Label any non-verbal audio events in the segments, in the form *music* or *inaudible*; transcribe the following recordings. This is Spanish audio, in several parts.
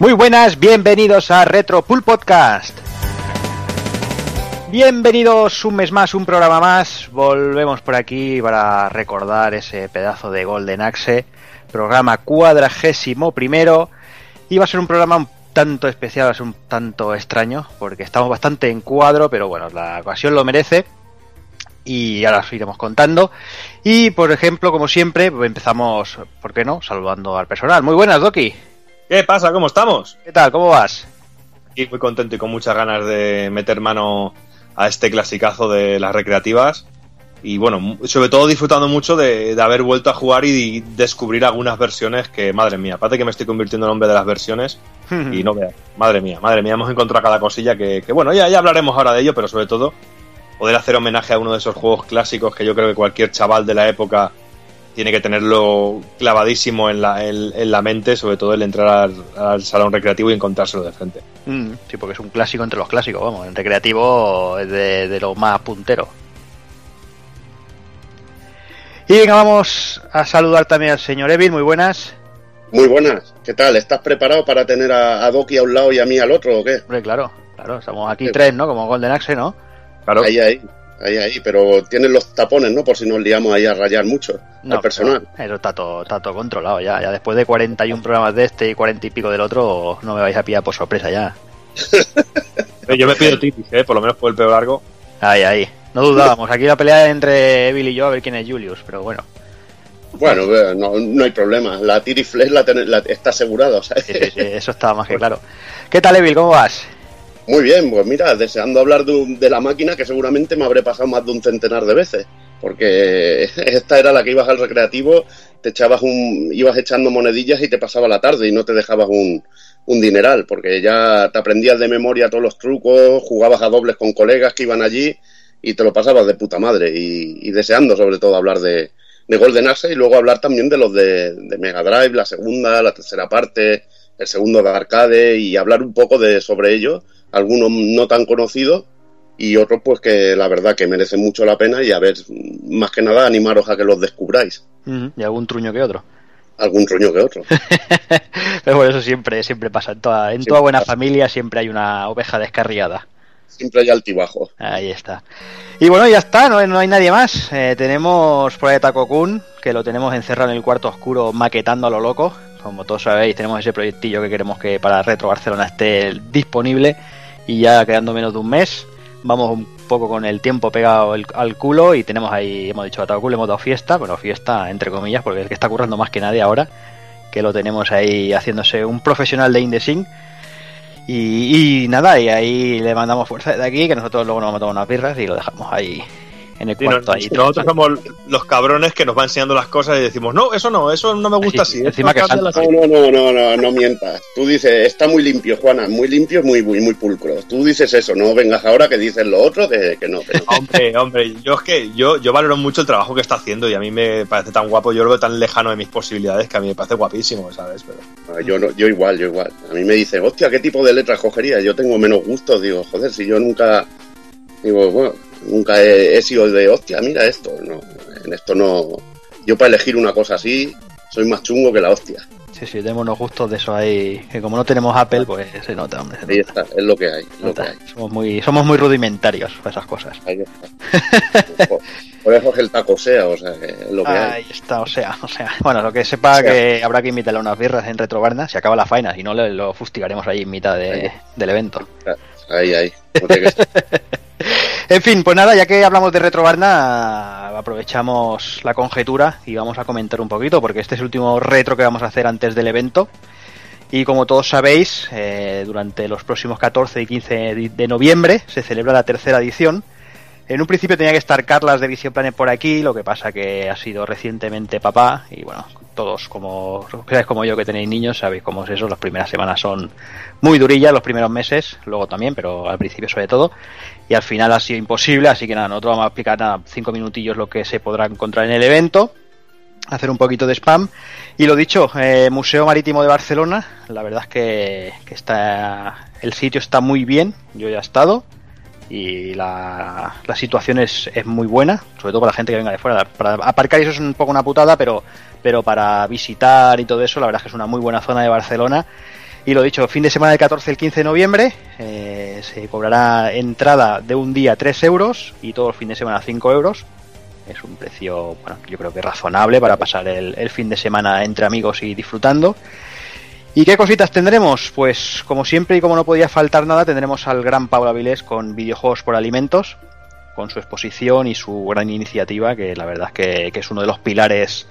Muy buenas, bienvenidos a Retro Pool Podcast. Bienvenidos un mes más, un programa más. Volvemos por aquí para recordar ese pedazo de Golden Axe, programa cuadragésimo primero. Y va a ser un programa un tanto especial, va a ser un tanto extraño, porque estamos bastante en cuadro, pero bueno, la ocasión lo merece. Y ahora os iremos contando. Y por ejemplo, como siempre, empezamos, ¿por qué no? Saludando al personal. Muy buenas, Doki. ¿Qué pasa? ¿Cómo estamos? ¿Qué tal? ¿Cómo vas? Y muy contento y con muchas ganas de meter mano a este clasicazo de las recreativas. Y bueno, sobre todo disfrutando mucho de, de haber vuelto a jugar y descubrir algunas versiones que, madre mía, aparte que me estoy convirtiendo en hombre de las versiones *laughs* y no veas, madre mía, madre mía, hemos encontrado cada cosilla que, que, bueno, ya, ya hablaremos ahora de ello, pero sobre todo poder hacer homenaje a uno de esos juegos clásicos que yo creo que cualquier chaval de la época tiene que tenerlo clavadísimo en la, en, en la mente, sobre todo el entrar al, al, salón recreativo y encontrárselo de frente. Mm, sí, porque es un clásico entre los clásicos, vamos, en recreativo es de, de lo más puntero. Y venga, vamos a saludar también al señor Evil, muy buenas. Muy buenas, ¿qué tal? ¿Estás preparado para tener a, a Doki a un lado y a mí al otro o qué? Hombre, claro, claro, estamos aquí sí. tres, ¿no? Como Golden Axe, ¿no? Claro. Ahí, ahí. Ahí, ahí, pero tienen los tapones, ¿no? Por si nos liamos ahí a rayar mucho no, al personal. Eso está todo, está todo controlado ya. Ya después de 41 programas de este y 40 y pico del otro, no me vais a pillar por sorpresa ya. *laughs* yo me pido tipis, ¿eh? Por lo menos por el pelo largo. Ahí, ahí. No dudábamos. Aquí la pelea entre Evil y yo a ver quién es Julius, pero bueno. Bueno, no, no hay problema. La Tiriflex la, la, está asegurada. O sea. sí, sí, sí, eso está más que *laughs* claro. ¿Qué tal, Evil? ¿Cómo vas? Muy bien, pues mira, deseando hablar de, de, la máquina que seguramente me habré pasado más de un centenar de veces, porque *laughs* esta era la que ibas al recreativo, te echabas un, ibas echando monedillas y te pasaba la tarde y no te dejabas un, un dineral, porque ya te aprendías de memoria todos los trucos, jugabas a dobles con colegas que iban allí y te lo pasabas de puta madre. Y, y deseando sobre todo hablar de, de Golden Axe y luego hablar también de los de, de Mega Drive, la segunda, la tercera parte, el segundo de arcade y hablar un poco de sobre ello algunos no tan conocidos y otros pues que la verdad que merecen mucho la pena y a ver, más que nada animaros a que los descubráis. Y algún truño que otro. Algún truño que otro. *laughs* Pero bueno, eso siempre, siempre pasa. En toda, en toda buena pasa. familia siempre hay una oveja descarriada. Siempre hay altibajo. Ahí está. Y bueno, ya está, no, no hay nadie más. Eh, tenemos por ahí Takokun, que lo tenemos encerrado en el cuarto oscuro maquetando a lo loco. Como todos sabéis, tenemos ese proyectillo que queremos que para Retro Barcelona esté disponible y ya quedando menos de un mes vamos un poco con el tiempo pegado al culo y tenemos ahí, hemos dicho a todo culo, hemos dado fiesta, bueno, fiesta entre comillas, porque es el que está currando más que nadie ahora, que lo tenemos ahí haciéndose un profesional de Indesync. Y, y, nada, y ahí le mandamos fuerza de aquí, que nosotros luego nos vamos a tomar unas birras y lo dejamos ahí en el sí, cuarto. No, ahí, nosotros somos los cabrones que nos va enseñando las cosas y decimos, no, eso no, eso no me gusta sí, así. Encima que no, no, no, no, no, no mientas. Tú dices, está muy limpio, Juana, muy limpio, muy, muy, muy pulcro. Tú dices eso, no vengas ahora que dices lo otro, de que no. Que no. hombre, hombre, yo es que yo, yo valoro mucho el trabajo que está haciendo y a mí me parece tan guapo, yo lo veo tan lejano de mis posibilidades que a mí me parece guapísimo, ¿sabes? Pero... Yo, no, yo igual, yo igual. A mí me dicen, hostia, ¿qué tipo de letras cogería? Yo tengo menos gustos, digo, joder, si yo nunca... Digo, bueno, nunca he, he, sido de hostia, mira esto. No, en esto no. Yo para elegir una cosa así, soy más chungo que la hostia. Sí, sí, tenemos unos gustos de eso ahí. Que como no tenemos Apple, pues se nota, hombre. Se nota. Ahí está, es lo que hay. Lo que hay. Somos, muy, somos muy rudimentarios para esas cosas. Ahí está. por, *laughs* por, eso es el taco sea, o sea, es lo que ahí hay. está, o sea, o sea. *laughs* Bueno, lo que sepa o sea, que habrá que invitarle a unas birras en Retrobarna, se acaba la faena, si no lo fustigaremos ahí en mitad de, del evento. Ahí, ahí. *laughs* En fin, pues nada, ya que hablamos de Retrobarna, aprovechamos la conjetura y vamos a comentar un poquito, porque este es el último retro que vamos a hacer antes del evento. Y como todos sabéis, eh, durante los próximos 14 y 15 de noviembre se celebra la tercera edición. En un principio tenía que estar Carlas de Vision Planet por aquí, lo que pasa que ha sido recientemente papá y bueno, todos como como yo que tenéis niños sabéis cómo es eso, las primeras semanas son muy durillas, los primeros meses, luego también, pero al principio sobre todo, y al final ha sido imposible, así que nada, nosotros vamos a explicar nada, cinco minutillos lo que se podrá encontrar en el evento, hacer un poquito de spam, y lo dicho, eh, Museo Marítimo de Barcelona, la verdad es que, está, el sitio está muy bien, yo ya he estado, y la, la situación es, es, muy buena, sobre todo para la gente que venga de fuera. Para aparcar eso es un poco una putada, pero, pero para visitar y todo eso, la verdad es que es una muy buena zona de Barcelona. Y lo dicho, fin de semana del 14 al 15 de noviembre eh, se cobrará entrada de un día 3 euros y todo el fin de semana 5 euros. Es un precio, bueno, yo creo que razonable para pasar el, fin de semana entre amigos y disfrutando. ¿Y qué cositas tendremos? Pues como siempre y como no podía faltar nada, tendremos al gran Pablo Avilés con videojuegos por alimentos, con su exposición y su gran iniciativa, que la verdad es que es uno de los pilares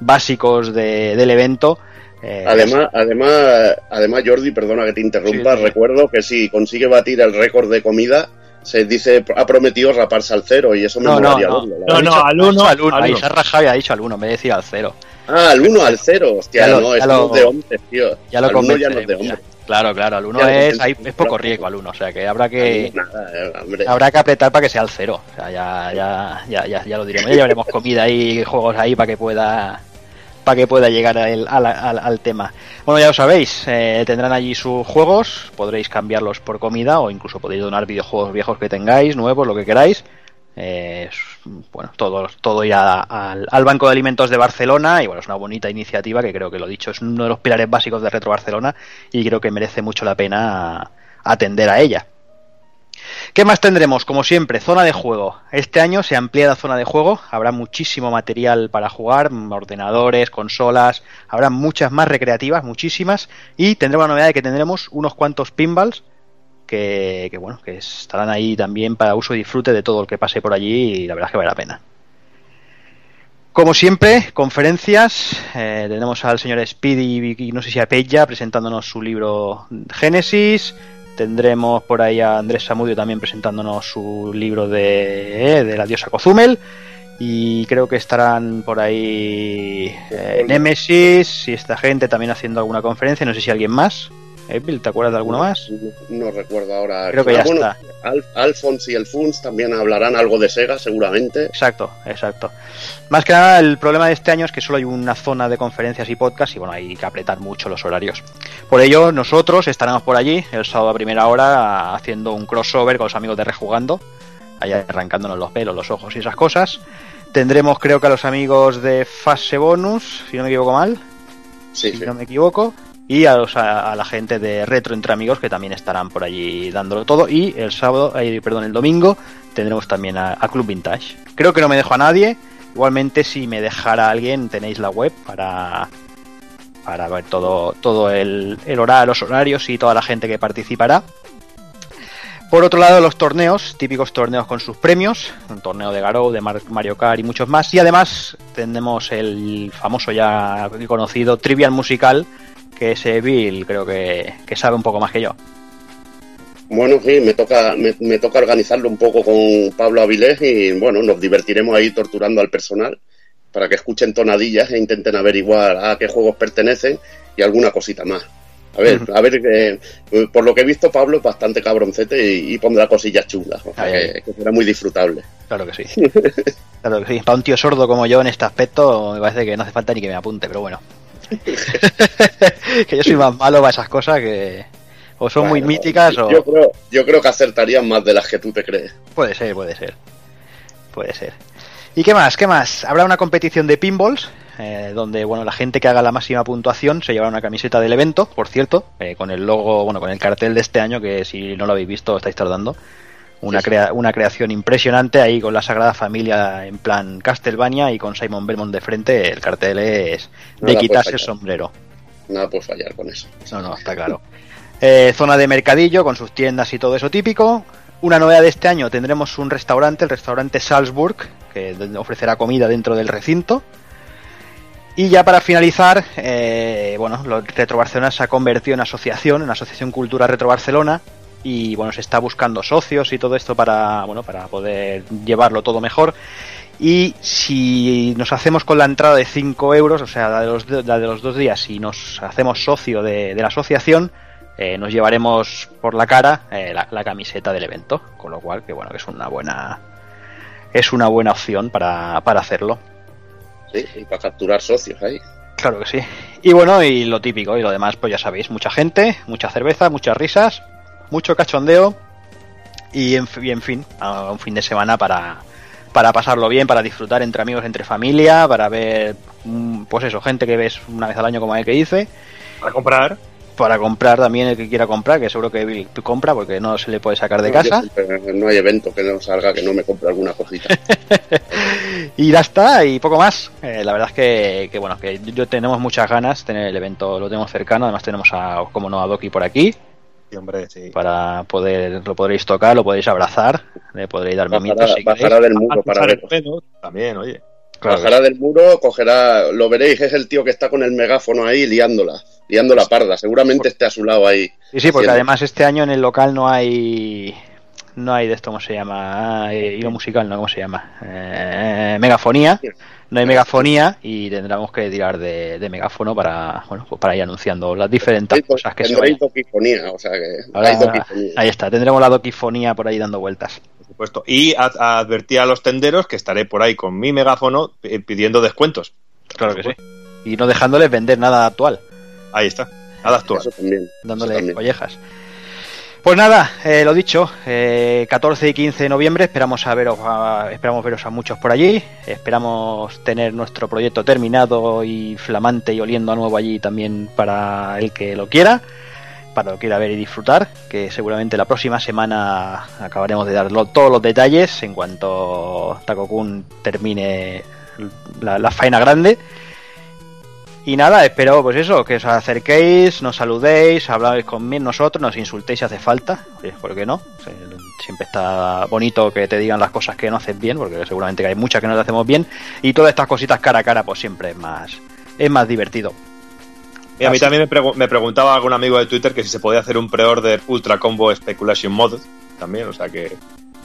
básicos de- del evento. Eh, Además, además, además, Jordi, perdona que te interrumpa, Sí, sí. recuerdo que si consigue batir el récord de comida, se dice, ha prometido raparse al cero y eso me no, no, molaría no, No, Ha verdad. no, dicho- al uno, al uno, al ahí uno. se ha rajado y ha dicho al uno, en vez de decir al cero. Ah, al uno, al cero, hostia, Ya lo- no, lo- no es de hombres, tío. Ya lo al uno ya no es de hombres. Claro, claro, al uno es, ahí poco riesgo al uno, o sea que habrá que Nada, eh, habrá que apretar para que sea al cero. O sea, ya, ya, ya, ya, ya lo diremos. Ya llevaremos comida y juegos ahí para que pueda para que pueda llegar al, al- al- al tema. Bueno, ya lo sabéis, eh, tendrán allí sus juegos, podréis cambiarlos por comida o incluso podéis donar videojuegos viejos que tengáis, nuevos, lo que queráis. Eh, bueno, todo, todo irá al, al Banco de Alimentos de Barcelona y bueno, es una bonita iniciativa que creo que lo dicho es uno de los pilares básicos de Retro Barcelona y creo que merece mucho la pena atender a ella. ¿Qué más tendremos? Como siempre, zona de juego. Este año se amplía la zona de juego, habrá muchísimo material para jugar, ordenadores, consolas, habrá muchas más recreativas, muchísimas, y tendremos la novedad de que tendremos unos cuantos pinballs que, que, bueno, que estarán ahí también para uso y disfrute de todo el que pase por allí y la verdad es que vale la pena. Como siempre, conferencias. eh, tenemos al señor Speedy y no sé si a presentándonos su libro Génesis. Tendremos por ahí a Andrés Samudio también presentándonos su libro de, eh, de la diosa Cozumel. Y creo que estarán por ahí eh, Nemesis y esta gente también haciendo alguna conferencia. No sé si alguien más. Bill, ¿te acuerdas de alguno más? No, no recuerdo ahora. Creo que ya bueno, está. Al- Alphonse y el Funs también hablarán algo de Sega, seguramente. Exacto, exacto. Más que nada, el problema de este año es que solo hay una zona de conferencias y podcast y bueno, hay que apretar mucho los horarios. Por ello, nosotros estaremos por allí el sábado a primera hora haciendo un crossover con los amigos de Rejugando, allá arrancándonos los pelos, los ojos y esas cosas. Tendremos, creo que a los amigos de Fase Bonus, si no me equivoco mal, Sí, si sí. no me equivoco, y a, los- a- la gente de Retro Entre Amigos que también estarán por allí dándolo todo. Y el sábado, eh, perdón, el domingo tendremos también a, Club Vintage. Creo que no me dejo a nadie. Igualmente, si me dejara alguien, tenéis la web para para ver todo todo el, el hora- los horarios y toda la gente que participará. Por otro lado, los torneos, típicos torneos con sus premios, un torneo de Garou, de Mar- Mario Kart y muchos más. Y además tenemos el famoso ya conocido Trivial Musical, que ese Bill creo que, que sabe un poco más que yo. Bueno, sí, me toca, me, me toca organizarlo un poco con Pablo Avilés y bueno, nos divertiremos ahí torturando al personal para que escuchen tonadillas e intenten averiguar a qué juegos pertenecen y alguna cosita más. A ver, a ver, eh, por lo que he visto, Pablo es bastante cabroncete y, y pondrá cosillas chulas, o sea que será muy disfrutable. Claro que sí. *laughs* Claro que sí. Para un tío sordo como yo en este aspecto, me parece que no hace falta ni que me apunte, pero bueno. *laughs* que yo soy más malo para esas cosas que o son muy míticas o... Yo creo, yo creo que acertarían más de las que tú te crees. Puede ser, puede ser. Puede ser. ¿Y qué más? ¿Qué más? Habrá una competición de pinballs, eh, donde bueno, la gente que haga la máxima puntuación se llevará una camiseta del evento, por cierto, eh, con el logo, bueno, con el cartel de este año, que si no lo habéis visto estáis tardando. Una, Sí, sí. crea- una creación impresionante ahí con la Sagrada Familia en plan Castlevania y con Simon Belmont de frente. El cartel es de quitarse el sombrero. Nada puede fallar con eso. No, no, está claro. *laughs* Eh, zona de mercadillo con sus tiendas y todo eso típico. Una novedad de este año tendremos un restaurante, el restaurante Salzburg, que ofrecerá comida dentro del recinto. Y ya para finalizar, eh, bueno, Retro Barcelona se ha convertido en asociación, en Asociación Cultura Retro Barcelona, y bueno, se está buscando socios y todo esto para, bueno, para poder llevarlo todo mejor. Y si nos hacemos con la entrada de 5 euros, o sea, la de los, la de los dos días, si nos hacemos socio de, de la asociación, eh, nos llevaremos por la cara eh, la, la camiseta del evento. Con lo cual, que bueno, que es una buena. Es una buena opción para, para hacerlo. Sí, y para capturar socios ahí. Claro que sí. Y bueno, y lo típico, y lo demás, pues ya sabéis, mucha gente, mucha cerveza, muchas risas, mucho cachondeo y en, fi- y en fin, a un fin de semana para, para pasarlo bien, para disfrutar entre amigos, entre familia, para ver, mm, pues eso, gente que ves una vez al año como el que dice, Para comprar. para comprar también el que quiera comprar, que seguro que Bill compra porque no se le puede sacar de casa. No hay evento que no salga que no me compre alguna cosita. *laughs* y ya está, y poco más. Eh, la verdad es que, que, bueno, que yo tenemos muchas ganas de tener el evento, lo tenemos cercano, además tenemos a, como no, a Doki por aquí. Sí, hombre, sí. Para poder, lo podréis tocar, lo podréis abrazar, le podréis dar mamitos si bajará del muro para ver. También, oye. Bajará del muro, cogerá, lo veréis, es el tío que está con el megáfono ahí liándola, liando la parda, seguramente esté a su lado ahí. Sí, sí, porque además este año en el local no hay no hay de esto, ¿cómo se llama? Ah, hilo musical, ¿no? ¿Cómo se llama? Eh, megafonía. No hay megafonía y tendremos que tirar de, megáfono para, bueno, pues para ir anunciando las diferentes cosas que se vayan. o sea que Ahí está, tendremos la doquifonía por ahí dando vueltas. Por supuesto. Y advertir a los tenderos que estaré por ahí con mi megáfono eh, pidiendo descuentos. Claro que sí. Y no dejándoles vender nada actual. Ahí está, nada actual. Dándole collejas. Pues nada, eh, lo dicho, 14 eh, y 15 de noviembre esperamos a veros, esperamos veros a muchos por allí, esperamos tener nuestro proyecto terminado y flamante y oliendo a nuevo allí también para el que lo quiera, para lo quiera ver y disfrutar, que seguramente la próxima semana acabaremos de dar todos los detalles en cuanto Takokun termine la, la faena grande y nada, espero pues eso, que os acerquéis, nos saludéis, habláis con nosotros, nos insultéis si hace falta, ¿por qué no? Siempre está bonito que te digan las cosas que no haces bien, porque seguramente que hay muchas que no te hacemos bien, y todas estas cositas cara a cara pues siempre es más, es más divertido. Y a mí también me, preguntaba algún amigo de Twitter que si se podía hacer un pre-order Ultra Combo Speculation Mod también, o sea que...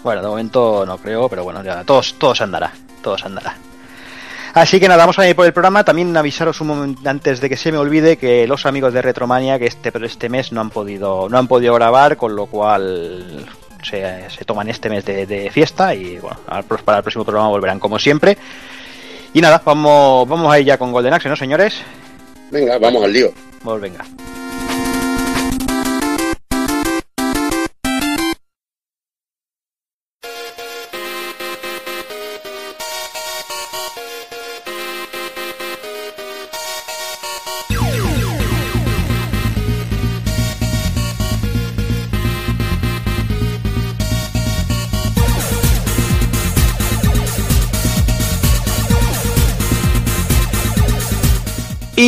Bueno, de momento no creo, pero bueno, ya todos, todos andará, todos andará. Así que nada, vamos a ir por el programa. También avisaros un momento antes de que se me olvide que los amigos de Retromania que este, este mes no han podido, no han podido grabar, con lo cual se, toman este mes de, fiesta y bueno, para el próximo programa volverán como siempre. Y nada, vamos, vamos a ir ya con Golden Axe, ¿no, señores? Venga, vamos al lío. Pues venga.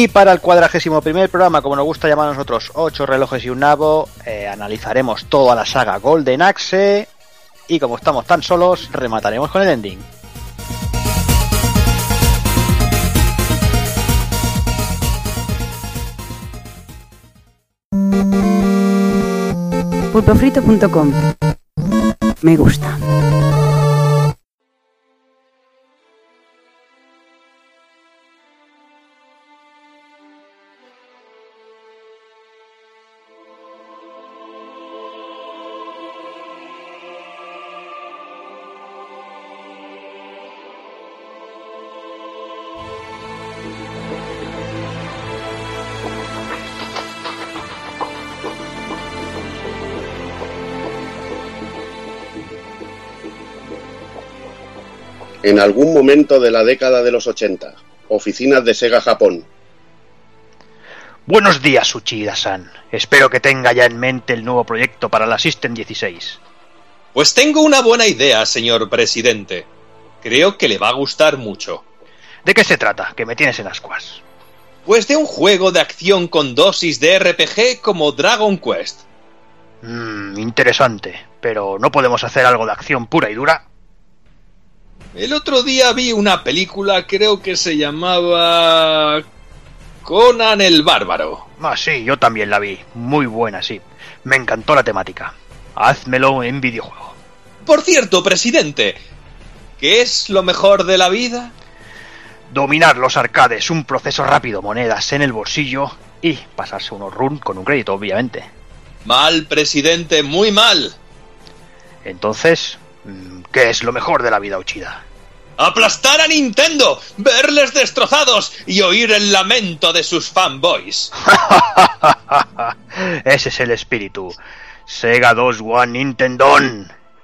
Y para el cuadragésimo primer programa, como nos gusta llamar a nosotros, ocho relojes y un nabo, eh, analizaremos toda la saga Golden Axe y como estamos tan solos, remataremos con el ending. pulpofrito.com Me gusta. En algún momento de la década de los 80. Oficinas de Sega Japón. Buenos días, Uchida-san. Espero que tenga ya en mente el nuevo proyecto para la System 16. Pues tengo una buena idea, señor presidente. Creo que le va a gustar mucho. ¿De qué se trata? Que me tienes en ascuas. Pues de un juego de acción con dosis de RPG como Dragon Quest. Mmm, interesante. Pero ¿no podemos hacer algo de acción pura y dura? El otro día vi una película, creo que se llamaba Conan el Bárbaro. Ah, sí, yo también la vi. Muy buena, sí. Me encantó la temática. Házmelo en videojuego. Por cierto, presidente, ¿qué es lo mejor de la vida? Dominar los arcades, un proceso rápido, monedas en el bolsillo y pasarse unos run con un crédito, obviamente. Mal, presidente, muy mal. Entonces, mm, ¿qué es lo mejor de la vida, Uchida? Aplastar a Nintendo, verles destrozados y oír el lamento de sus fanboys. *laughs* Ese es el espíritu. Sega 2 One Nintendo.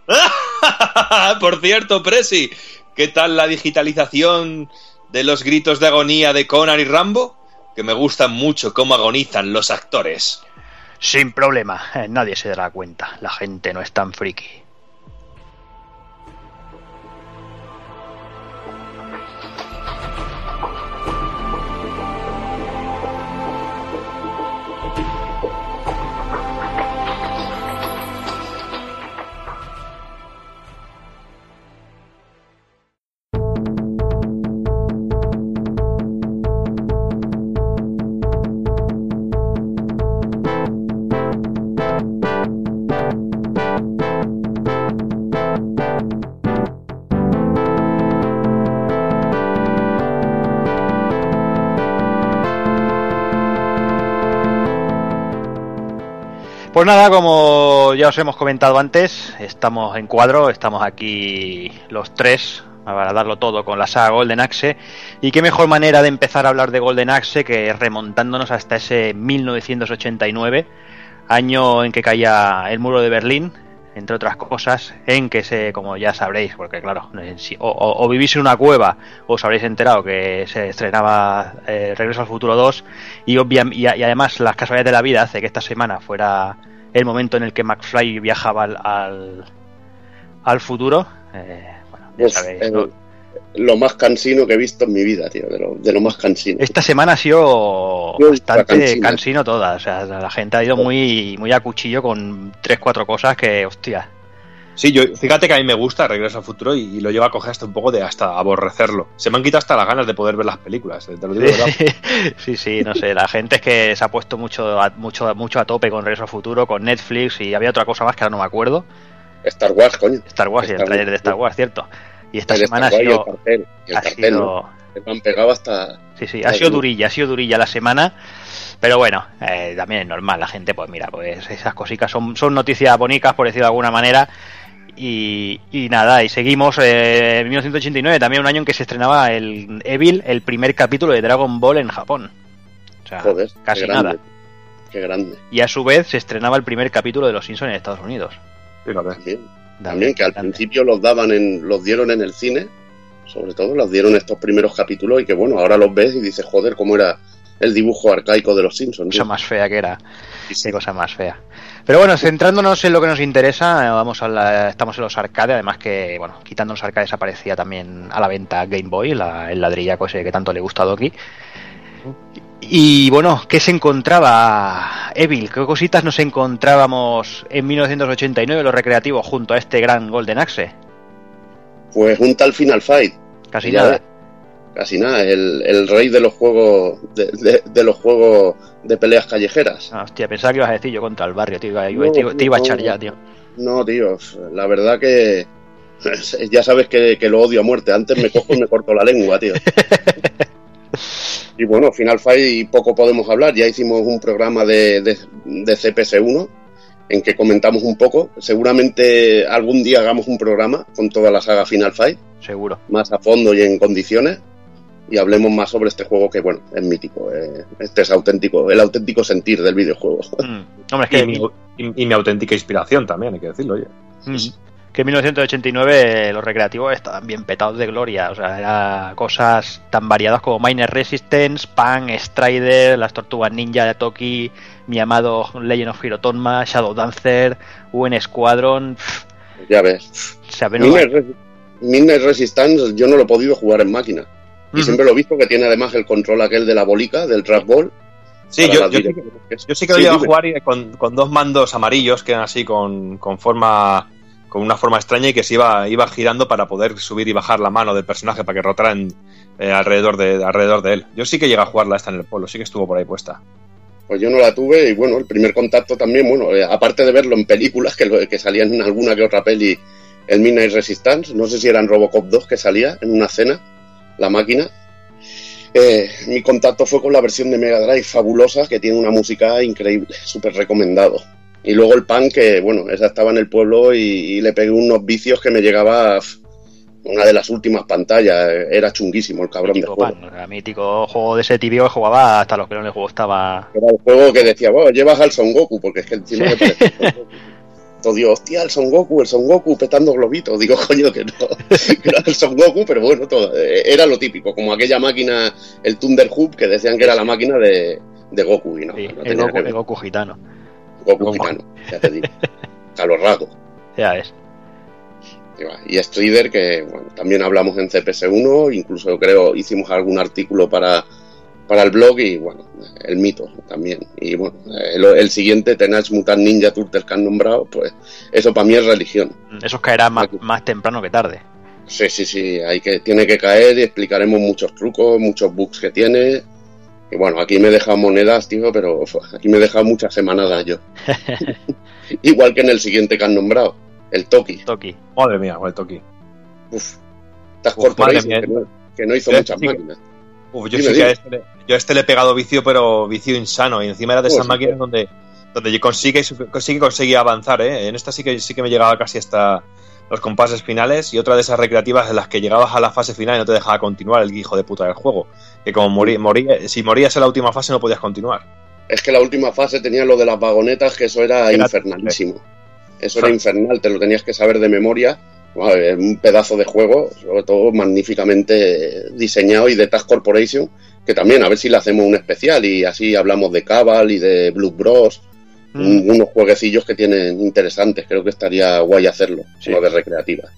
*laughs* Por cierto, Presi, ¿qué tal la digitalización de los gritos de agonía de Conan y Rambo? Que me gustan mucho cómo agonizan los actores. Sin problema, *laughs* nadie se dará cuenta. La gente no es tan friki. Pues nada, como ya os hemos comentado antes, estamos en cuadro, estamos aquí los tres para darlo todo con la saga Golden Axe. Y qué mejor manera de empezar a hablar de Golden Axe que remontándonos hasta ese 1989, año en que caía el muro de Berlín, entre otras cosas, en que se, como ya sabréis, porque claro, o, o vivís en una cueva, os habréis enterado que se estrenaba eh, Regreso al Futuro 2, y, obvia, y, y, además las casualidades de la vida hace que esta semana fuera el momento en el que McFly viajaba al, al, al futuro. Eh, bueno, ya sabéis. eh, ¿no? Lo más cansino que he visto en mi vida, tío, de lo, de lo más cansino. Esta semana ha sido bastante cansino. toda, o sea, la gente ha ido muy, muy a cuchillo con tres, cuatro cosas que, hostia, Sí, yo, fíjate que a mí me gusta Regreso al Futuro y, y lo llevo a coger hasta un poco de hasta aborrecerlo. Se me han quitado hasta las ganas de poder ver las películas, eh, te lo digo verdad. *laughs* sí, sí, no sé, la gente es que se ha puesto mucho a, mucho, mucho a tope con Regreso al Futuro, con Netflix y había otra cosa más que ahora no me acuerdo, Star Wars, coño. Star Wars y el trailer de Star sí. Wars, cierto. Y esta El semana ha y el sido, cartel. el ha cartel, ¿no? sido, Se me han pegado hasta... Sí, sí, ha sido durilla, ha sido durilla la semana. Pero bueno, eh, también es normal, la gente, pues mira, pues esas cositas son, son noticias bonitas, por decirlo de alguna manera. Y, y nada, y seguimos eh, en 1989, también un año en que se estrenaba el Evil, el primer capítulo de Dragon Ball en Japón. O sea, Joder, qué casi grande. nada. Qué grande. Y a su vez se estrenaba el primer capítulo de Los Simpsons en Estados Unidos. Fíjate. También, también que al grande. principio los daban en, los dieron en el cine, sobre todo los dieron estos primeros capítulos y que bueno, ahora los ves y dices, joder, cómo era el dibujo arcaico de los Simpsons. Cosa tío. más fea que era. Sí, sí. Qué cosa más fea. Pero bueno, centrándonos en lo que nos interesa, eh, vamos a la- estamos en los arcades, además que, bueno, quitando los arcades aparecía también a la venta Game Boy, la- el ladrillaco ese que tanto le gusta a Doki. Y bueno, ¿qué se encontraba Evil? ¿Qué cositas nos encontrábamos en 1989 los recreativos junto a este gran Golden Axe? Pues un tal Final Fight, Casi Ya nada. casi nada, el, el rey de los juegos de, de- de los juegos de peleas callejeras. Ah, hostia, pensaba que ibas a decir yo contra el barrio, tío. No, te, te iba a echar no. ya, tío. No, tío, la verdad que *laughs* ya sabes que, que lo odio a muerte. Antes me cojo y me corto la lengua, tío. *laughs* *laughs* Y bueno, Final Fight poco podemos hablar. Ya hicimos un programa de, de, de CPS1 en que comentamos un poco. Seguramente algún día hagamos un programa con toda la saga Final Fight, Seguro. más a fondo y en condiciones. Y hablemos más sobre este juego que, bueno, es mítico. eh, este es auténtico, el auténtico sentir del videojuego. Mm. Hombre, es Y que mi, y- y mi auténtica inspiración también, hay que decirlo, oye. Mm. Que en 1989 los recreativos estaban bien petados de gloria, o sea, era cosas tan variadas como Miner Resistance, Pan, Strider, las Tortugas Ninja de Toki, mi amado Legend of Hero Tonma, Shadow Dancer, UN Squadron, Ya ves. Midnight Resistance yo no lo he podido jugar en máquina. Y siempre lo he visto que tiene además el control aquel de la bolica, del trap ball. Sí, yo, yo, sí que- yo sí que lo Sí, llevo a jugar y con, con dos mandos amarillos que eran así con, con forma con una forma extraña y que se iba, iba girando para poder subir y bajar la mano del personaje para que rotara en, eh, alrededor, de, alrededor de él. Yo sí que llegué a jugarla esta en el polo, sí que estuvo por ahí puesta. Pues yo no la tuve y bueno, el primer contacto también, bueno, eh, aparte de verlo en películas que, salían en alguna que otra peli, el Midnight Resistance, no sé si era en Robocop 2 que salía en una escena, la máquina. Eh, mi contacto fue con la versión de Mega Drive fabulosa que tiene una música increíble, *laughs* súper recomendado. Y luego el pan que, bueno, esa estaba en el pueblo y, y le pegué unos vicios que me llegaba una de las últimas pantallas. Era chunguísimo el cabrón de mítico juego. Pan, era mítico juego de ese tibio que jugaba hasta los que no le gustaba. Era el juego que decía, bueno, llevas al Son Goku, porque es que encima me parecía Son Goku. Todo digo, hostia, el Son Goku, el Son Goku petando globitos. Digo, *laughs* coño, que no, que *laughs* era el Son Goku, pero bueno, todo, eh, era lo típico, como aquella máquina, el Thunder Hub, que decían que era la máquina de, de Goku. Y no, Sí, no el, Goku, el Goku gitano. Goku gitano, ya te digo. *laughs* A los rasgos. Ya es. Y Strider, que bueno, también hablamos en CPS1, incluso creo hicimos algún artículo para, para el blog y bueno, el mito también. Y bueno, el, el siguiente, Teenage Mutant Ninja Turtles que han nombrado, pues eso para mí es religión. Esos caerán más, más temprano que tarde. Sí, sí, sí, hay que, tiene que caer y explicaremos muchos trucos, muchos bugs que tiene. Y bueno, aquí me deja monedas, tío, pero uf, aquí me deja muchas semanadas yo. *laughs* Igual que en el siguiente que han nombrado, el Toki. Toki. Madre mía, el Toki. Uf, Corporation, madre que mía. no, que no hizo muchas sí que- máquinas. Uf, yo sí que a este, le- yo a este le he pegado vicio, pero vicio insano. Y encima era de esas sí, máquinas sí. donde, donde consigue, consigue, conseguir avanzar, ¿eh? En esta sí que sí que me llegaba casi hasta los compases finales y otra de esas recreativas en las que llegabas a la fase final y no te dejaba continuar el hijo de puta del juego. Que como morí, morí- si morías en la última fase no podías continuar. Es que la última fase tenía lo de las vagonetas, que eso era, Era- infernalísimo. Eso era infernal, te lo tenías que saber de memoria. Vale, un pedazo de juego, sobre todo magníficamente diseñado y de Task Corporation, que también a ver si le hacemos un especial y así hablamos de Cabal y de Blue Bros, Mm. un- unos jueguecillos que tienen interesantes, creo que estaría guay hacerlo, Sí. de recreativa.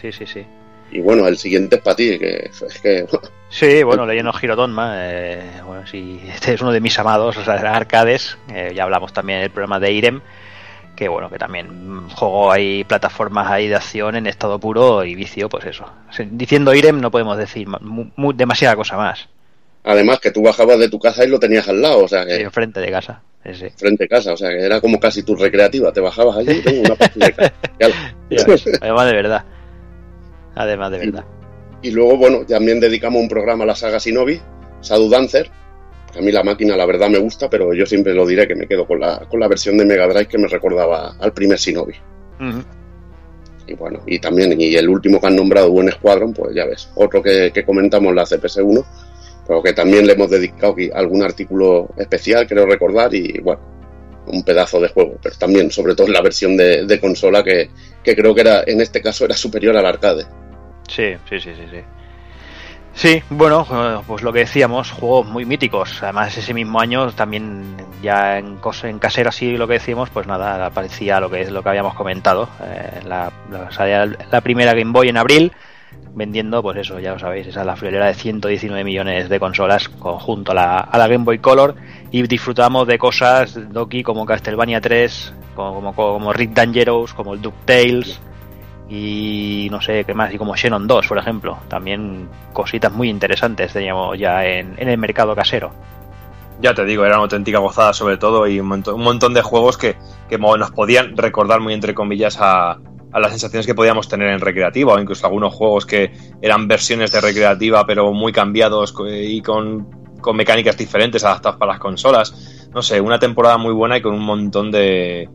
Sí, sí, sí. Y bueno, el siguiente es para ti, que es que Sí, bueno, Legend of Hirotonma, eh, bueno, sí, este es uno de mis amados, o sea, de arcades, eh, ya hablamos también del programa de Irem, que bueno, que también mm, juego ahí plataformas ahí de acción en estado puro y vicio, pues eso. Diciendo Irem no podemos decir ma- mu- mu- demasiada cosa más, además que tú bajabas de tu casa y lo tenías al lado, o sea que sí, enfrente de casa. Sí, frente a casa, o sea que era como casi tu recreativa, te bajabas allí, tengo una partida de casa. *laughs* Y además de verdad. Además de verdad. Y luego, bueno, también dedicamos un programa a la saga Shinobi, Shadow Dancer. A mí la máquina, la verdad, me gusta, pero yo siempre lo diré que me quedo con la, con la versión de Mega Drive que me recordaba al primer Shinobi. Y bueno, y también, y el último que han nombrado, Buen Squadron, pues ya ves, otro que, que comentamos en la CPS1, pero que también le hemos dedicado aquí algún artículo especial, creo recordar, y bueno, un pedazo de juego, pero también, sobre todo en la versión de, de consola, que, que creo que era, en este caso, era superior al arcade. Sí, sí, sí, sí, sí. Sí, bueno, eh, pues lo que decíamos, juegos muy míticos. Además, ese mismo año también ya en, en casero así lo que decíamos, pues nada, aparecía lo que es lo que habíamos comentado. eh, la, la, primera Game Boy en abril, vendiendo, pues eso, ya lo sabéis, esa es la friolera de 119 millones de consolas conjunto a la, a la Game Boy Color y disfrutamos de cosas, Doki, como Castlevania 3, como, como, como Rick Dangerous, como el DuckTales y no sé qué más, y como Xenon 2, por ejemplo. También cositas muy interesantes teníamos ya en, en el mercado casero. Ya te digo, era una auténtica gozada sobre todo y un montón, un montón de juegos que, que nos podían recordar muy entre comillas a, a las sensaciones que podíamos tener en recreativa o incluso algunos juegos que eran versiones de recreativa pero muy cambiados y con, con mecánicas diferentes adaptadas para las consolas. No sé, una temporada muy buena y con un montón de,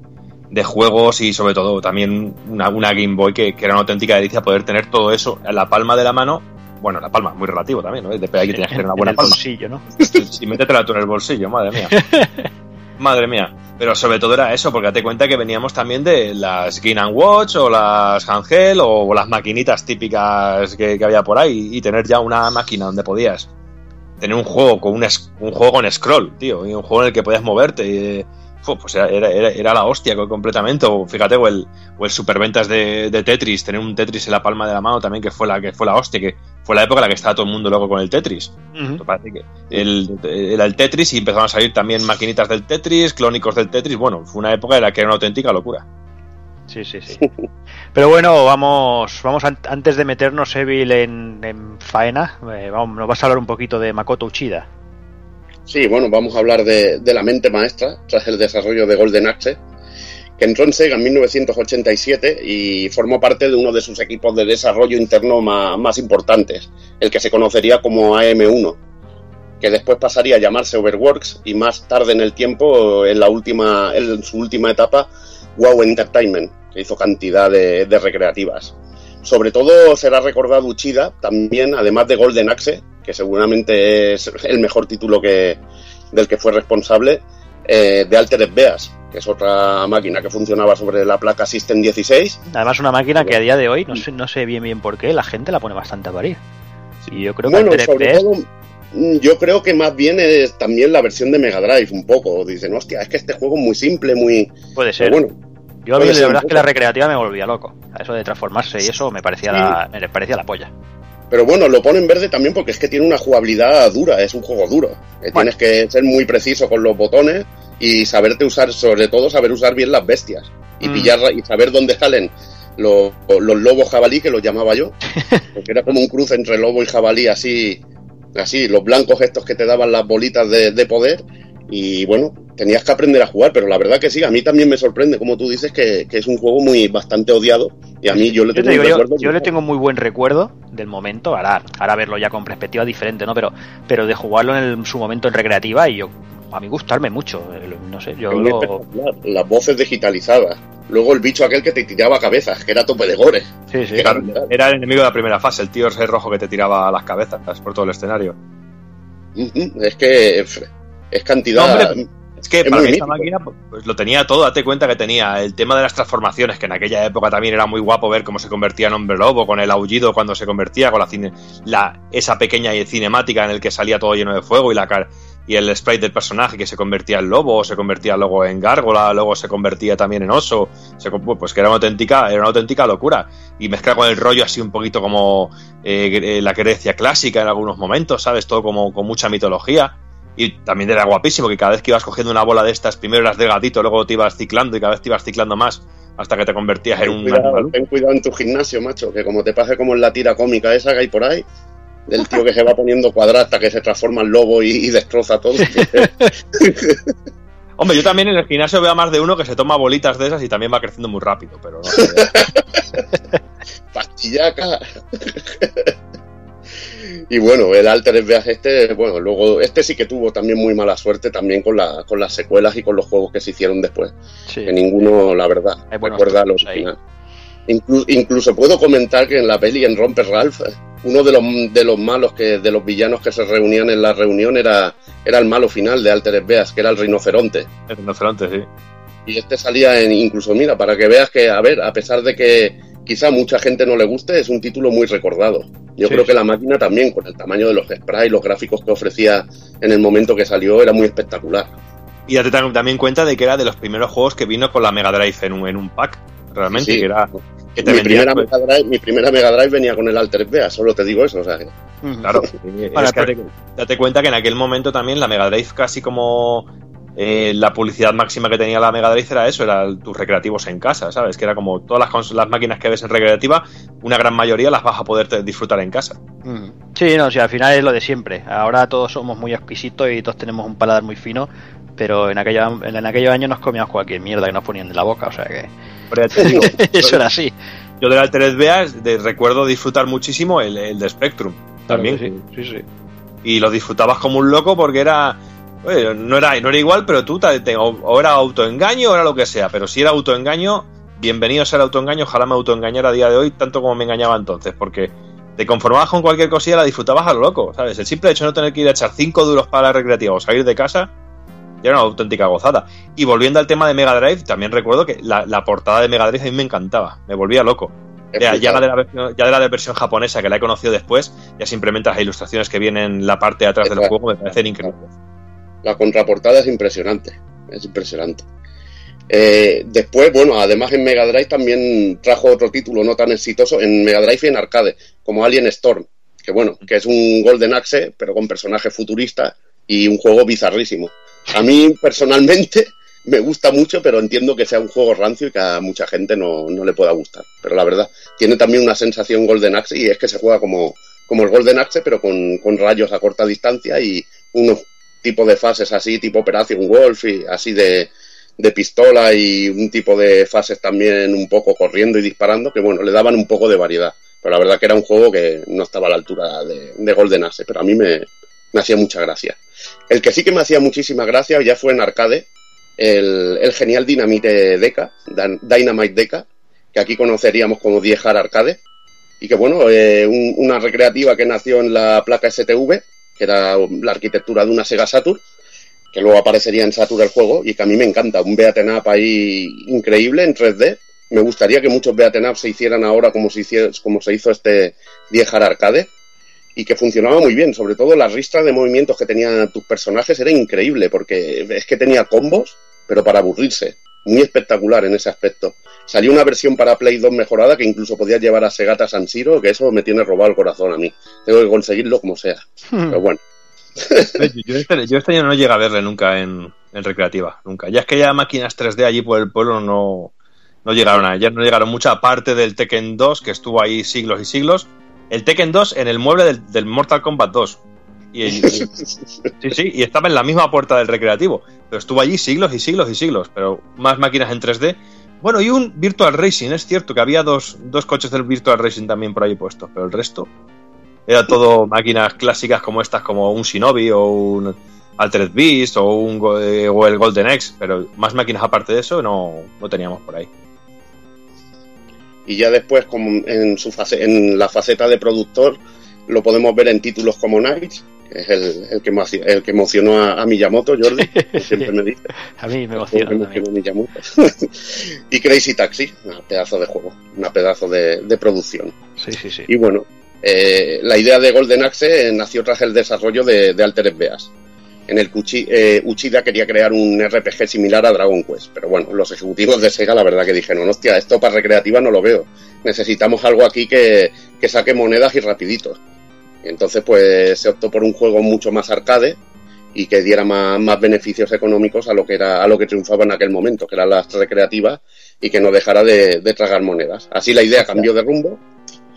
de juegos y sobre todo también una, una Game Boy que, que era una auténtica delicia poder tener todo eso en la palma de la mano. Bueno, la palma, muy relativo también, ¿no? Depende, hay que tener que tener una en buena el palma. bolsillo, ¿no? Si métetela tú en el bolsillo, madre mía. *laughs* Madre mía. Pero sobre todo era eso, porque date cuenta que veníamos también de las Game Watch o las Handheld o las maquinitas típicas que, que había por ahí y tener ya una máquina donde podías tener un juego con un, un juego con scroll, tío, y un juego en el que podías moverte. Y, pues era, era, era- la hostia co- completamente. O fíjate, o el, o el superventas de, de Tetris, tener un Tetris en la palma de la mano también, que fue la que fue la hostia, que fue la época en la que estaba todo el mundo loco con el Tetris. Parece que el, era el Tetris y empezaron a salir también maquinitas del Tetris, clónicos del Tetris. Bueno, fue una época en la que era una auténtica locura. Sí, sí, sí. Pero bueno, vamos, vamos an- antes de meternos Evil en, en faena, eh, vamos, nos vas a hablar un poquito de Makoto Uchida. Sí, bueno, vamos a hablar de, la mente maestra tras el desarrollo de Golden Axe, que entró en Sega en 1987 y formó parte de uno de sus equipos de desarrollo interno más, importantes, el que se conocería como AM1, que después pasaría a llamarse Overworks y más tarde en el tiempo, en, la última, su última etapa, Wow Entertainment, que hizo cantidad de, de recreativas. Sobre todo será recordado Uchida, también, además de Golden Axe, que seguramente es el mejor título que, del que fue responsable, eh, de Altered Beas, que es otra máquina que funcionaba sobre la placa System 16. Además, una máquina que a día de hoy, no sé, no sé bien bien por qué, la gente la pone bastante a parir. Y yo creo que bueno, Altered sobre Beast- todo Mm, Yo creo que más bien es también la versión de Mega Drive, un poco. Dicen, hostia, es que este juego es muy simple, muy. Puede ser. Bueno, Yo a mí la verdad es que la recreativa me volvía loco. Eso de transformarse y eso me parecía, la, me parecía la polla. Pero bueno, lo pone en verde también porque es que tiene una jugabilidad dura, es un juego duro. Tienes que ser muy preciso con los botones y saberte usar, sobre todo saber usar bien las bestias. Y Mm. pillar y saber dónde salen los, los lobos jabalí, que los llamaba yo. *laughs* Porque era como un cruce entre lobo y jabalí, así, así, los blancos estos que te daban las bolitas de, de poder. Y bueno, tenías que aprender a jugar, pero la verdad que sí, a mí también me sorprende, como tú dices, que, que es un juego muy bastante odiado. Y a mí yo le Yo, tengo te digo, un yo, yo le muy- tengo muy buen recuerdo del momento, ahora, ahora verlo ya con perspectiva diferente, ¿no? Pero, pero de jugarlo en el- su momento en recreativa y yo, a mí gustarme mucho, eh, no sé, yo muy lo... Las voces digitalizadas. Luego el bicho aquel que te tiraba cabezas, que era tope de gore. Sí, sí. Claro. Era el enemigo de la primera fase, el tío ese rojo que te tiraba las cabezas por todo el escenario. Ujú, Es que es cantidad. No, hombre, Es que Es para esta máquina pues lo tenía todo, date cuenta que tenía el tema de las transformaciones, que en aquella época también era muy guapo ver cómo se convertía en hombre lobo, con el aullido cuando se convertía, con la, cine, la esa pequeña cinemática en el que salía todo lleno de fuego y la car- y el sprite del personaje que se convertía en lobo, se convertía luego en gárgola, luego se convertía también en oso, se con- pues que era una auténtica, era una auténtica locura. Y mezclar con el rollo así un poquito como eh, la Grecia clásica en algunos momentos, ¿sabes? Todo como con mucha mitología. Y también era guapísimo que cada vez que ibas cogiendo una bola de estas, primero eras delgadito, luego te ibas ciclando y cada vez te ibas ciclando más hasta que te convertías en un cuidado, animal. ten cuidado en tu gimnasio, macho, que como te pase como en la tira cómica esa que hay por ahí, del tío que se va poniendo cuadrado hasta que se transforma en lobo y, y destroza todo. *laughs* *laughs* Hombre, yo también en el gimnasio veo a más de uno que se toma bolitas de esas y también va creciendo muy rápido, pero no. *laughs* Pastillaca. Y bueno, el Alter Beas este, bueno, luego, este sí que tuvo también muy mala suerte también con, la, con las secuelas y con los juegos que se hicieron después. sí. Que ninguno, la verdad, recuerda ahí. original. Inclu- incluso puedo comentar que en la peli en Romper Ralph, uno de los, de los malos que, de los villanos que se reunían en la reunión era, era el malo final de Alter Beas, que era el rinoceronte. El rinoceronte, sí. Y este salía en, incluso, mira, para que veas que, a ver, a pesar de que quizá a mucha gente no le guste, es un título muy recordado. Yo Sí, creo que la máquina también, con el tamaño de los sprites, los gráficos que ofrecía en el momento que salió, era muy espectacular. Y date tam- también cuenta de que era de los primeros juegos que vino con la Mega Drive en un, en un pack, realmente, Sí, sí. que era que te Mi vendía, primera, pues, Mega Drive, mi primera Mega Drive venía con el Alter Beas, solo te digo eso. O sea, que-. Claro, Bueno, *laughs* es que date, date cuenta que en aquel momento también la Mega Drive casi como eh, la publicidad máxima que tenía la Mega Drive era eso, era tus recreativos en casa, ¿sabes? Que era como todas las, máquinas que ves en recreativa, una gran mayoría las vas a poder disfrutar en casa. Sí, no, sí, al final es lo de siempre. Ahora todos somos muy exquisitos y todos tenemos un paladar muy fino, pero en, aquella, en, en aquellos años nos comíamos cualquier mierda que nos ponían en la boca, o sea que Pero ya te digo, *laughs* eso era así. yo del Altered Beas de- recuerdo disfrutar muchísimo el, el de Spectrum también. Claro sí, sí, sí. y lo disfrutabas como un loco porque era oye, no era no era igual pero tú te- te- o, o era autoengaño o era lo que sea pero si era autoengaño bienvenido sea el autoengaño ojalá me autoengañara a día de hoy tanto como me engañaba entonces porque te conformabas con cualquier cosilla la disfrutabas a lo loco sabes el simple hecho de no tener que ir a echar cinco duros para la recreativa o salir de casa ya era una auténtica gozada. Y volviendo al tema de Mega Drive también recuerdo que la, la portada de Mega Drive a mí me encantaba me volvía loco. Ya, ya la de la versión, ya de la versión japonesa que la he conocido después, ya simplemente las ilustraciones que vienen en la parte de atrás del juego me parecen increíbles. La contraportada es impresionante, es impresionante. Eh, después, bueno, además en Mega Drive también trajo otro título no tan exitoso en Mega Drive y en arcade, como Alien Storm, que bueno, que es un Golden Axe, pero con personajes futuristas y un juego bizarrísimo. A mí personalmente *laughs* me gusta mucho, pero entiendo que sea un juego rancio y que a mucha gente no, no le pueda gustar. Pero la verdad, tiene también una sensación Golden Axe y es que se juega como, como el Golden Axe, pero con, con rayos a corta distancia y unos tipos de fases así, tipo Operation Wolf y así de, de pistola y un tipo de fases también un poco corriendo y disparando, que bueno, le daban un poco de variedad. Pero la verdad que era un juego que no estaba a la altura de, de Golden Axe, pero a mí me, me hacía mucha gracia. El que sí que me hacía muchísima gracia ya fue en arcade, el, el genial Dynamite Deca, Dynamite Deca, que aquí conoceríamos como Die Hard Arcade, y que bueno, eh, un- una recreativa que nació en la placa STV, que era la arquitectura de una Sega Saturn, que luego aparecería en Saturn el juego, y que a mí me encanta, un beaten up ahí increíble en 3D. Me gustaría que muchos beaten up se hicieran ahora como se, hicie- como se hizo este Die Hard Arcade. y que funcionaba muy bien. Sobre todo la ristra de movimientos que tenían tus personajes era increíble, porque es que tenía combos, pero para aburrirse. Muy espectacular en ese aspecto. Salió una versión para Play 2 mejorada que incluso podía llevar a Segata San Siro, que eso me tiene robado el corazón a mí. Tengo que conseguirlo como sea. Pero bueno. yo, este, yo este año no llega a verle nunca en, en recreativa, nunca. Ya es que ya máquinas 3D allí por el pueblo no, no llegaron a ella, no llegaron mucha parte del Tekken 2 que estuvo ahí siglos y siglos. El Tekken 2 en el mueble del, del Mortal Kombat 2. Y, y- sí, sí, y estaba en la misma puerta del recreativo. Pero estuvo allí siglos y siglos y siglos. Pero más máquinas en 3D. Bueno, y un Virtual Racing, es cierto que había dos, dos coches del Virtual Racing también por ahí puestos. Pero el resto era todo máquinas clásicas como estas, como un Shinobi o un Altered Beast o, un, eh, o el Golden X. Pero más máquinas aparte de eso no, no teníamos por ahí. y ya después como en su fase, en la faceta de productor lo podemos ver en títulos como Knights, es el, el que, el que emocionó a, a Miyamoto, Jordi, *laughs* que siempre me dice. A mí me emociona *laughs* y Crazy Taxi, un pedazo de juego, una pedazo de, de producción. Sí, sí, sí. Y bueno, eh, la idea de Golden Axe eh, nació tras el desarrollo de, de Altered Beast, en el que Uchi- eh, Uchida quería crear un RPG similar a Dragon Quest. Pero bueno, los ejecutivos de Sega la verdad que dijeron, hostia, esto para recreativa no lo veo. Necesitamos algo aquí que, que saque monedas y rapiditos. Entonces pues se optó por un juego mucho más arcade y que diera más, más beneficios económicos a lo que era a lo que triunfaba en aquel momento, que eran las recreativas y que no dejara de, de tragar monedas. Así la idea cambió de rumbo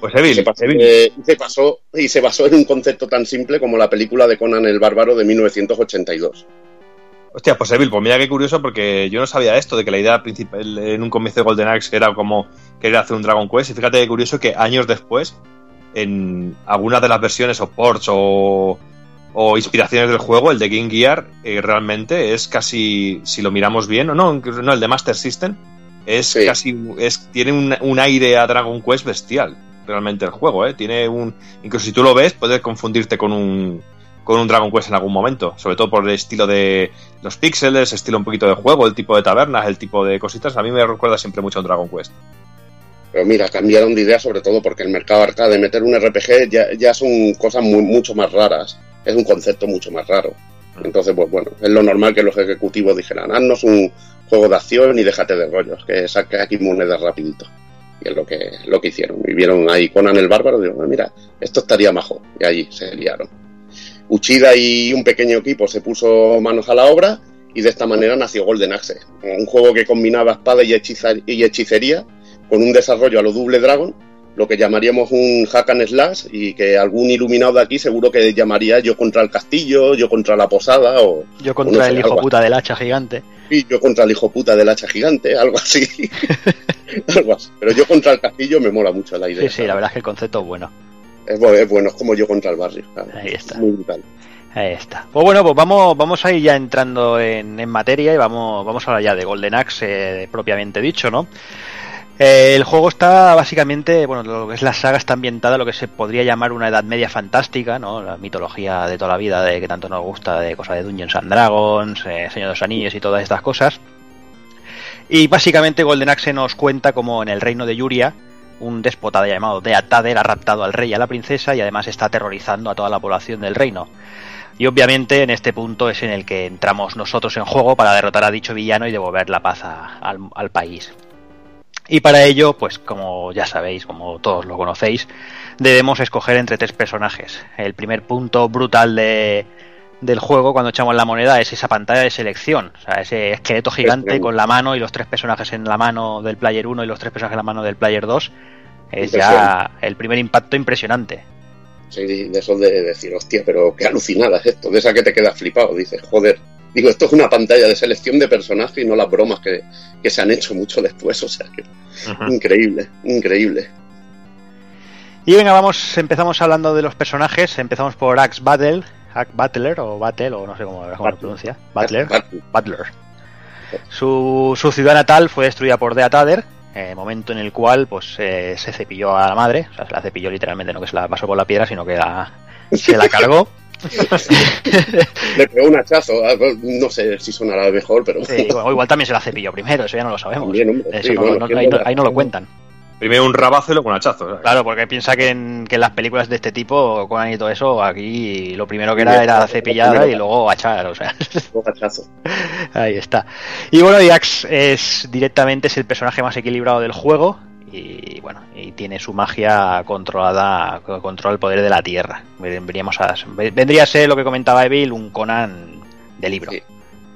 Pues Evil, se, pasó, Evil. eh, se pasó y se basó en un concepto tan simple como la película de Conan el Bárbaro de 1982. Hostia, pues Evil, pues mira qué curioso porque yo no sabía esto, de que la idea principal en un comienzo de Golden Axe era como querer hacer un Dragon Quest. Y fíjate qué curioso que años después, en algunas de las versiones o ports o, o inspiraciones del juego, el de Game Gear eh, realmente es casi, si lo miramos bien, o no, no, el de Master System, es Sí. casi, es, tiene un, un aire a Dragon Quest bestial, realmente el juego, ¿eh? Tiene un, incluso si tú lo ves, puedes confundirte con un, con un Dragon Quest en algún momento, sobre todo por el estilo de los píxeles, estilo un poquito de juego, el tipo de tabernas, el tipo de cositas, a mí me recuerda siempre mucho a un Dragon Quest. Pero mira, cambiaron de idea sobre todo porque el mercado arcade, meter un RPG ya, son cosas mucho más raras. Es un concepto mucho más raro. Entonces, pues bueno, es lo normal que los ejecutivos dijeran, haznos un juego de acción y déjate de rollos, que saque aquí monedas rapidito. Y es lo que, lo que hicieron. Y vieron ahí Conan el Bárbaro y dijeron, mira, esto estaría majo. Y allí se liaron. Uchida y un pequeño equipo se puso manos a la obra y de esta manera nació Golden Axe, un juego que combinaba espada y, y hechicería con un desarrollo a lo Double Dragon, lo que llamaríamos un hack and slash y que algún iluminado de aquí seguro que llamaría yo contra el castillo, yo contra la posada o Yo contra no sé, el hijo puta del hacha gigante. y yo contra el hijo puta del hacha gigante, *laughs* algo así. *laughs* algo así. Pero yo contra el castillo me mola mucho la idea. Sí, sí, la verdad es que el concepto es bueno. Es, es bueno, es como yo contra el barrio. ¿sabes? Ahí está. Muy brutal. Ahí está. Pues bueno, pues vamos, vamos a ir ya entrando en, en materia y vamos, vamos a hablar ya de Golden Axe eh, propiamente dicho, ¿no? Eh, el juego está básicamente, bueno, lo que es la saga está ambientada en lo que se podría llamar una edad media fantástica, ¿no? La mitología de toda la vida de que tanto nos gusta, de cosas de Dungeons and Dragons, eh, Señor de los Anillos y todas estas cosas. Y básicamente Golden Axe nos cuenta como en el reino de Yuria, un déspota llamado Deatader ha raptado al rey y a la princesa y además está aterrorizando a toda la población del reino. Y obviamente en este punto es en el que entramos nosotros en juego para derrotar a dicho villano y devolver la paz a- al país. Y para ello, pues como ya sabéis, como todos lo conocéis, debemos escoger entre tres personajes. El primer punto brutal de, del juego cuando echamos la moneda es esa pantalla de selección, o sea, ese esqueleto gigante con la mano y los tres personajes en la mano del player 1 y los tres personajes en la mano del player 2. Es ya el primer impacto impresionante. Sí, de eso de decir, hostia, pero qué alucinada es esto. De esa que te quedas flipado. Dices, joder. Digo, esto es una pantalla de selección de personajes y no las bromas que, que se han hecho mucho después. O sea, que increíble, increíble. Y venga, vamos, empezamos hablando de los personajes. Empezamos por Axe Battle, Axe Battler o Battle, o no sé cómo, cómo pronuncia. Butler. Battle. Butler. Su, su ciudad natal fue destruida por Deatader, eh, momento en el cual pues eh, se cepilló a la madre, o sea, se la cepilló literalmente, no que se la pasó por la piedra, sino que la, se la cargó. *laughs* *laughs* Le pegó un hachazo. ah, No sé si sonará mejor, pero. Sí, bueno, igual también se la cepilló primero, eso ya no lo sabemos. También, hombre, Eso sí, no- bueno, no- que ahí, no, es ahí no lo cuentan. Primero un rabazo y luego un hachazo. ¿sabes? Claro, porque piensa que en, que en las películas de este tipo, Conan y todo eso, aquí lo primero que era era cepillada y luego hachar, o sea. Hachazo. *laughs* Ahí está. Y bueno, Jax es directamente es el personaje más equilibrado del juego y bueno, y tiene su magia controlada, controla el poder de la tierra. Vendríamos a, vendría a ser lo que comentaba Evil, un Conan de libro. Sí.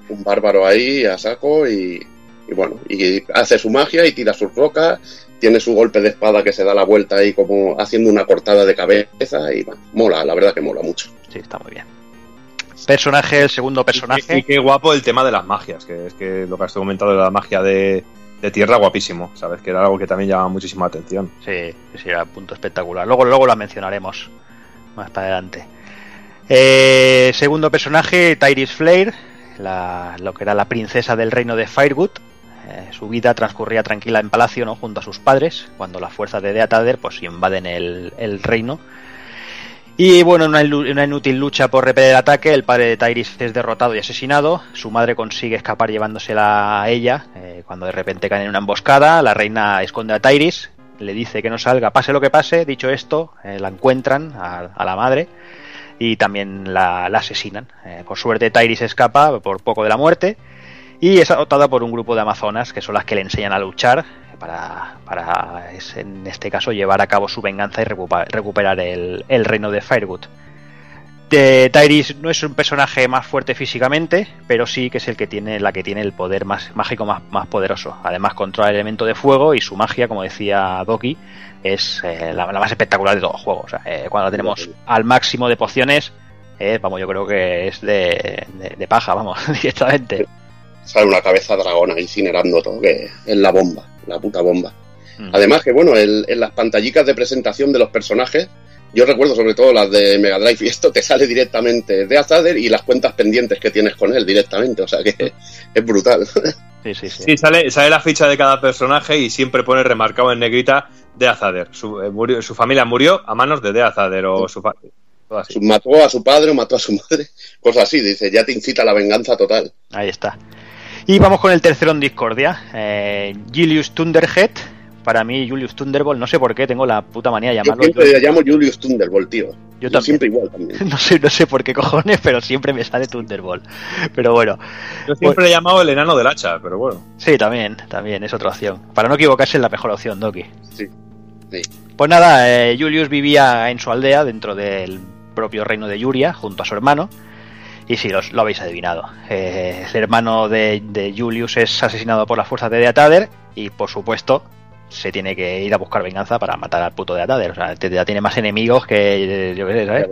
Un bárbaro ahí a saco y, y bueno, y hace su magia y tira sus rocas, tiene su golpe de espada que se da la vuelta ahí como haciendo una cortada de cabeza y bueno, mola, la verdad que mola mucho. Sí, está muy bien. Personaje, el segundo personaje. Y, y qué guapo el tema de las magias, que es que lo que has comentado de la magia de, de tierra, guapísimo, ¿sabes? Que era algo que también llama muchísima atención. Sí, sí, era un punto espectacular. Luego, luego la mencionaremos más para adelante. Eh, segundo personaje, Tyris Flare, la, lo que era la princesa del reino de Firewood. Eh, su vida transcurría tranquila en palacio, ¿no? Junto a sus padres, cuando las fuerzas de Deatader pues invaden el, el reino. Y bueno, en una, inútil lucha por repeler el ataque, el padre de Tyris es derrotado y asesinado. Su madre consigue escapar llevándosela a ella. eh, cuando de repente caen en una emboscada, la reina esconde a Tyris, le dice que no salga, pase lo que pase. Dicho esto, eh, la encuentran a, la madre y también la, asesinan. Eh, por suerte, Tyris escapa por poco de la muerte y es adoptada por un grupo de amazonas que son las que le enseñan a luchar para, para en este caso, llevar a cabo su venganza y recuperar el, el reino de Firewood. De Tyris no es un personaje más fuerte físicamente, pero sí que es el que tiene la que tiene el poder más mágico más, más poderoso. Además controla el elemento de fuego y su magia, como decía Doki, es eh, la, la más espectacular de todo el juego. O sea, eh, cuando la tenemos al máximo de pociones, eh, vamos, yo creo que es de, de- de paja, vamos, *laughs* directamente. Sale una cabeza dragón ahí incinerando todo, que es la bomba, la puta bomba. Mm. Además que bueno, el- en las pantallicas de presentación de los personajes, yo recuerdo sobre todo las de Mega Drive *laughs* y esto te sale directamente de Azader y las cuentas pendientes que tienes con él directamente, o sea que *laughs* es brutal. Sí, sí, sí. Sí, sale, sale la ficha de cada personaje y siempre pone remarcado en negrita de Azader. Su, eh, murió- su familia murió a manos de De Azader o su. Su- Mató a su padre o mató a su madre, *laughs* cosas así, dice, ya te incita a la venganza total. Ahí está. Y vamos con el tercero en discordia. Eh, Julius Thunderhead. Para mí, Julius Thunderbolt, no sé por qué, tengo la puta manía de Yo llamarlo. siempre le llamo Julius Thunderbolt, tío. Yo Yo, también. siempre igual *laughs* también. No sé, no sé por qué cojones, pero siempre me sale Thunderbolt. Pero bueno, Yo siempre le he llamado el enano del hacha, pero bueno. sí, también, también es otra opción. Para no equivocarse es la mejor opción, Doki. Sí, sí. Pues nada, eh, Julius vivía en su aldea dentro del propio reino de Yuria, junto a su hermano. Y sí, los- lo habéis adivinado. Eh, el hermano de, de Julius es asesinado por las fuerzas de Deatader y, por supuesto, se tiene que ir a buscar venganza para matar al puto Deatader. O sea, ya tiene más enemigos que, yo qué sé, ¿sabes?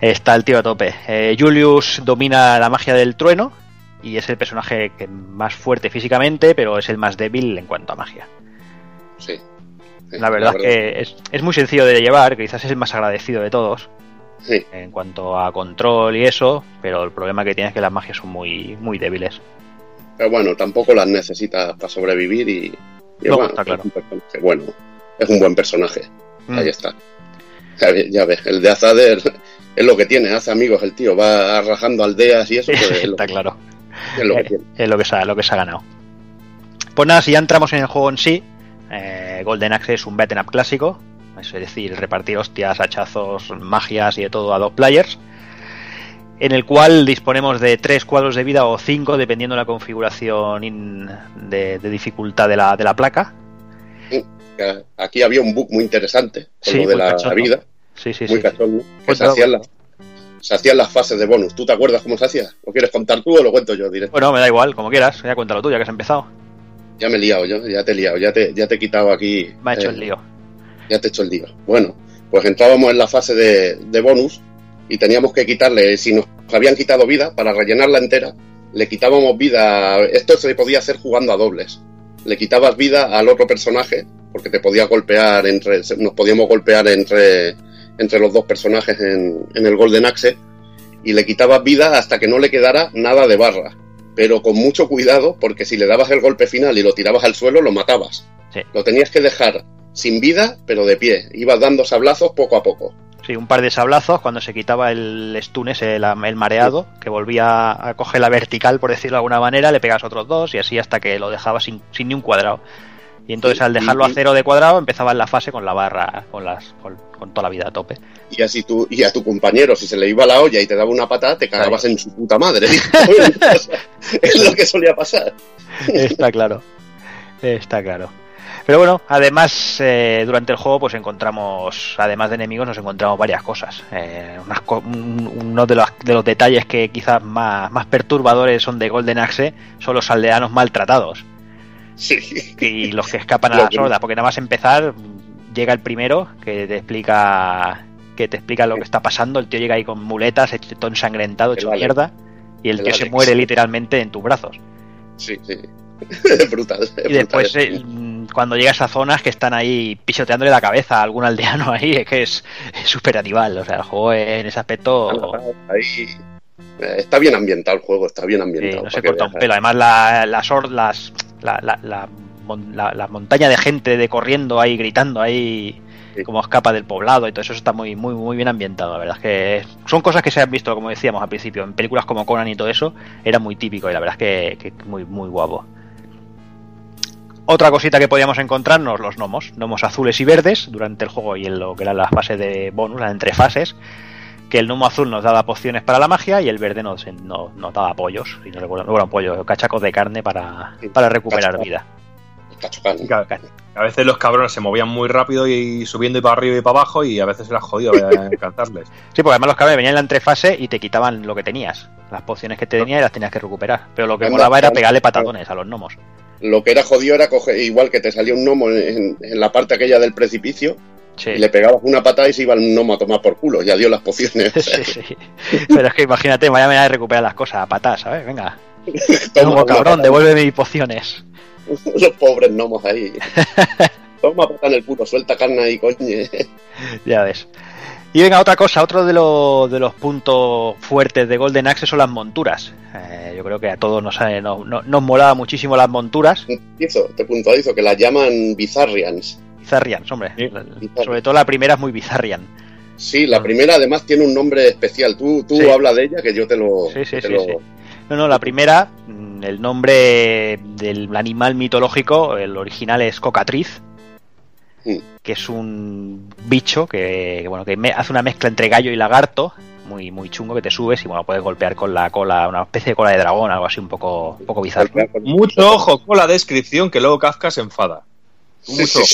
Está el tío a tope. Eh, Julius domina la magia del trueno y es el personaje que más fuerte físicamente, pero es el más débil en cuanto a magia. Sí. Sí, La verdad es que es, es muy sencillo de llevar, quizás es el más agradecido de todos Sí, en cuanto a control y eso, pero el problema que tiene es que las magias son muy, muy débiles. pero bueno, tampoco las necesitas para sobrevivir y, y No, bueno, está claro. es bueno, es un buen personaje. Mm. Ahí está. Ya, ve- ya ves, el de Azader es lo que tiene, hace amigos el tío, va rajando aldeas y eso, pues es, *laughs* lo, Está que- claro. es lo que Eh, tiene. Es lo que, se ha, lo que se ha ganado. Pues nada, si ya entramos en el juego en sí, eh, Golden Axe es un beat'em up clásico, es decir, repartir hostias, hachazos, magias y de todo a dos players, en el cual disponemos de tres cuadros de vida o cinco, dependiendo de la configuración in- de, de dificultad de la, de la placa. Aquí había un bug muy interesante con Sí, lo de la vida, Sí, sí, muy sí. cachondo, que Pues se hacían, las, se hacían las fases de bonus. ¿Tú te acuerdas cómo se hacía? ¿Lo quieres contar tú o lo cuento yo directo? Bueno, me da igual, como quieras, ya cuéntalo tú, ya que has empezado. Ya me he liado, yo, ya te he liado, ya te, ya te he quitado aquí. Me ha hecho eh, el lío. Ya te he hecho el lío. Bueno, pues entrábamos en la fase de, de bonus y teníamos que quitarle, si nos habían quitado vida, para rellenarla entera, le quitábamos vida. Esto se podía hacer jugando a dobles. Le quitabas vida al otro personaje, porque te podía golpear entre. Nos podíamos golpear entre, entre los dos personajes en, en el Golden Axe, y le quitabas vida hasta que no le quedara nada de barra. Pero con mucho cuidado, porque si le dabas el golpe final y lo tirabas al suelo, lo matabas. Sí. Lo tenías que dejar sin vida, pero de pie. Ibas dando sablazos poco a poco. Sí, un par de sablazos cuando se quitaba el stun ese, el, el mareado, que volvía a coger la vertical, por decirlo de alguna manera, le pegas otros dos y así hasta que lo dejaba sin, sin ni un cuadrado. Y entonces al dejarlo a cero de cuadrado empezaba la fase con la barra, con las con, con toda la vida a tope. Y así tú, y a tu compañero, si se le iba la olla y te daba una patada, te cagabas en su puta madre. *laughs* *laughs* es lo que solía pasar. Está claro. Está claro. Pero bueno, además, eh, durante el juego, pues encontramos, además de enemigos, nos encontramos varias cosas. Eh, unas co- un- uno de los, de los detalles que quizás más, más perturbadores son de Golden Axe son los aldeanos maltratados Sí. y los que escapan a la sorda, porque nada más empezar, llega el primero que te explica que te explica lo que está pasando. El tío llega ahí con muletas, hecho todo ensangrentado, El hecho Alex. mierda, y el El tío se muere literalmente en tus brazos. Sí, sí. *laughs* Brutal. Y brutal. después, eh, cuando llegas a zonas que están ahí pisoteándole la cabeza a algún aldeano *laughs* ahí, es que es súper animal. O sea, el juego en ese aspecto Ahí eh, está bien ambientado el juego, está bien ambientado. no se corta un pelo. Además, la, las las, la, la, la, mon- la- la montaña de gente de corriendo ahí, gritando ahí, Sí. como escapa del poblado y todo eso está muy, muy, muy bien ambientado. La verdad es que son cosas que se han visto, como decíamos al principio, en películas como Conan y todo eso, era muy típico y la verdad es que, que muy, muy guapo. Otra cosita que podíamos encontrarnos, los gnomos, gnomos azules y verdes durante el juego y en lo que eran las fases de bonus, las entrefases, que el gnomo azul nos daba pociones para la magia y el verde nos, no- nos daba pollos, si no recuerdo, no eran pollos, cachacos de carne para, para recuperar vida. Y que- A veces los cabrones se movían muy rápido y subiendo y para arriba y para abajo y a veces era jodido *laughs* alcanzarles. Sí, porque además los cabrones venían en la entrefase y te quitaban lo que tenías. Las pociones que te tenías las tenías que recuperar. Pero lo que molaba era pegarle patadones a los gnomos. Lo que era jodido era coger, igual que te salía un gnomo en, en la parte aquella del precipicio, Sí. y le pegabas una patada y se iba el gnomo a tomar por culo, ya dio las pociones. *laughs* Sí, sí. Pero es que imagínate, vaya manera de recuperar las cosas a patas, ¿sabes? Venga. *laughs* Toma cabrón, patada. devuelve mis pociones. *laughs* Los pobres gnomos ahí. Toma pata en el culo, suelta carne ahí, coño. Ya ves. Y venga, otra cosa, otro de, los de los puntos fuertes de Golden Axe son las monturas. Eh, yo creo que a todos nos, eh, nos, molaba muchísimo las monturas. Te puntualizo, que las llaman Bizarrians. Bizarrians, hombre. Sí, Sobre todo la primera es muy Bizarrian. Sí, la primera además tiene un nombre especial. Tú, tú Sí. habla de ella que yo te lo. Sí, sí, te sí, lo- sí. No, no, la primera, mm, el nombre del animal mitológico, el original es cocatriz, Que es un bicho que, que, bueno, que me- hace una mezcla entre gallo y lagarto, muy, muy chungo, que te subes y bueno, puedes golpear con la cola, una especie de cola de dragón, algo así un poco, un poco bizarro. Mucho ojo con la descripción que luego Kafka se enfada. Mucho ojo.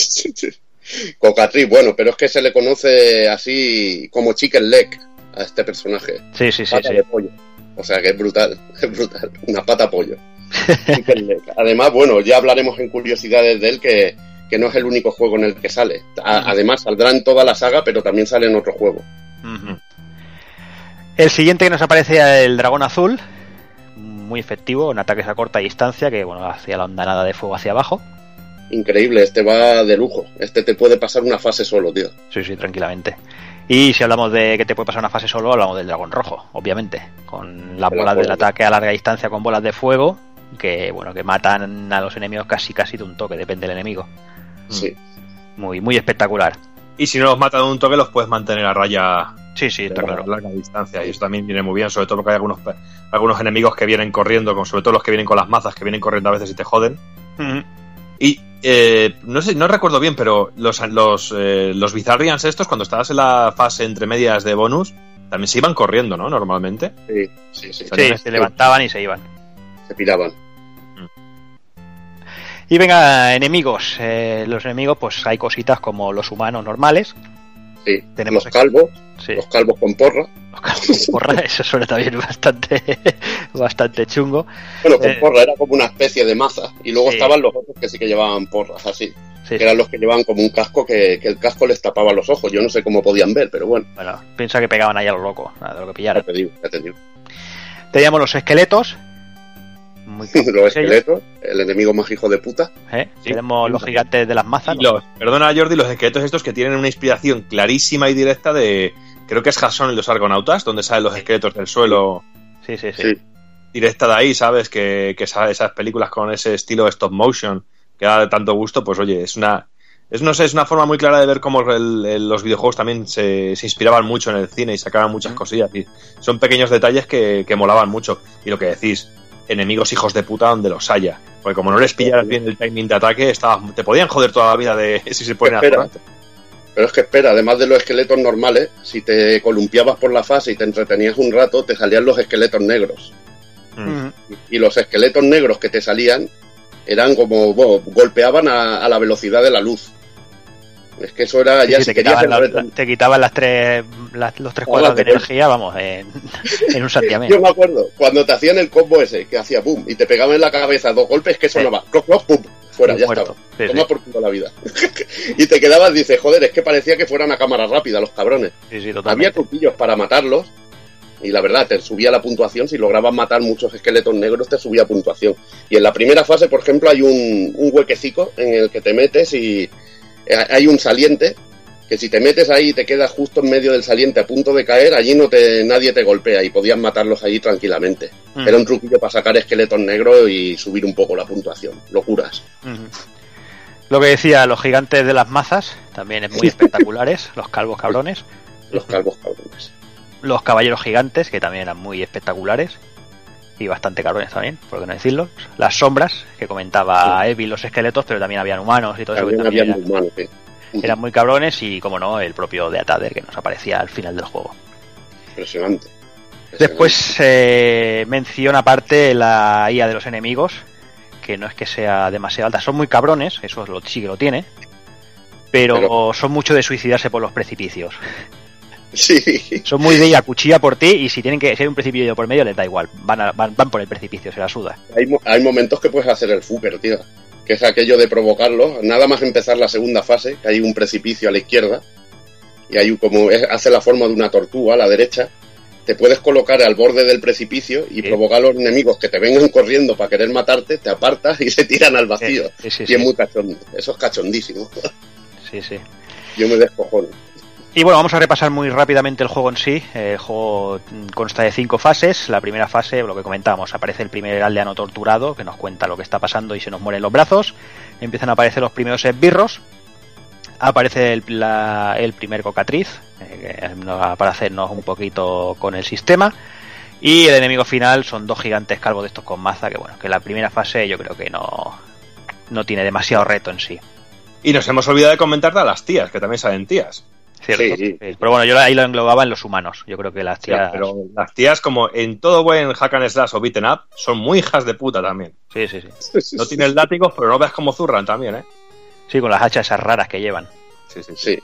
Cocatriz, bueno, pero es que se le conoce así como chicken leg a este personaje. Sí, sí, sí, Pata sí. de pollo. O sea que es brutal, *laughs* es brutal. Una pata pollo. Chicken leg. Además, bueno, ya hablaremos en curiosidades de él que, que no es el único juego en el que sale. A- además, saldrá en toda la saga, pero también sale en otro juego. El siguiente que nos aparece es el dragón azul, muy efectivo, en ataques a corta distancia, que bueno, hacía la ondanada de fuego hacia abajo. Increíble, este va de lujo. Este te puede pasar una fase solo, tío. Sí, sí, tranquilamente. Y si hablamos de que te puede pasar una fase solo, hablamos del dragón rojo, obviamente. Con las bolas del ataque a larga distancia con bolas de fuego, que bueno, que matan a los enemigos casi casi de un toque, depende del enemigo. Sí. Muy, muy espectacular. Y si no los matan de un toque, los puedes mantener a raya Sí, sí, está claro. larga distancia. Y eso también viene muy bien, sobre todo porque hay algunos, algunos enemigos que vienen corriendo, con, sobre todo los que vienen con las mazas, que vienen corriendo a veces y te joden. Ujú. Y eh, no sé, no recuerdo bien, pero los, los, eh, los Bizarrians estos, cuando estabas en la fase entre medias de bonus, también se iban corriendo, ¿no? Normalmente. Sí, sí, sí. Sí, se levantaban y se iban. Se piraban. Y venga, enemigos. Eh, los enemigos, pues hay cositas como los humanos normales. Sí. Tenemos los calvos, Sí, los calvos con porra. los cabros de porra, *laughs* eso suena también bastante, *laughs* bastante chungo. Bueno, con Eh. porra era como una especie de maza. Y luego Sí. estaban los otros que sí que llevaban porras, así. Sí, Que eran los que llevaban como un casco que, que el casco les tapaba los ojos. Yo no sé cómo podían ver, pero bueno, Bueno, piensa que pegaban ahí a lo loco, de lo que ya pillaran. te digo, ya te digo. Teníamos los esqueletos. Muy Los esqueletos, el enemigo más hijo de puta. ¿eh? Sí. Tenemos los gigantes de las mazas. Los, perdona Jordi, los esqueletos estos que tienen una inspiración clarísima y directa de. Creo que es Jason y los Argonautas, donde salen los esqueletos del suelo. Sí, sí, sí. Sí. Directa de ahí, ¿sabes? Que, que esa- esas películas con ese estilo stop motion que da tanto gusto, pues oye, es una. Es, no sé, es una forma muy clara de ver cómo el- el- los videojuegos también se, se inspiraban mucho en el cine y sacaban muchas cosillas. Y son pequeños detalles que, que molaban mucho. Y lo que decís, enemigos hijos de puta donde los haya. Porque como no les pillaras bien el timing de ataque, estaba, te podían joder toda la vida de *laughs* si se ponen a. Pero es que espera, además de los esqueletos normales, si te columpiabas por la fase y te entretenías un rato, te salían los esqueletos negros. Mm. Y los esqueletos negros que te salían eran como, bueno, golpeaban a, a la velocidad de la luz. Es que eso era ya Sí, si te, quitaban el la- reto- te quitaban las tres, las- los tres cuadros de energía, vamos, en, *laughs* en un santiamén. Yo me acuerdo, cuando te hacían el combo ese, que hacía boom, y te pegaban en la cabeza dos golpes, que sonaba, cloc, cloc, pum, fuera, ya Muerto. estaba. Toma por culo la vida. *laughs* y te quedabas, dices, joder, es que parecía que fueran a cámara rápida los cabrones. Había truquillos para matarlos, y la verdad, te subía la puntuación. Si lograbas matar muchos esqueletos negros, te subía puntuación. Y en la primera fase, por ejemplo, hay un, un huequecico en el que te metes y hay un saliente que si te metes ahí y te quedas justo en medio del saliente a punto de caer, allí no te, nadie te golpea y podías matarlos allí tranquilamente. Mm. Era un truquillo para sacar esqueletos negros y subir un poco la puntuación. Locuras. Lo que decía, los gigantes de las mazas, también es muy espectaculares, los calvos cabrones, Los calvos cabrones. los caballeros gigantes, que también eran muy espectaculares, y bastante cabrones también, por qué no decirlo, las sombras, que comentaba Evi, los esqueletos, pero también habían humanos y todo eso, que También había también muy eran, humanos, sí. eran muy cabrones, y como no, el propio de Atader, que nos aparecía al final del juego. Impresionante. Después eh, menciona aparte la IA de los enemigos, que no es que sea demasiado alta, son muy cabrones, eso lo, sí que lo tiene, pero, Pero- son mucho de suicidarse por los precipicios. Sí. Son muy de a cuchilla por ti y si tienen que hay un precipicio por medio les da igual, van, a- van, van por el precipicio, se la suda. Hay, hay momentos que puedes hacer el fucker, tío. Que es aquello de provocarlo. Nada más empezar la segunda fase, que hay un precipicio a la izquierda. Y hay como es- hace la forma de una tortuga a la derecha. Te puedes colocar al borde del precipicio y Sí. provocar a los enemigos que te vengan corriendo para querer matarte, te apartas y *laughs* se tiran al vacío. Sí, sí, y es muy cachondo. Eso es cachondísimo. sí, sí. Yo me descojono. Y bueno, vamos a repasar muy rápidamente el juego en sí. El juego consta de cinco fases. La primera fase, lo que comentábamos, aparece el primer aldeano torturado que nos cuenta lo que está pasando y se nos mueren los brazos. Empiezan a aparecer los primeros esbirros. Aparece el, el primer cocatriz, eh, para hacernos un poquito con el sistema. Y el enemigo final son dos gigantes calvos de estos con maza, que bueno, que la primera fase yo creo que no, no tiene demasiado reto en sí. Y nos hemos olvidado de comentar a las tías, que también salen tías. ¿Cierto? Sí, sí. Pero bueno, yo ahí lo englobaba en los humanos. Yo creo que las tías... pero las tías, como en todo buen hack and slash o beaten up, son muy hijas de puta también. Sí, sí, sí. *laughs* No tienen látigos, pero no ves cómo zurran también, ¿eh? Sí, con las hachas esas raras que llevan. Sí, sí, Sí.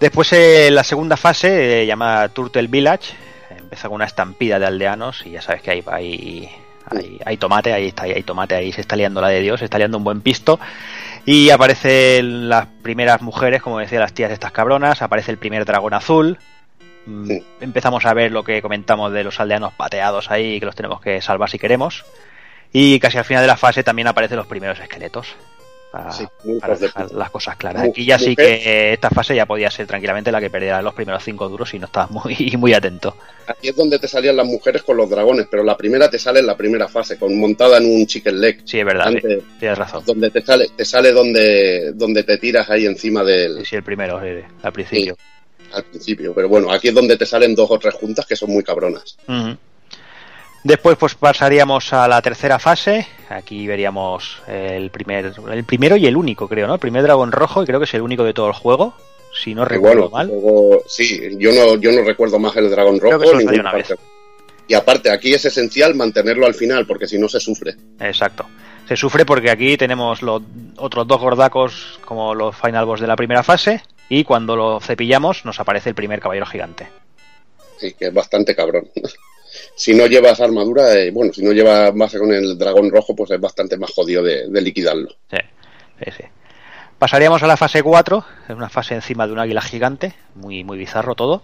Después eh, la segunda fase, eh, llamada Turtle Village, empieza con una estampida de aldeanos y ya sabes que hay, hay, hay, hay tomate, ahí está, hay tomate, ahí se está liando la de Dios, se está liando un buen pisto. Y aparecen las primeras mujeres, como decía, las tías de estas cabronas, aparece el primer dragón azul. Mm, Sí. Empezamos a ver lo que comentamos de los aldeanos pateados ahí, que los tenemos que salvar si queremos. Y casi al final de la fase también aparecen los primeros esqueletos. Para, Sí, muy para hijos de dejar las cosas claras. Aquí ya sí que esta fase ya podía ser tranquilamente la que perdiera los primeros cinco duros si no estabas muy, *laughs* muy atento. Aquí es donde te salían las mujeres con los dragones, pero la primera te sale en la primera fase, con montada en un chicken leg. Sí, es verdad, sí, tienes razón. donde te sale, te sale donde, donde te tiras ahí encima del Sí, sí, el primero, al principio. al principio. Pero bueno, aquí es donde te salen dos o tres juntas que son muy cabronas. Después pues pasaríamos a la tercera fase. Aquí veríamos el primer, el primero y el único, creo, ¿no? El primer dragón rojo y creo que es el único de todo el juego, si no recuerdo bueno, mal. luego- sí, yo no, yo no recuerdo más el dragón Creo rojo. que una vez. Y aparte, aquí es esencial mantenerlo al final, porque si no se sufre. Exacto. Se sufre porque aquí tenemos los otros dos gordacos como los final boss de la primera fase y cuando lo cepillamos nos aparece el primer caballero gigante. Sí, que es bastante cabrón. *laughs* si no llevas armadura, eh, bueno, si no llevas base con el dragón rojo, pues es bastante más jodido de, de liquidarlo. Sí, sí, sí. Pasaríamos a la fase 4, es una fase encima de un águila gigante, muy, muy bizarro todo.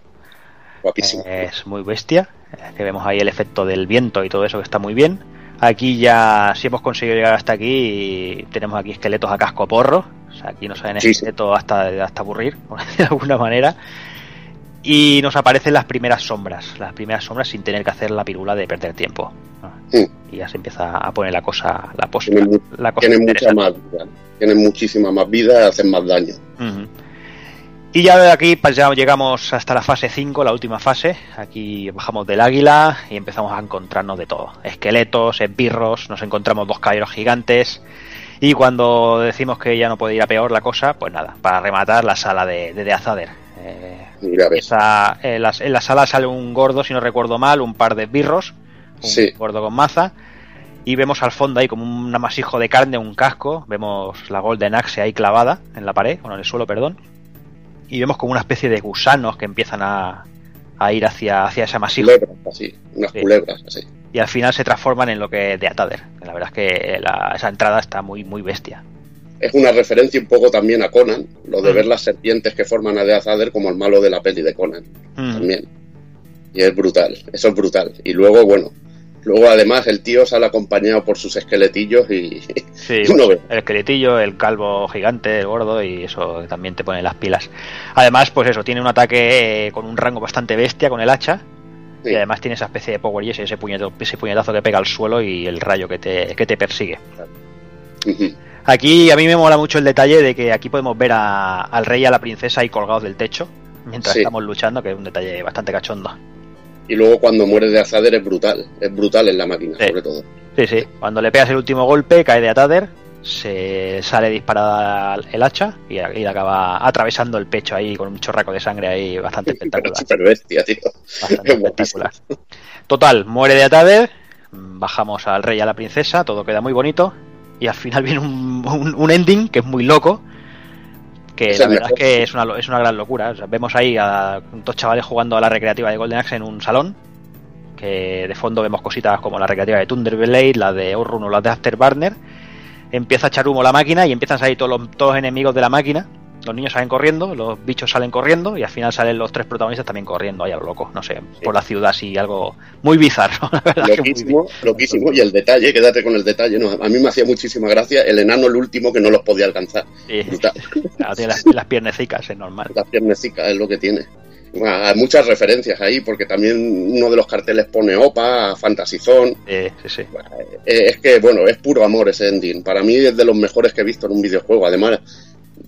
Guapísimo. Es muy bestia. eh, Que vemos ahí el efecto del viento y todo eso que está muy bien. Aquí ya, si hemos conseguido llegar hasta aquí, tenemos aquí esqueletos a casco porro. O sea, aquí nos salen Sí, sí. esqueletos hasta, hasta aburrir, *laughs* por de alguna manera. Y nos aparecen las primeras sombras. Las primeras sombras sin tener que hacer la pirula de perder tiempo. Sí. Y ya se empieza a poner la cosa, la, pos- Tienen la cosa Tienen mucha más vida. Tienen muchísima más vida, hacen más daño. Y ya de aquí pues ya llegamos hasta la fase 5, la última fase. Aquí bajamos del águila y empezamos a encontrarnos de todo. Esqueletos, esbirros, nos encontramos dos caballeros gigantes. Y cuando decimos que ya no puede ir a peor la cosa, pues nada, para rematar la sala de, de, de Azader. Eh, esa, en, la, en, la, sala sale un gordo, si no recuerdo mal, un par de esbirros, un sí. gordo con maza. Y vemos al fondo ahí como un amasijo de carne, un casco. Vemos la Golden Axe ahí clavada en la pared, bueno, en el suelo, perdón y vemos como una especie de gusanos que empiezan a, a ir hacia, hacia ese amasijo. Culebras, así, unas sí. culebras, así. Y al final se transforman en lo que es de Atader. La verdad es que la, esa entrada está muy, muy bestia. Es una referencia un poco también a Conan, lo de mm. ver las serpientes que forman a de Azader como el malo de la peli de Conan. Mm. También. Y es brutal, eso es brutal. Y luego, bueno, Luego, además, el tío sale acompañado por sus esqueletillos y. *laughs* Sí, uno ve. el esqueletillo, el calvo gigante, el gordo, y eso también te pone las pilas. Además, pues eso, tiene un ataque eh, con un rango bastante bestia con el hacha. Sí. Y además tiene esa especie de power y ese, ese, puñetazo, ese puñetazo que pega al suelo y el rayo que te, que te persigue. Uh -huh. Aquí a mí me mola mucho el detalle de que aquí podemos ver a, al rey y a la princesa ahí colgados del techo mientras sí. estamos luchando, que es un detalle bastante cachondo. Y luego cuando muere de Azader es brutal, es brutal en la máquina, sí. sobre todo. Sí, sí, cuando le pegas el último golpe, cae de Atader, se sale disparada el hacha y, y acaba atravesando el pecho ahí con un chorraco de sangre ahí bastante *laughs* espectacular. Super bestia, tío. Bastante *laughs* espectacular. Total, muere de Atader, bajamos al rey y a la princesa, todo queda muy bonito y al final *laughs* viene un, un, un ending que es muy loco que es la verdad es que es una, es una gran locura. O sea, vemos ahí a dos chavales jugando a la recreativa de Golden Axe en un salón, que de fondo vemos cositas como la recreativa de Thunderblade, la de Outrun o la de Afterburner. Empieza a echar humo la máquina y empiezan a salir todos los, todos los enemigos de la máquina. Los niños salen corriendo, los bichos salen corriendo y al final salen los tres protagonistas también corriendo ahí a lo loco, no sé, sí. por la ciudad así, algo muy bizarro. *laughs* La verdad loquísimo, muy loquísimo. Y el detalle, quédate con el detalle, no, a mí me hacía muchísima gracia el enano el último que no los podía alcanzar. Sí. *laughs* Claro, tiene las, las piernecicas, es normal. Las piernecicas es lo que tiene. Bueno, hay muchas referencias ahí, porque también uno de los carteles pone OPA, Fantasy Zone. Sí, sí, sí. Es que, bueno, es puro amor ese ending. Para mí es de los mejores que he visto en un videojuego. Además,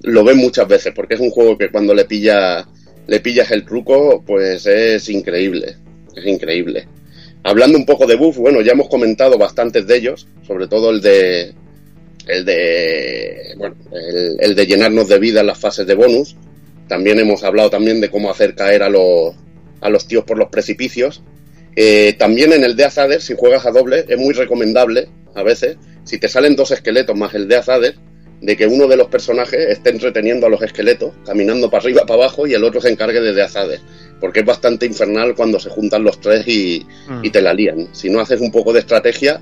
lo ven muchas veces, porque es un juego que cuando le pilla le pillas el truco, pues es increíble. Es increíble. Hablando un poco de buff, bueno, ya hemos comentado bastantes de ellos, sobre todo el de el de bueno, el, el de llenarnos de vida en las fases de bonus. También hemos hablado también de cómo hacer caer a los a los tíos por los precipicios. Eh, también en el de Azader, si juegas a doble, es muy recomendable, a veces, si te salen dos esqueletos más el de Azader, de que uno de los personajes esté entreteniendo a los esqueletos, caminando para arriba, para abajo, y el otro se encargue de Azader. Porque es bastante infernal cuando se juntan los tres y, mm. y te la lían. Si no haces un poco de estrategia,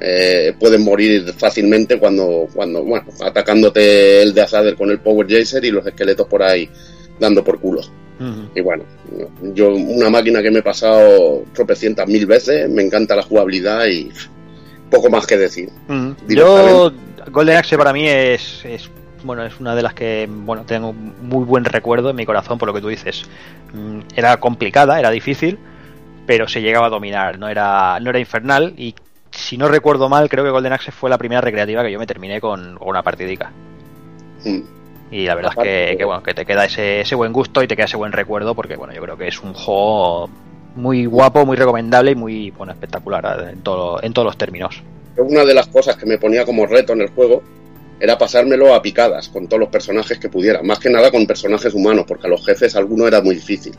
eh, pueden morir fácilmente cuando, cuando, bueno, atacándote el de Azader con el Power Jaser y los esqueletos por ahí dando por culo. Uh -huh. Y bueno, yo una máquina que me he pasado tropecientas mil veces, me encanta la jugabilidad y poco más que decir. Uh -huh. Yo Golden Axe para mí es, es, bueno es una de las que bueno tengo muy buen recuerdo en mi corazón por lo que tú dices. Mm, era complicada, era difícil, pero se llegaba a dominar, no era no era infernal y si no recuerdo mal creo que Golden Axe fue la primera recreativa que yo me terminé con, con una partidica. Mm. Y la verdad Aparte, es que, que, bueno que te queda ese, ese buen gusto y te queda ese buen recuerdo porque bueno yo creo que es un juego muy guapo, muy recomendable y muy bueno espectacular en todo en todos los términos una de las cosas que me ponía como reto en el juego era pasármelo a picadas con todos los personajes que pudiera, más que nada con personajes humanos, porque a los jefes alguno era muy difícil.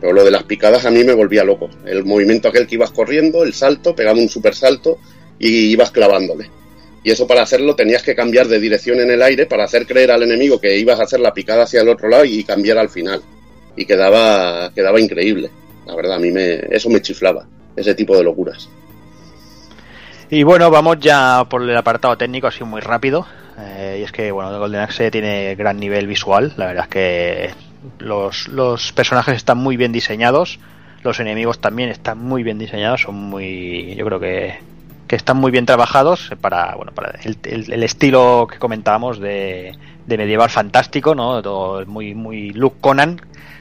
Pero lo de las picadas a mí me volvía loco. El movimiento aquel que ibas corriendo, el salto, pegando un super salto y ibas clavándole. Y eso para hacerlo tenías que cambiar de dirección en el aire para hacer creer al enemigo que ibas a hacer la picada hacia el otro lado y cambiar al final. Y quedaba, quedaba increíble. La verdad, a mí me, eso me chiflaba, ese tipo de locuras. Y bueno, vamos ya por el apartado técnico, así muy rápido. Eh, y es que, bueno, Golden Axe tiene gran nivel visual. La verdad es que los, los personajes están muy bien diseñados. Los enemigos también están muy bien diseñados. Son muy. Yo creo que, que están muy bien trabajados para, bueno, para el, el, estilo que comentábamos de, de, medieval fantástico, ¿no? Todo muy, muy Luke Conan,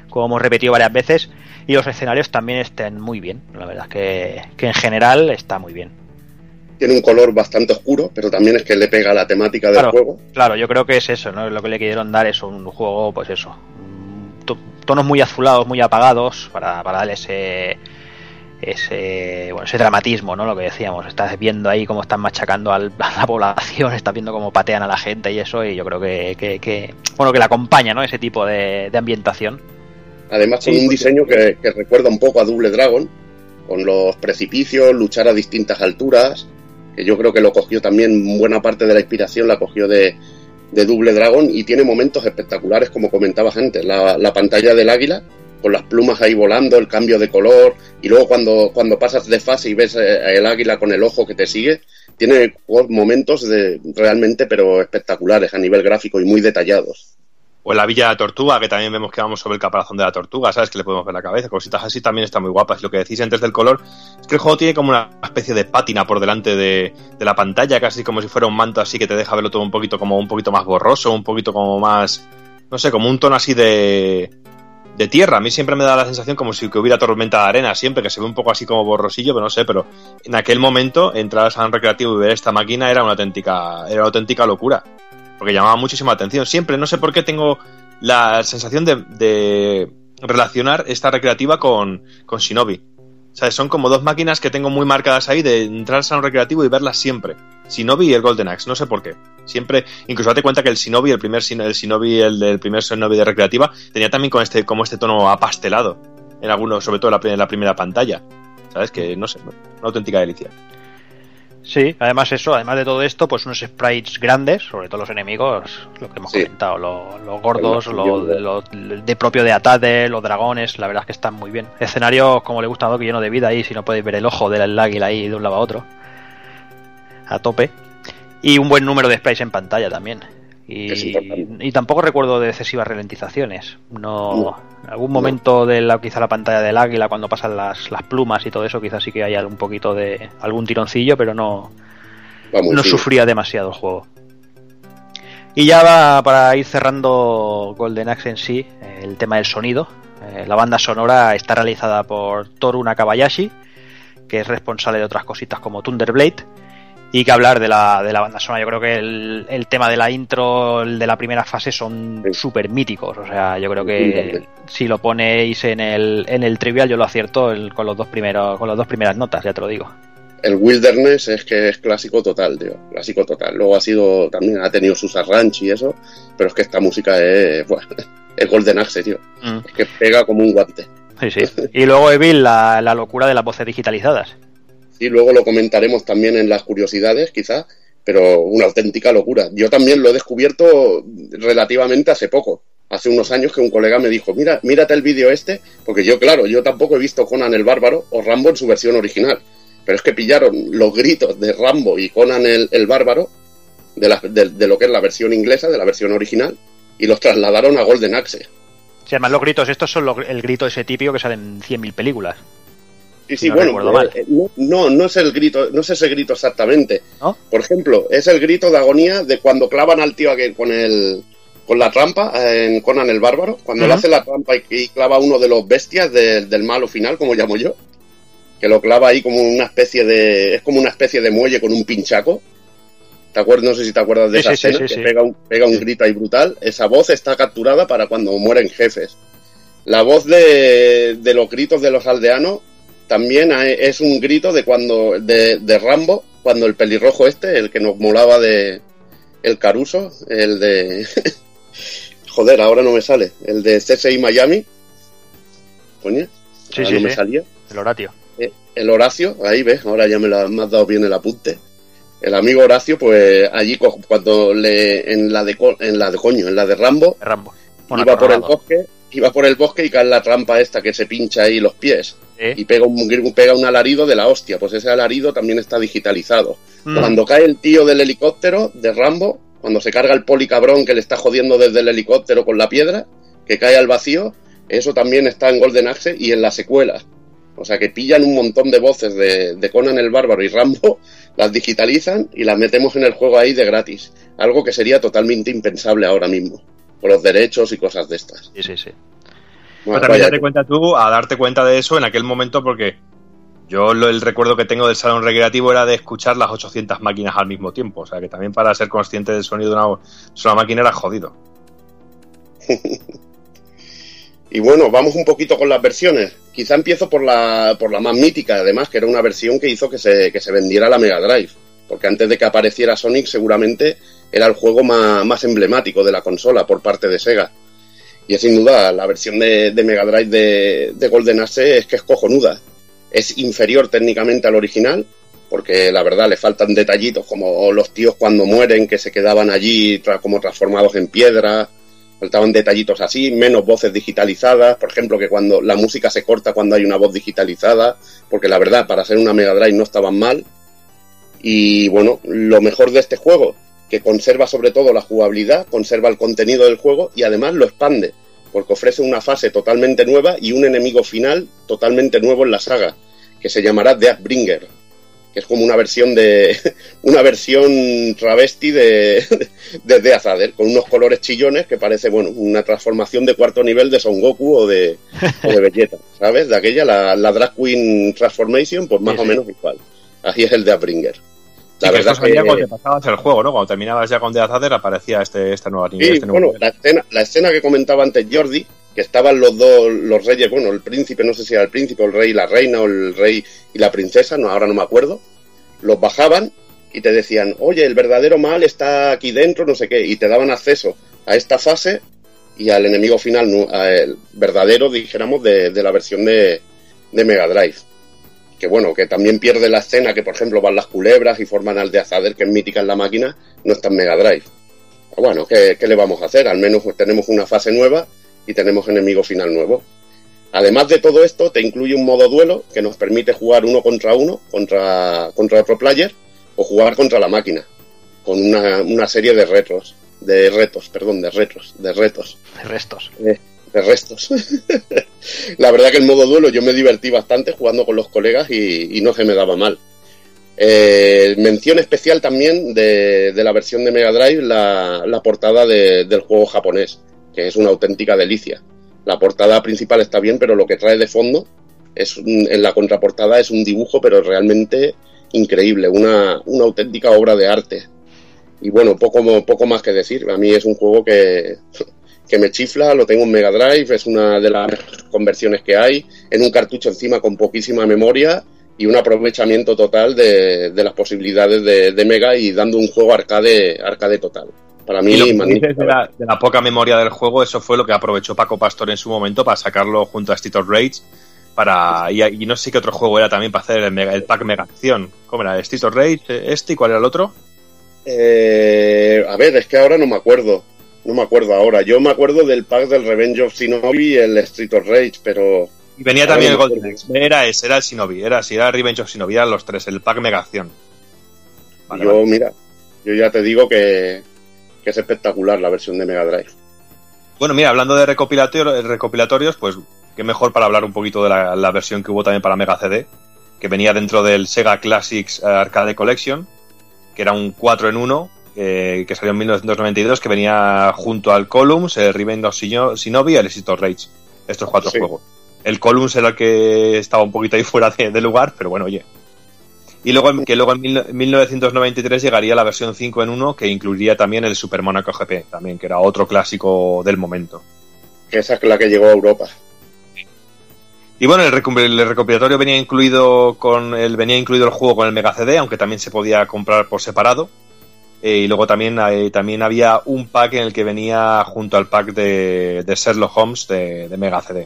como hemos repetido varias veces. Y los escenarios también están muy bien. La verdad es que, que en general está muy bien. Tiene un color bastante oscuro, pero también es que le pega la temática del Claro, juego. claro, yo creo que es eso, ¿no? Lo que le quisieron dar es un juego, pues eso. mm, to- Tonos muy azulados, muy apagados, para, para darle ese, ese, bueno, ese dramatismo, ¿no? Lo que decíamos, estás viendo ahí cómo están machacando al- *laughs* a la población, estás viendo cómo patean a la gente y eso, y yo creo que, que, que- bueno, que le acompaña, ¿no? Ese tipo de, de ambientación. Además, con Sí, un diseño que, que recuerda un poco a Double Dragon, con los precipicios, luchar a distintas alturas, que yo creo que lo cogió también, buena parte de la inspiración la cogió de, de Double Dragon y tiene momentos espectaculares, como comentabas antes, la, la pantalla del águila, con las plumas ahí volando, el cambio de color, y luego cuando, cuando pasas de fase y ves eh, el águila con el ojo que te sigue, tiene momentos de, realmente, pero espectaculares a nivel gráfico y muy detallados. O en la Villa de la Tortuga, que también vemos que vamos sobre el caparazón de la tortuga, ¿sabes? Que le podemos ver la cabeza, cositas así también están muy guapas. Lo que decís antes del color, es que el juego tiene como una especie de pátina por delante de, la pantalla, casi como si fuera un manto así que te deja verlo todo un poquito como un poquito más borroso, un poquito como más, no sé, como un tono así de, de tierra. A mí siempre me da la sensación como si hubiera tormenta de arena, siempre, que se ve un poco así como borrosillo, pero no sé, pero en aquel momento entrar al salón recreativo y ver esta máquina era una auténtica, era una auténtica locura porque llamaba muchísima atención. Siempre, no sé por qué tengo la sensación de, relacionar esta recreativa con, con Shinobi. O sea, son como dos máquinas que tengo muy marcadas ahí de entrar al salón recreativo y verlas siempre. Shinobi y el Golden Axe, no sé por qué. Siempre, incluso date cuenta que el Shinobi, el primer el Shinobi, el del primer Shinobi de recreativa, tenía también con este, como este tono apastelado. En algunos, sobre todo en la, en la primera pantalla. ¿Sabes? Que no sé, una auténtica delicia. Sí, además eso, además de todo esto, pues unos sprites grandes, sobre todo los enemigos, lo que hemos Sí. comentado, lo- los gordos, El lo, martillo. lo- de propio de Atade, los dragones, la verdad es que están muy bien. Escenarios como le gusta a lleno de vida ahí, si no podéis ver el ojo del águila ahí de un lado a otro. A tope. Y un buen número de sprites en pantalla también. Y, y tampoco recuerdo de excesivas ralentizaciones. No, No. En algún momento de la, quizá la pantalla del águila cuando pasan las, las plumas y todo eso, quizás sí que haya un poquito de algún tironcillo, pero no, Vamos, no sí. sufría demasiado el juego. Y ya va para ir cerrando Golden Axe en sí, el tema del sonido. Eh, la banda sonora está realizada por Toru Nakabayashi, que es responsable de otras cositas como Thunderblade. Y que hablar de la, de la banda sonora, yo creo que el, el tema de la intro, el de la primera fase son Sí. súper míticos. O sea, yo creo que si lo ponéis en el, en el trivial, yo lo acierto el- con los dos primeros, con las dos primeras notas, ya te lo digo. El Wilderness es que es clásico total, tío. Clásico total. Luego ha sido, también ha tenido sus arranch y eso, pero es que esta música es, bueno, *laughs* es Golden Axe, tío. Mm. Es que pega como un guante. Sí, sí. *laughs* Y luego Evil, la, la locura de las voces digitalizadas. Y luego lo comentaremos también en las curiosidades, quizá, pero una auténtica locura. Yo también lo he descubierto relativamente hace poco. Hace unos años que un colega me dijo, mira, mírate el vídeo este, porque yo, claro, yo tampoco he visto Conan el Bárbaro o Rambo en su versión original. Pero es que pillaron los gritos de Rambo y Conan el, el Bárbaro, de, de- de lo que es la versión inglesa, de la versión original, y los trasladaron a Golden Axe. Sí, además los gritos, estos son el grito ese típico que sale en 100.000 películas. Sí, sí, No bueno, mal. eh, no, no, es el grito, no es ese grito exactamente. ¿No? Por ejemplo, es el grito de agonía de cuando clavan al tío aquel con el con la trampa eh, en Conan el Bárbaro, cuando le Ujú. hace la trampa y, y clava uno de los bestias de- del malo final, como llamo yo, que lo clava ahí como una especie de es como una especie de muelle con un pinchaco. ¿Te acuerdas? No sé si te acuerdas de Sí, esa sí, sí, escena sí, que pega un pega un grito ahí brutal. Esa voz está capturada para cuando mueren jefes. La voz de, de los gritos de los aldeanos también es un grito de cuando de, de Rambo, cuando el pelirrojo este, el que nos molaba de el Caruso, el de *laughs* joder, ahora no me sale, el de CSI Miami, coño, Sí, ahora sí, no me sí. salía, El Horatio. Eh, el Horacio, ahí ves, ahora ya me, la, me has dado bien el apunte. El amigo Horacio, pues allí cuando le en la de en la de coño, en la de Rambo, Rambo. Bueno, iba por el bosque, iba por el bosque y cae en la trampa esta que se pincha ahí los pies y pega un, pega un alarido de la hostia. Pues ese alarido también está digitalizado. Mm. Cuando cae el tío del helicóptero de Rambo, cuando se carga el poli cabrón que le está jodiendo desde el helicóptero con la piedra, que cae al vacío, eso también está en Golden Axe y en la secuela. O sea que pillan un montón de voces de, de Conan el Bárbaro y Rambo, *laughs* las digitalizan y las metemos en el juego ahí de gratis. Algo que sería totalmente impensable ahora mismo, por los derechos y cosas de estas. Sí, sí, sí. Pero Bueno, también vaya, date cuenta tú a darte cuenta de eso en aquel momento porque Yo lo, el recuerdo que tengo del salón recreativo era de escuchar las 800 máquinas al mismo tiempo. O sea que también para ser consciente del sonido de una máquina era jodido. *laughs* y bueno, vamos un poquito con las versiones. Quizá empiezo por la, por la más mítica, además, que era una versión que hizo que se, que se vendiera la Mega Drive. Porque antes de que apareciera Sonic, seguramente era el juego más, emblemático de la consola por parte de Sega. Y es sin duda, la versión de, Mega Drive de, de Golden Axe es que es cojonuda. Es inferior técnicamente al original, porque la verdad le faltan detallitos como los tíos cuando mueren que se quedaban allí como transformados en piedra, faltaban detallitos así, menos voces digitalizadas, por ejemplo que cuando la música se corta cuando hay una voz digitalizada, porque la verdad para ser una Mega Drive no estaban mal. Y bueno, lo mejor de este juego, que conserva sobre todo la jugabilidad, conserva el contenido del juego y además lo expande, porque ofrece una fase totalmente nueva y un enemigo final totalmente nuevo en la saga, que se llamará Deathbringer, que es como una versión de *laughs* una versión travesti de, *laughs* de Death con unos colores chillones que parece bueno una transformación de cuarto nivel de Son Goku o de, o de Vegeta, *laughs* ¿sabes? De aquella la, la Drag Queen Transformation, pues más sí, o menos igual. Así es el Deathbringer. La sí, verdad que, cuando te pasabas el juego, ¿no? Cuando terminabas ya con Death aparecía este, este nuevo nivel. Sí, este bueno, la escena, la escena que comentaba antes Jordi, que estaban los dos, los reyes, bueno, el príncipe, no sé si era el príncipe, el rey y la reina, o el rey y la princesa, no, ahora no me acuerdo, los bajaban y te decían, oye, el verdadero mal está aquí dentro, no sé qué, y te daban acceso a esta fase y al enemigo final, el verdadero, dijéramos, de, de la versión de, de, Mega Drive. Que bueno, que también pierde la escena que, por ejemplo, van las culebras y forman al de Azader, que es mítica en la máquina, no está en Mega Drive. Pero bueno, ¿qué, ¿qué, le vamos a hacer? Al menos pues, tenemos una fase nueva y tenemos enemigo final nuevo. Además de todo esto, te incluye un modo duelo que nos permite jugar uno contra uno, contra, contra otro player, o jugar contra la máquina, con una, una serie de retos, de retos, perdón, de retos, de retos. De restos. De, de restos. *laughs* la verdad que el modo duelo yo me divertí bastante jugando con los colegas y, no se me daba mal. Eh, mención especial también de, la versión de Mega Drive, la, portada de, del juego japonés, que es una auténtica delicia. La portada principal está bien, pero lo que trae de fondo es en la contraportada es un dibujo, pero realmente increíble, una, una auténtica obra de arte. Y bueno, poco más que decir. A mí es un juego que, que me chifla, lo tengo en Mega Drive, es una de las conversiones que hay, en un cartucho encima con poquísima memoria y un aprovechamiento total de, de las posibilidades de, de, Mega y dando un juego arcade, arcade total. Para mí, y lo de, la, de, la, poca memoria del juego, eso fue lo que aprovechó Paco Pastor en su momento para sacarlo junto a Street of Rage. Para, y, y no sé qué otro juego era también para hacer el, mega, el pack Mega Acción. ¿Cómo era? ¿Street of Rage? ¿Este? ¿Y cuál era el otro? Eh, a ver, es que ahora no me acuerdo. No me acuerdo ahora. Yo me acuerdo del pack del Revenge of Shinobi y el Street of Rage, pero. Y venía también el Golden Axe. Era ese, era el Shinobi. Era así, era Revenge of Shinobi, eran los tres, el pack Mega Acción. Vale, yo, vale. mira, yo ya te digo que, que es espectacular la versión de Mega Drive. Bueno, mira, hablando de recopilatorios, recopilatorios pues qué mejor para hablar un poquito de la, la, versión que hubo también para Mega CD, que venía dentro del Sega Classics Arcade Collection, que era un 4 en 1, eh, que salió en 1992, que venía junto al Columns, el Revenge of Shinobi y el Exit of Rage. Estos cuatro sí. juegos. El Columns era el que estaba un poquito ahí *laughs* fuera de, de lugar, pero bueno, oye, y luego, que luego en 1993 llegaría la versión 5 en 1 que incluiría también el Super Monaco GP, también, que era otro clásico del momento. Esa es la que llegó a Europa. Y bueno, el, el recopilatorio venía incluido con el venía incluido el juego con el Mega CD, aunque también se podía comprar por separado. Eh, y luego también, eh, también había un pack en el que venía junto al pack de, de Sherlock Holmes de, de Mega CD.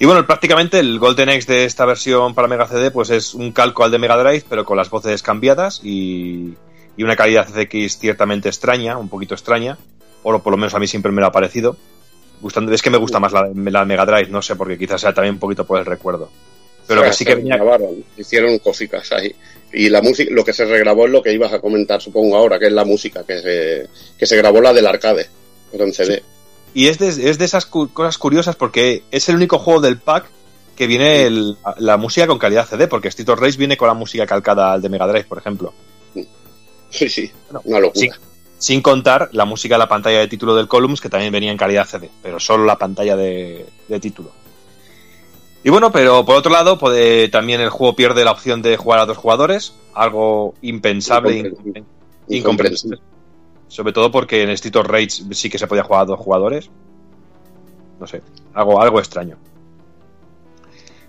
Y bueno, prácticamente el Golden X de esta versión para Mega CD pues es un calco al de Mega Drive, pero con las voces cambiadas y, y una calidad CX ciertamente extraña, un poquito extraña, o por lo menos a mí siempre me lo ha parecido. Gustando, es que me gusta más la, la Mega Drive, no sé, porque quizás sea también un poquito por el recuerdo. Pero o sea, que sí que venía... Grabaron, hicieron cositas ahí. Y la música, lo que se regrabó es lo que ibas a comentar, supongo ahora, que es la música, que se, que se grabó la del arcade, pero en CD. Sí. Y es de, es de esas cu cosas curiosas porque es el único juego del pack que viene el, la música con calidad CD, porque Street of Rage viene con la música calcada al de Mega Drive, por ejemplo. Sí, sí, bueno, una locura. Sin, sin, contar la música de la pantalla de título del Columns, que también venía en calidad CD, pero solo la pantalla de, de título. Y bueno, pero por otro lado, puede, también el juego pierde la opción de jugar a dos jugadores, algo impensable, Incomprensible. e incomprensible. Sobre todo porque en Street of Rage sí que se podía jugar a dos jugadores. No sé, algo, algo extraño.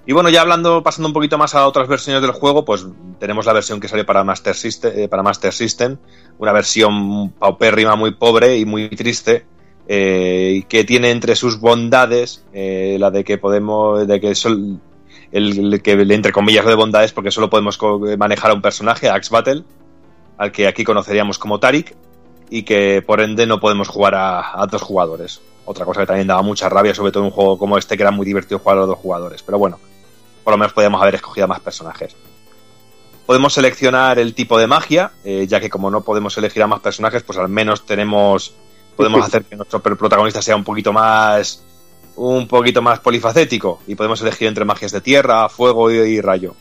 Y bueno, ya hablando, pasando un poquito más a otras versiones del juego, pues tenemos la versión que salió para Master System, eh, para Master System una versión paupérrima, muy pobre y muy triste, eh, que tiene entre sus bondades eh, la de que podemos, de que el, que entre comillas de bondades, porque solo podemos manejar a un personaje, a Axe Battle, al que aquí conoceríamos como Tarik, y que por ende no podemos jugar a, a dos jugadores. Otra cosa que también daba mucha rabia, sobre todo en un juego como este, que era muy divertido jugar a dos jugadores. Pero bueno, por lo menos podíamos haber escogido más personajes. Podemos seleccionar el tipo de magia, eh, ya que como no podemos elegir a más personajes, pues al menos tenemos podemos *laughs* hacer que nuestro protagonista sea un poquito más un poquito más polifacético y podemos elegir entre magias de tierra, fuego y, y rayo.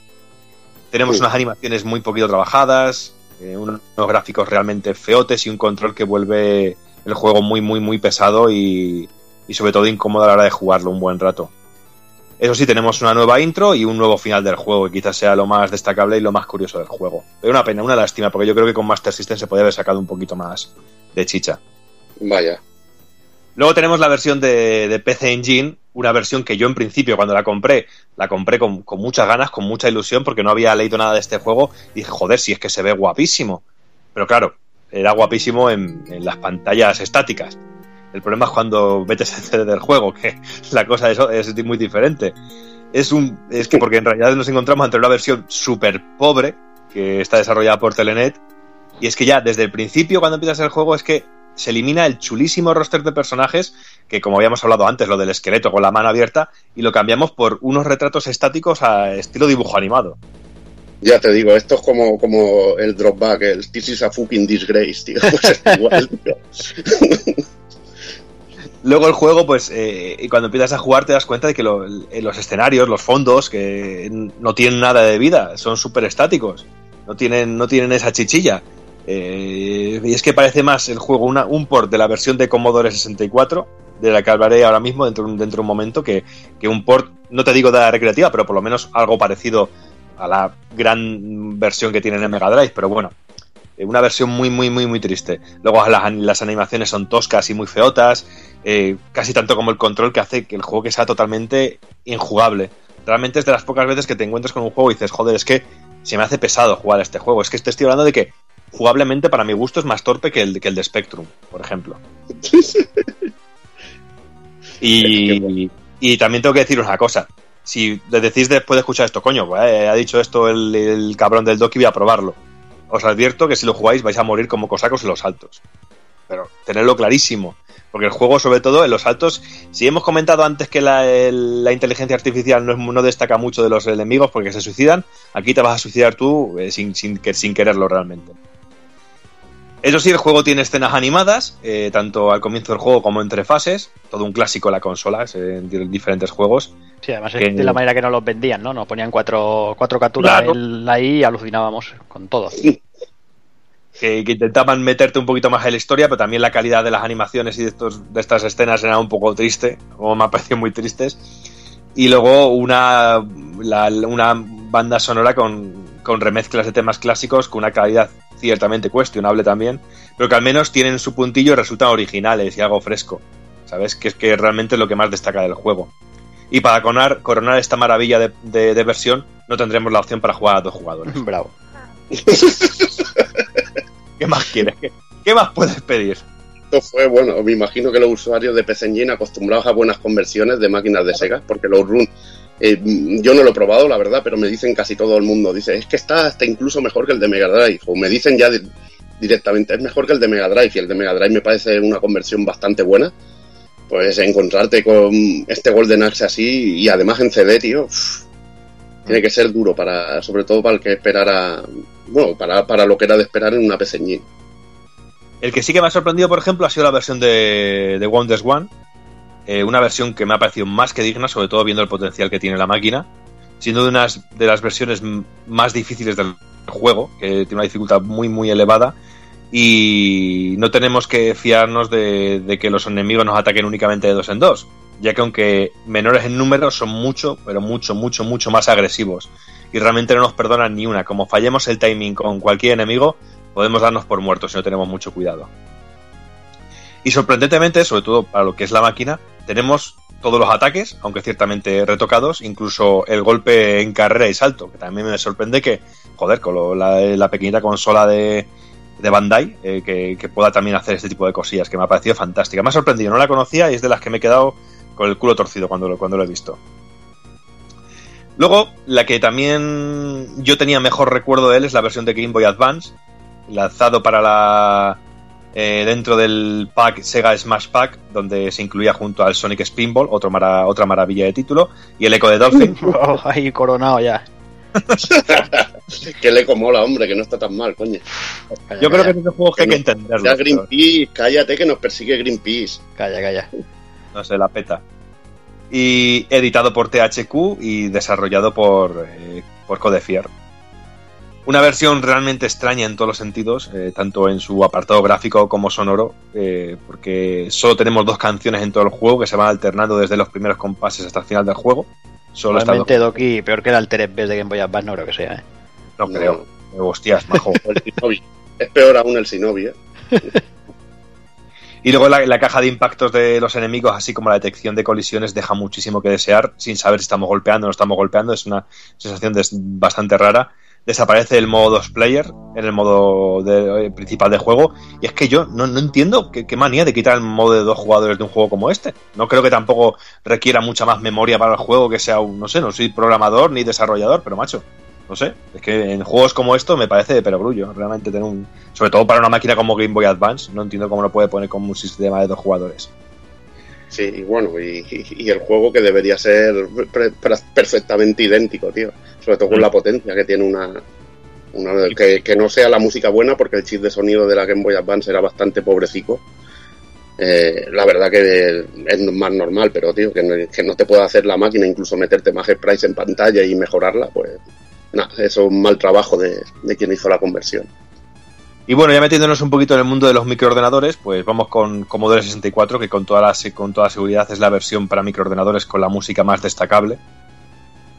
Tenemos Sí. unas animaciones muy poquito trabajadas, eh, unos gráficos realmente feotes y un control que vuelve el juego muy muy muy pesado y, y sobre todo incómodo a la hora de jugarlo un buen rato. Eso sí, tenemos una nueva intro y un nuevo final del juego, que quizás sea lo más destacable y lo más curioso del juego. Pero una pena, una lástima, porque yo creo que con Master System se podría haber sacado un poquito más de chicha. Vaya. Luego tenemos la versión de, de PC Engine, una versión que yo en principio cuando la compré, la compré con, con muchas ganas, con mucha ilusión, porque no había leído nada de este juego y dije, joder, si es que se ve guapísimo. Pero claro, era guapísimo en, en las pantallas estáticas. El problema es cuando metes el CD del juego, que *laughs* la cosa es, es muy diferente. Es, un, es que porque en realidad nos encontramos ante una versión súper pobre, que está desarrollada por Telenet, y es que ya desde el principio, cuando empiezas el juego, es que se elimina el chulísimo roster de personajes, que como habíamos hablado antes, lo del esqueleto con la mano abierta, y lo cambiamos por unos retratos estáticos a estilo dibujo animado. Ya te digo, esto es como, como el dropback, el This is a fucking disgrace, tío. *laughs* Pues es igual, tío. *laughs* Luego el juego, pues, eh, y cuando empiezas a jugar te das cuenta de que lo- eh, los escenarios, los fondos, que no tienen nada de vida, son súper estáticos, no tienen, no tienen esa chichilla. Eh, y es que parece más el juego un port de la versión de Commodore 64, de la que hablaré ahora mismo dentro, dentro de un momento, que, que un port, no te digo de la recreativa, pero por lo menos algo parecido a la gran versión que tiene en Mega Drive, pero bueno, eh, una versión muy, muy, muy, muy triste. Luego las, las animaciones son toscas y muy feotas, eh, casi tanto como el control que hace que el juego que sea totalmente injugable. Realmente es de las pocas veces que te encuentras con un juego y dices, joder, es que se me hace pesado jugar a este juego. Es que te estoy hablando de que jugablemente para mi gusto es más torpe que el, que el de Spectrum, por ejemplo. *laughs* y, y también tengo que deciros una cosa. Si decís después de escuchar esto, coño, pues, eh, ha dicho esto el, el cabrón del Doki, voy a probarlo. Os advierto que si lo jugáis vais a morir como cosacos en los saltos. Pero tenerlo clarísimo. Porque el juego, sobre todo, en los saltos, si hemos comentado antes que la, el- la inteligencia artificial no, es- no destaca mucho de los enemigos porque se suicidan, aquí te vas a suicidar tú eh, sin, sin, que- sin quererlo realmente. Eso sí, el juego tiene escenas animadas, eh, tanto al comienzo del juego como entre fases, todo un clásico de la consola, eh, en di- diferentes juegos. Sí, además Que- es de la manera que nos los vendían, ¿no? Nos ponían cuatro, cuatro capturas Claro. I y alucinábamos con todo. que, que intentaban meterte un poquito más en la historia, pero también la calidad de las animaciones y de, estos, de estas escenas era un poco triste, o me ha parecido muy tristes. Y luego una, la- una banda sonora con, con remezclas de temas clásicos, con una calidad ciertamente cuestionable también, pero que al menos tienen su puntillo y resultan originales y algo fresco. ¿Sabes? Que es que realmente es lo que más destaca del juego. Y para coronar, coronar esta maravilla de, de- de versión, no tendremos la opción para jugar a dos jugadores. *laughs* Bravo. *laughs* ¿Qué más quieres? ¿Qué, qué más puedes pedir? Esto fue, bueno, me imagino que los usuarios de PC Engine acostumbrados a buenas conversiones de máquinas de Sega, porque los Run, eh, yo no lo he probado, la verdad, pero me dicen casi todo el mundo, dice, es que está hasta incluso mejor que el de Mega Drive, o me dicen ya di- directamente, es mejor que el de Mega Drive, y el de Mega Drive me parece una conversión bastante buena, pues encontrarte con este Golden Axe así, y además en CD, tío, tiene que ser duro, para sobre todo para el que esperara, bueno, para, para lo que era de esperar en una PC. El que sí que me ha sorprendido, por ejemplo, ha sido la versión de, de Wonders One. Eh, una versión que me ha parecido más que digna, sobre todo viendo el potencial que tiene la máquina. Siendo de unas de las versiones más difíciles del juego, que tiene una dificultad muy, muy elevada. Y no tenemos que fiarnos de, de que los enemigos nos ataquen únicamente de dos en dos. ya que aunque menores en número son mucho, pero mucho, mucho, mucho más agresivos y realmente no nos perdonan ni una. Como fallemos el timing con cualquier enemigo, podemos darnos por muertos si no tenemos mucho cuidado. Y sorprendentemente, sobre todo para lo que es la máquina, tenemos todos los ataques, aunque ciertamente retocados, incluso el golpe en carrera y salto, que también me sorprende que, joder, con la, pequeñita consola de, de Bandai, eh, que, pueda también hacer este tipo de cosillas, que me ha parecido fantástica. Me ha sorprendido, no la conocía y es de las que me he quedado con el culo torcido cuando lo, cuando lo he visto. Luego, la que también yo tenía mejor recuerdo de él es la versión de Game Boy Advance, lanzado para la eh, dentro del pack Sega Smash Pack, donde se incluía junto al Sonic Spinball, otro otra maravilla de título, y el Eco de Dolphin. *laughs* oh, ahí coronado ya. *laughs* que el Eco mola, hombre, que no está tan mal, coño. Yo creo que es un juego que hay que entenderlo. Ya Greenpeace, cállate que nos persigue Greenpeace. Calla, calla. No sé, la peta. Y editado por THQ y desarrollado por, eh, por Codefier. Una versión realmente extraña en todos los sentidos, eh, tanto en su apartado gráfico como sonoro, eh, porque solo tenemos dos canciones en todo el juego que se van alternando desde los primeros compases hasta el final del juego. Solo Realmente Doki, peor que el Alter Best de Game Boy Advance, no creo que sea. ¿eh? No, creo. Hostias, majo. *laughs* es peor aún el Shinobi, ¿eh? *laughs* Y luego la, caja de impactos de los enemigos, así como la detección de colisiones, deja muchísimo que desear, sin saber si estamos golpeando o no estamos golpeando. Es una sensación bastante rara desaparece el modo 2 player en el modo de, eh, principal de juego. Y es que yo no, entiendo qué, manía de quitar el modo de dos jugadores de un juego como este. No creo que tampoco requiera mucha más memoria para el juego que sea un, no sé, no soy programador ni desarrollador, pero macho, no sé. Es que en juegos como esto me parece de perogrullo, realmente tener un. Sobre todo para una máquina como Game Boy Advance, no entiendo cómo lo puede poner como un sistema de dos jugadores. Sí, y bueno, y, el juego que debería ser perfectamente idéntico, tío. Sobre todo con la potencia que tiene una. que, no sea la música buena, porque el chip de sonido de la Game Boy Advance era bastante pobrecico. Eh, la verdad que es más normal, pero tío, que no, que no te pueda hacer la máquina, incluso meterte más price en pantalla y mejorarla, pues nada, eso es un mal trabajo de quien hizo la conversión. Y bueno, ya metiéndonos un poquito en el mundo de los microordenadores, pues vamos con Commodore 64, que con toda, la, con toda seguridad es la versión para microordenadores con la música más destacable.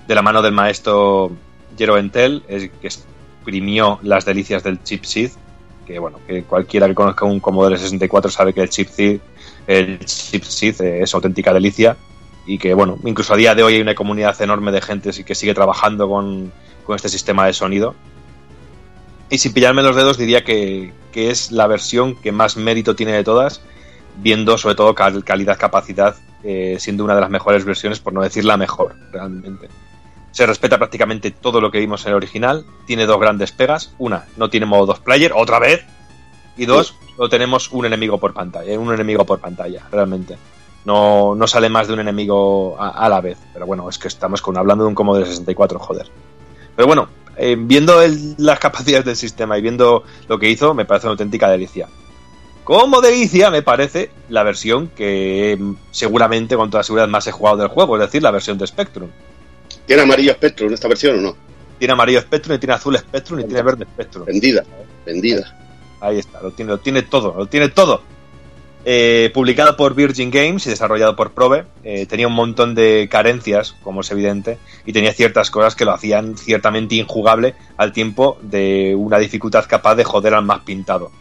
De la mano del maestro Jero Entel, es, que exprimió las delicias del chip SID, que bueno, que cualquiera que conozca un Commodore 64 sabe que el chip SID, el SID es auténtica delicia y que bueno, incluso a día de hoy hay una comunidad enorme de gente que sigue trabajando con, con este sistema de sonido y sin pillarme los dedos diría que, es la versión que más mérito tiene de todas, viendo sobre todo calidad-capacidad, eh, siendo una de las mejores versiones, por no decir la mejor, realmente. Se respeta prácticamente todo lo que vimos en el original, tiene dos grandes pegas, una, no tiene modo dos player, otra vez, y dos, no tenemos un enemigo por pantalla, un enemigo por pantalla, realmente. No, no sale más de un enemigo a, la vez, pero bueno, es que estamos con, hablando de un Commodore 64, joder. Pero bueno, eh, viendo las capacidades del sistema y viendo lo que hizo, me parece una auténtica delicia. Como delicia me parece la versión que mm, seguramente con toda seguridad más he jugado del juego, es decir, la versión de Spectrum. ¿Tiene amarillo Spectrum en esta versión o no? Tiene amarillo Spectrum, y tiene azul Spectrum, y tiene verde Spectrum. Vendida, vendida. Ahí está, lo tiene, lo tiene todo, lo tiene todo. Eh, publicado por Virgin Games y desarrollado por Probe, eh, tenía un montón de carencias, como es evidente, y tenía ciertas cosas que lo hacían ciertamente injugable al tiempo de una dificultad capaz de joder al más pintado.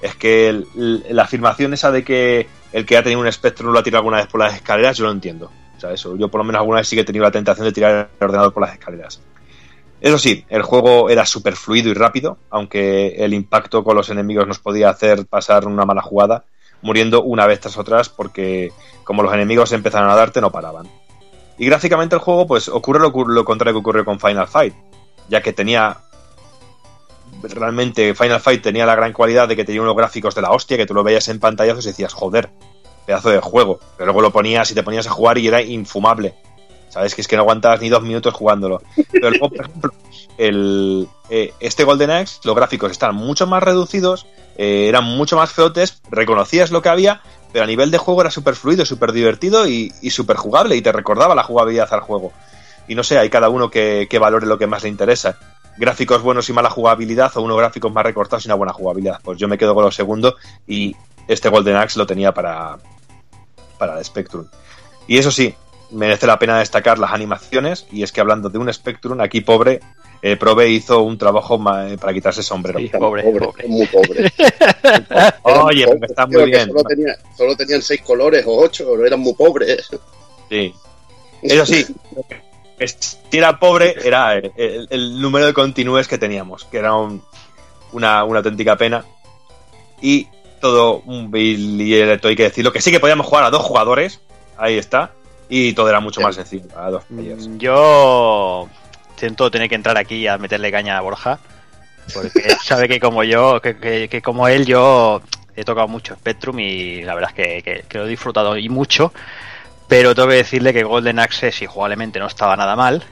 Es que la afirmación esa de que el que ha tenido un espectro no lo ha tirado alguna vez por las escaleras, yo lo entiendo. O sea, eso, yo por lo menos alguna vez sí que he tenido la tentación de tirar el ordenador por las escaleras. Eso sí, el juego era súper fluido y rápido, aunque el impacto con los enemigos nos podía hacer pasar una mala jugada muriendo una vez tras otras porque como los enemigos empezaron a darte no paraban. Y gráficamente el juego pues ocurre lo, contrario que ocurrió con Final Fight, ya que tenía realmente Final Fight tenía la gran cualidad de que tenía unos gráficos de la hostia, que tú lo veías en pantallazos y decías, joder, pedazo de juego. Pero luego lo ponías y te ponías a jugar y era infumable. ¿Sabes? Que es que no aguantabas ni dos minutos jugándolo. Pero luego, por ejemplo, el, eh, este Golden Axe, los gráficos están mucho más reducidos, eh, eran mucho más feotes, reconocías lo que había, pero a nivel de juego era súper fluido, súper divertido y, súper jugable y te recordaba la jugabilidad al juego. Y no sé, hay cada uno que, valore lo que más le interesa. Gráficos buenos y mala jugabilidad o unos gráficos más recortados y una buena jugabilidad. Pues yo me quedo con lo segundo y este Golden Axe lo tenía para, para Spectrum. Y eso sí, merece la pena destacar las animaciones, y es que hablando de un Spectrum, aquí pobre, eh, Probe hizo un trabajo eh, para quitarse sombrero. Sí, pobre, Pobre, pobre. muy pobre. Oye, está muy *laughs* que bien. Solo, tenía- solo tenían seis colores o ocho, eran muy pobres. Sí. Eso sí, que si era pobre era el, el- el número de continúes que teníamos, que era un- una, una auténtica pena. Y todo un billete, hay que decirlo, que sí que podíamos jugar a dos jugadores, ahí está, y todo era mucho más sencillo, a dos players. Mm, Yo siento tener que entrar aquí a meterle caña a Borja, porque *laughs* sabe que como yo, que, que- que como él, yo he tocado mucho Spectrum y la verdad es que, que- lo he disfrutado y mucho, pero tengo que decirle que Golden Axe sí, jugablemente no estaba nada mal.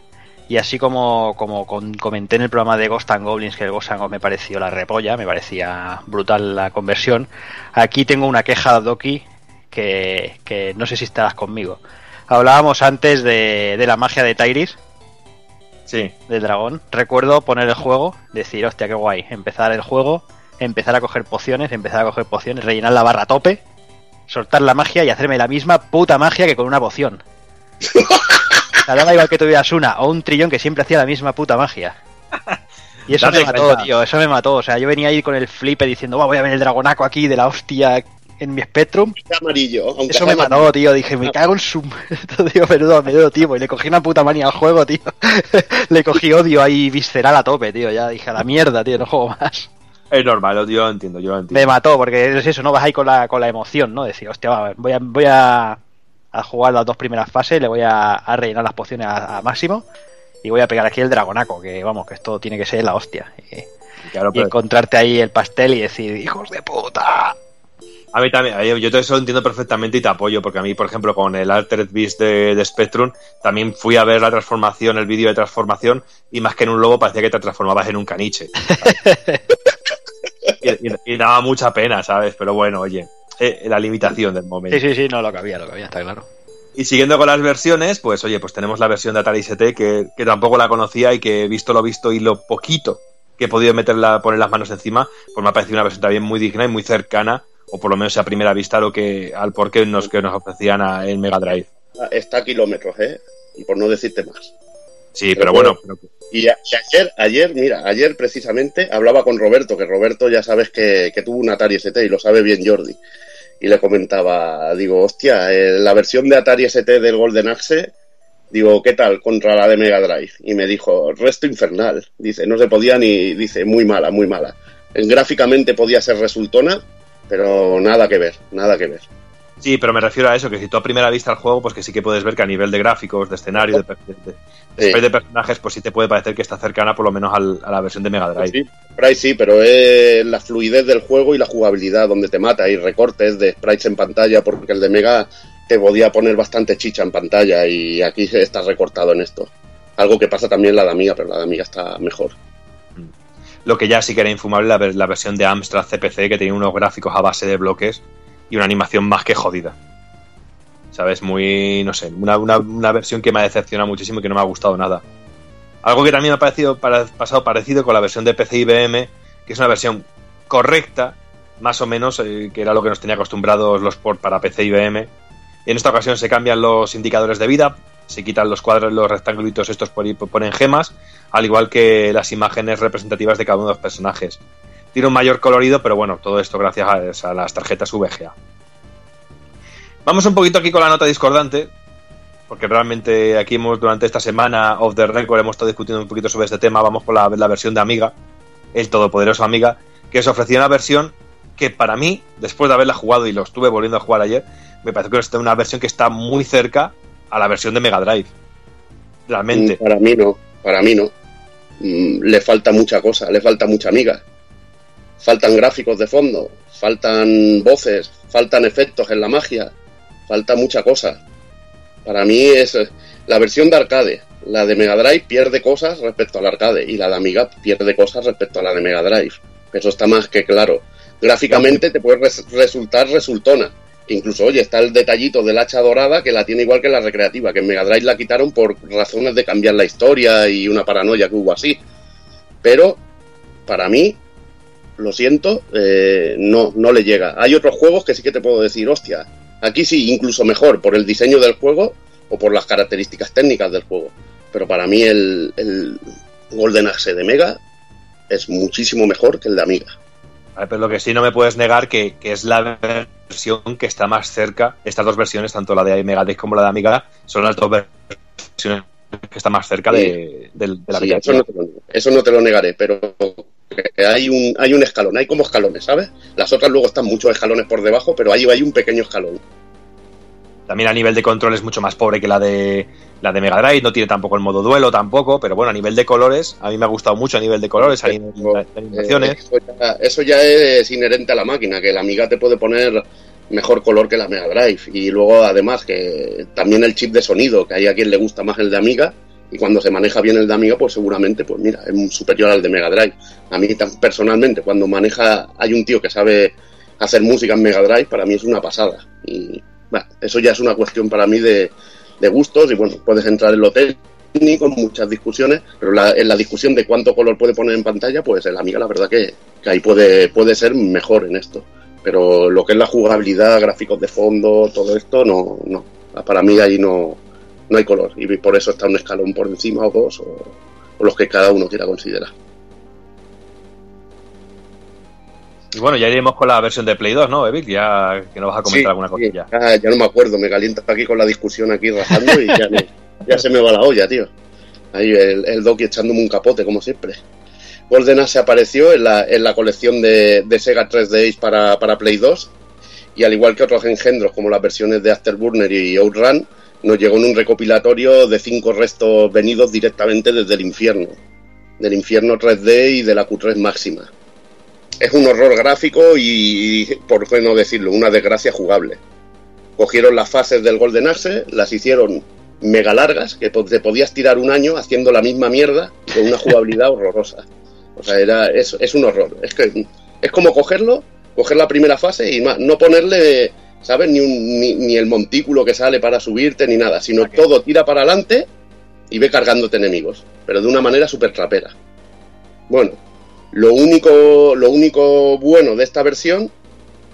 Y así como, como con- comenté en el programa de Ghost and Goblins, que el Ghost and Goblins me pareció la repolla, me parecía brutal la conversión, aquí tengo una queja, Doki, que, que no sé si estarás conmigo. Hablábamos antes de, de la magia de Tyris, Sí, del dragón. Recuerdo poner el juego, decir, hostia, qué guay. Empezar el juego, empezar a coger pociones, empezar a coger pociones, rellenar la barra a tope, soltar la magia y hacerme la misma puta magia que con una poción. *laughs* Sea, daba igual que tuvieras una o un trillón que siempre hacía la misma puta magia. *laughs* Y eso Date me mató, cuenta. tío, eso me mató. O sea, yo venía ahí con el flipe diciendo, "Buah, voy a ver el dragonaco aquí de la hostia en mi Spectrum. Amarillo. Aunque Eso me mató, tío. Dije, me cago en su *laughs* tío, menudo, menudo tipo. Y le cogí una puta manía al juego, tío. *laughs* le cogí odio ahí visceral a tope, tío. Ya dije, a la mierda, tío, no juego más. es normal, yo lo entiendo, yo lo entiendo. Me mató, porque es eso, no vas ahí con la, con la emoción, ¿no? Decir, hostia, va, voy a, voy a, a jugar las dos primeras fases, le voy a, a rellenar las pociones a, a máximo. Y voy a pegar aquí el dragonaco, que vamos, que esto tiene que ser la hostia. Y, Claro, y pero encontrarte ahí el pastel y decir, hijos de puta. A mí también, yo- todo eso lo entiendo perfectamente y te apoyo, porque a mí, por ejemplo, con el Altered Beast de, de Spectrum, también fui a ver la transformación, el vídeo de transformación, y más que en un lobo parecía que te transformabas en un caniche. *laughs* y, y- y daba mucha pena, ¿sabes? Pero bueno, oye, eh, la limitación del momento. Sí, sí, sí, no, lo que había, lo que había, está claro. Y siguiendo con las versiones, pues oye, pues tenemos la versión de Atari ST que, que tampoco la conocía y que visto lo visto y lo poquito que he podido meterla, poner las manos encima, pues me ha parecido una versión también muy digna y muy cercana, o por lo menos a primera vista, lo que, al porqué nos, que nos ofrecían a- en Mega Drive. Está a kilómetros, ¿eh? Y por no decirte más. Sí, Pero pero bueno. Y, a- y ayer, ayer, mira, ayer precisamente hablaba con Roberto, que Roberto ya sabes que, que tuvo un Atari ST y lo sabe bien Jordi. Y le comentaba, digo, hostia, eh, la versión de Atari ST del Golden Axe, digo, ¿qué tal contra la de Mega Drive? Y me dijo, resto infernal. Dice, no se podía ni, dice, muy mala, muy mala. Gráficamente podía ser resultona, pero nada que ver, nada que ver. sí, pero me refiero a eso, que si tú a primera vista el juego, pues que sí que puedes ver que a nivel de gráficos, de escenario, de, de- de- de Sí. sprite de personajes, pues sí te puede parecer que está cercana por lo menos al- a la versión de Mega Drive. Sí, sí, pero es la fluidez del juego y la jugabilidad donde te mata y recortes de sprites en pantalla, porque el de Mega te podía poner bastante chicha en pantalla y aquí está recortado en esto. Algo que pasa también en la de Amiga, pero la de Amiga está mejor. Lo que ya sí que era infumable la, la versión de Amstrad CPC que tenía unos gráficos a base de bloques y una animación más que jodida. ¿Sabes? Muy, no sé, una, una- una versión que me ha decepcionado muchísimo y que no me ha gustado nada. Algo que también me ha parecido, pasado parecido con la versión de PC IBM, que es una versión correcta, más o menos, eh, que era lo que nos tenía acostumbrados los port para PC IBM. Y en esta ocasión se cambian los indicadores de vida, se quitan los cuadros, los rectangulitos estos por ponen gemas, al igual que las imágenes representativas de cada uno de los personajes. Tiene un mayor colorido, pero bueno, todo esto gracias a, las tarjetas VGA. Vamos un poquito aquí con la nota discordante, porque realmente aquí hemos durante esta semana off the record hemos estado discutiendo un poquito sobre este tema. Vamos con la, la versión de Amiga, el todopoderoso Amiga, que os ofrecía una versión que para mí, después de haberla jugado y lo estuve volviendo a jugar ayer, me parece que es una versión que está muy cerca a la versión de Mega Drive. Realmente. Mm, Para mí no, para mí no. Mm, Le falta mucha cosa, le falta mucha Amiga. Faltan gráficos de fondo, faltan voces, faltan efectos en la magia, falta mucha cosa. Para mí es eh, la versión de arcade. La de Mega Drive pierde cosas respecto al arcade y la de Amiga pierde cosas respecto a la de Mega Drive. Eso está más que claro. Gráficamente te puede res- resultar resultona. Incluso, oye, está el detallito del hacha dorada que la tiene igual que la recreativa, que en Mega Drive la quitaron por razones de cambiar la historia y una paranoia que hubo así. Pero, para mí, lo siento, eh, no, no le llega. Hay otros juegos que sí que te puedo decir, hostia, Aquí sí, incluso mejor por el diseño del juego o por las características técnicas del juego. Pero para mí el, el Golden Axe de Mega es muchísimo mejor que el de Amiga. Pero lo que sí no me puedes negar que, que, es la versión que está más cerca, estas dos versiones, tanto la de Mega Drive como la de Amiga, son las dos versiones que están más cerca de, de, de la sí, eso, no lo, eso no te lo negaré, pero hay un, hay un escalón, hay como escalones, ¿sabes? Las otras luego están muchos escalones por debajo, pero ahí hay un pequeño escalón. También a nivel de control es mucho más pobre que la de la de Mega Drive, no tiene tampoco el modo duelo tampoco, pero bueno, a nivel de colores, a mí me ha gustado mucho a nivel de colores, a nivel de animaciones. Eh, eso, ya, eso ya es inherente a la máquina, que la Amiga te puede poner mejor color que la Mega Drive. Y luego, además, que también el chip de sonido, que hay a quien le gusta más el de Amiga, y cuando se maneja bien el de Amiga, pues seguramente, pues mira, es superior al de Mega Drive. A mí personalmente, cuando maneja, hay un tío que sabe hacer música en Mega Drive, para mí es una pasada. Y bueno, eso ya es una cuestión para mí de, de gustos, y bueno, puedes entrar en lo técnico, muchas discusiones, pero la, en la discusión de cuánto color puede poner en pantalla, pues el Amiga la verdad que, que ahí puede, puede ser mejor en esto pero lo que es la jugabilidad, gráficos de fondo, todo esto, no, no. Para mí ahí no, no hay color y por eso está un escalón por encima o dos o, o los que cada uno quiera considerar. Y bueno, ya iremos con la versión de Play 2, ¿no, Evic? Ya que nos vas a comentar sí, alguna cosilla. Sí, ya, ya, no me acuerdo, me calienta aquí con la discusión aquí rajando y ya, me, *laughs* ya se me va la olla, tío. Ahí el, el Doki echándome un capote, como siempre. Golden Axe apareció en la, en la colección de, de, Sega 3DS para, para, Play 2 y al igual que otros engendros como las versiones de Afterburner y Outrun, nos llegó en un recopilatorio de cinco restos venidos directamente desde el infierno, del infierno 3D y de la Q3 máxima. Es un horror gráfico y, por qué no decirlo, una desgracia jugable. Cogieron las fases del Golden Axe, las hicieron mega largas, que te podías tirar un año haciendo la misma mierda con una jugabilidad *laughs* horrorosa. O sea, era, es, es un horror. Es que es como cogerlo, coger la primera fase y no ponerle, ¿sabes? Ni, un, ni, ni, el montículo que sale para subirte ni nada, sino okay. todo tira para adelante y ve cargándote enemigos, pero de una manera súper trapera. Bueno, lo único, lo único bueno de esta versión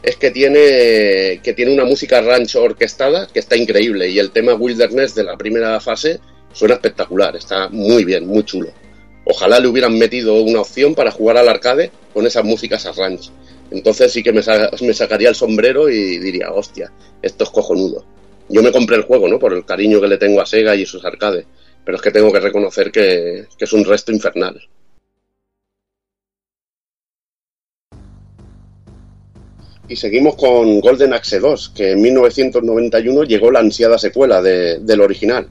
es que tiene, que tiene una música rancho orquestada que está increíble y el tema Wilderness de la primera fase suena espectacular, está muy bien, muy chulo. Ojalá le hubieran metido una opción para jugar al arcade con esas músicas a ranch. Entonces sí que me, sa me, sacaría el sombrero y diría, hostia, esto es cojonudo. Yo me compré el juego, ¿no? Por el cariño que le tengo a Sega y sus arcades. Pero es que tengo que reconocer que es un resto infernal. Y seguimos con Golden Axe 2, que en 1991 llegó la ansiada secuela de, del original.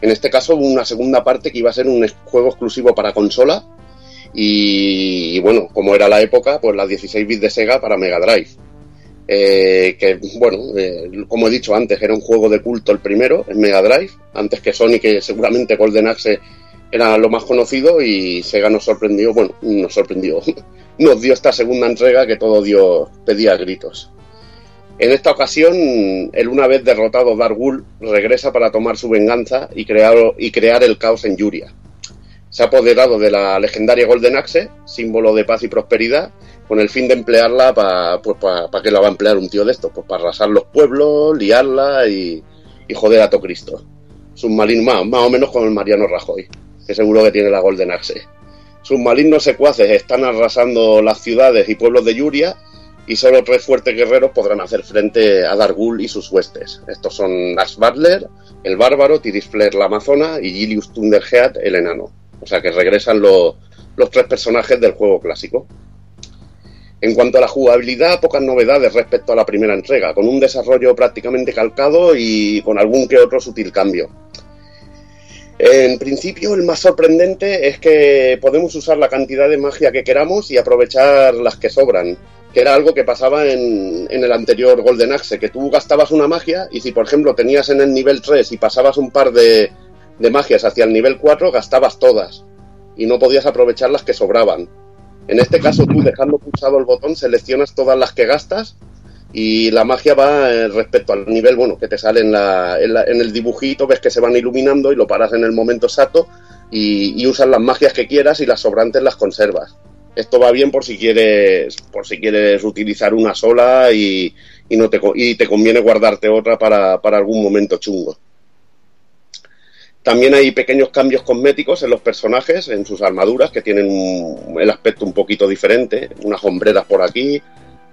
En este caso, una segunda parte que iba a ser un juego exclusivo para consola. Y, bueno, como era la época, pues las 16 bits de Sega para Mega Drive. Eh, que bueno, eh, como he dicho antes, era un juego de culto el primero en Mega Drive, antes que Sony, que seguramente Golden Axe era lo más conocido y Sega nos sorprendió, bueno, nos sorprendió, *laughs* nos dio esta segunda entrega que todo Dios pedía gritos. En esta ocasión, el una vez derrotado Dargul regresa para tomar su venganza y crear, y crear el caos en Yuria. Se ha apoderado de la legendaria Golden Axe, símbolo de paz y prosperidad, con el fin de emplearla para pues, pa, pa que la va a emplear un tío de estos, pues para arrasar los pueblos, liarla y, y joder a todo Cristo. Malín más, más o menos como el Mariano Rajoy, que seguro que tiene la Golden Axe. Sus malignos secuaces están arrasando las ciudades y pueblos de Yuria y solo tres fuertes guerreros podrán hacer frente a Dargul y sus huestes. Estos son Ash el bárbaro, Tiris Flair la amazona y Gilius Thunderhead el enano. O sea que regresan lo, los tres personajes del juego clásico. En cuanto a la jugabilidad, pocas novedades respecto a la primera entrega, con un desarrollo prácticamente calcado y con algún que otro sutil cambio. En principio, el más sorprendente es que podemos usar la cantidad de magia que queramos y aprovechar las que sobran, que era algo que pasaba en, en, el anterior Golden Axe, que tú gastabas una magia y si, por ejemplo, tenías en el nivel 3 y pasabas un par de, de magias hacia el nivel 4, gastabas todas y no podías aprovechar las que sobraban. En este caso, tú dejando pulsado el botón, seleccionas todas las que gastas y la magia va eh, respecto al nivel bueno que te sale en, la, en, la, en, el dibujito, ves que se van iluminando y lo paras en el momento exacto y, usas las magias que quieras y las sobrantes las conservas. Esto va bien por si quieres, por si quieres utilizar una sola y, y no te, y te conviene guardarte otra para, para algún momento chungo. También hay pequeños cambios cosméticos en los personajes, en sus armaduras, que tienen un, el aspecto un poquito diferente. Unas hombreras por aquí,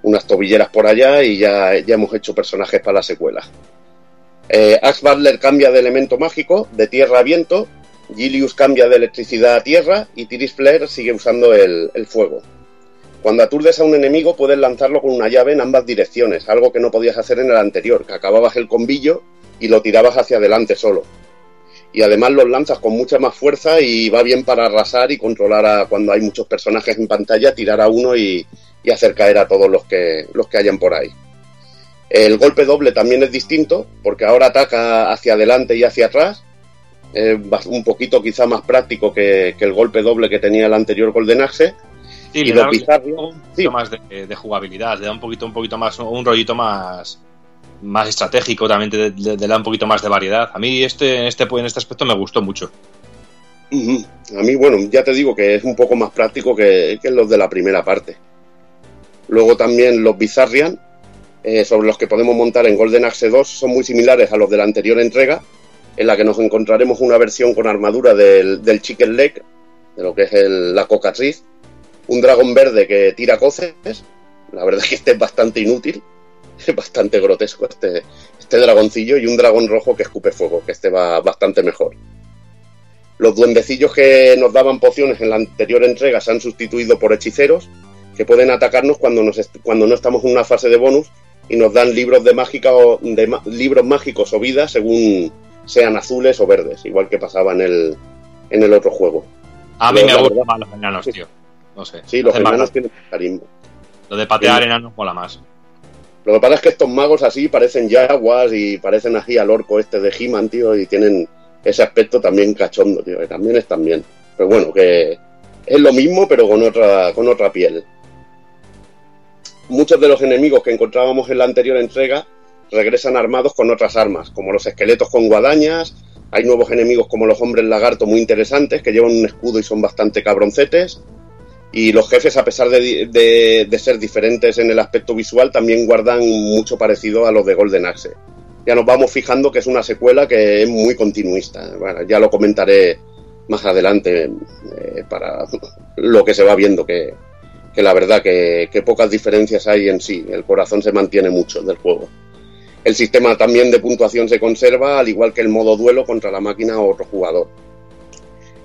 unas tobilleras por allá y ya, ya hemos hecho personajes para la secuela. Eh, Axe Butler cambia de elemento mágico, de tierra a viento, Gilius cambia de electricidad a tierra y Tiris Flare sigue usando el, el fuego. Cuando aturdes a un enemigo puedes lanzarlo con una llave en ambas direcciones, algo que no podías hacer en el anterior, que acababas el combillo y lo tirabas hacia adelante solo. Y además los lanzas con mucha más fuerza y va bien para arrasar y controlar a cuando hay muchos personajes en pantalla, tirar a uno y, y hacer caer a todos los que, los que hayan por ahí. El golpe doble también es distinto, porque ahora ataca hacia adelante y hacia atrás. Es un poquito quizá más práctico que, que el golpe doble que tenía el anterior Golden Axe. Sí, y le da un poquito sí. más de, de, jugabilidad, le da un poquito, un poquito más, un rollito más, más estratégico, también le, le da un poquito más de variedad. A mí este, este, en este aspecto me gustó mucho. Uh -huh. A mí, bueno, ya te digo que es un poco más práctico que, que los de la primera parte. Luego también los Bizarrian, eh, sobre los que podemos montar en Golden Axe 2, son muy similares a los de la anterior entrega, en la que nos encontraremos una versión con armadura del, Chicken Leg, de lo que es la cocatriz, un dragón verde que tira coces, la verdad es *laughs* que este es bastante inútil, *laughs* es bastante grotesco este, este dragoncillo, y un dragón rojo que escupe fuego, que este va bastante mejor. Los duendecillos que nos daban pociones en la anterior entrega se han sustituido por hechiceros, que pueden atacarnos cuando, nos cuando no estamos en una fase de bonus y nos dan libros de mágica o de libros mágicos o vidas según sean azules o verdes, igual que pasaba en el, en el otro juego. A mí me gustan más los enanos, tío. No sé. Sí, los enanos más... tienen carisma. Lo de patear sí. enanos mola más. Lo que pasa es que estos magos así parecen yaguas y parecen así al orco este de He-Man, tío, y tienen ese aspecto también cachondo, tío, que también están bien. Pero bueno, que es lo mismo, pero con otra, con otra piel muchos de los enemigos que encontrábamos en la anterior entrega regresan armados con otras armas, como los esqueletos con guadañas, hay nuevos enemigos como los hombres lagarto muy interesantes que llevan un escudo y son bastante cabroncetes, y los jefes, a pesar de, ser diferentes en el aspecto visual, también guardan mucho parecido a los de Golden Axe. Ya nos vamos fijando que es una secuela que es muy continuista. Bueno, ya lo comentaré más adelante eh, para *laughs* lo que se va viendo que, que la verdad que, pocas diferencias hay en sí, el corazón se mantiene mucho del juego. El sistema también de puntuación se conserva, al igual que el modo duelo contra la máquina o otro jugador.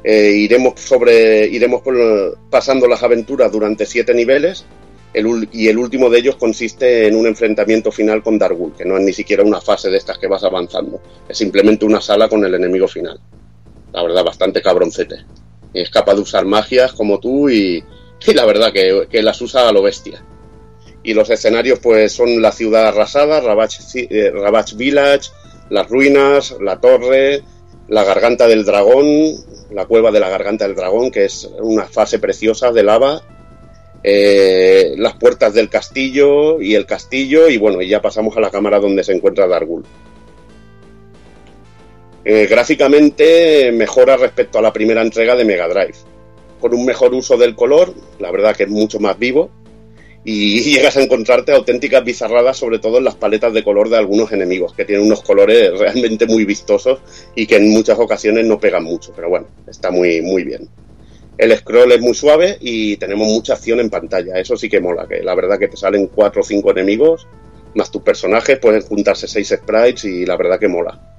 Eh, iremos sobre, iremos pasando las aventuras durante siete niveles el, y el último de ellos consiste en un enfrentamiento final con Dargul, que no es ni siquiera una fase de estas que vas avanzando, es simplemente una sala con el enemigo final. La verdad, bastante cabroncete. Es capaz de usar magias como tú y, y *laughs* la verdad que, que, las usa a lo bestia. Y los escenarios pues son la ciudad arrasada, Ravage, eh, Ravage Village, las ruinas, la torre, la garganta del dragón, la cueva de la garganta del dragón, que es una fase preciosa de lava, eh, las puertas del castillo y el castillo, y bueno, y ya pasamos a la cámara donde se encuentra Dargul. Eh, gráficamente mejora respecto a la primera entrega de Mega Drive con un mejor uso del color, la verdad que es mucho más vivo, y *laughs* llegas a encontrarte auténticas bizarradas, sobre todo en las paletas de color de algunos enemigos, que tienen unos colores *laughs* realmente muy vistosos y que en muchas ocasiones no pegan mucho, pero bueno, está muy, muy bien. El scroll es muy suave y tenemos mucha acción en pantalla, eso sí que mola, que la verdad que te salen cuatro o cinco enemigos, más tus personajes, pueden juntarse seis sprites y la verdad que mola.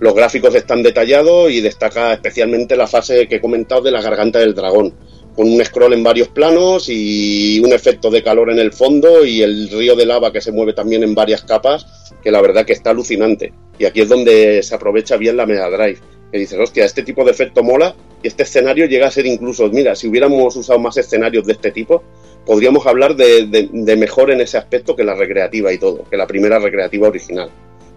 Los gráficos están detallados y destaca especialmente la fase que he comentado de la garganta del dragón, con un scroll en varios planos y un efecto de calor en el fondo y el río de lava que se mueve también en varias capas, que la verdad que está alucinante. Y aquí es donde se aprovecha bien la Mega Drive. Que dices, hostia, este tipo de efecto mola y este escenario llega a ser incluso, mira, si hubiéramos usado más escenarios de este tipo, podríamos hablar de, de, de mejor en ese aspecto que la recreativa y todo, que la primera recreativa original.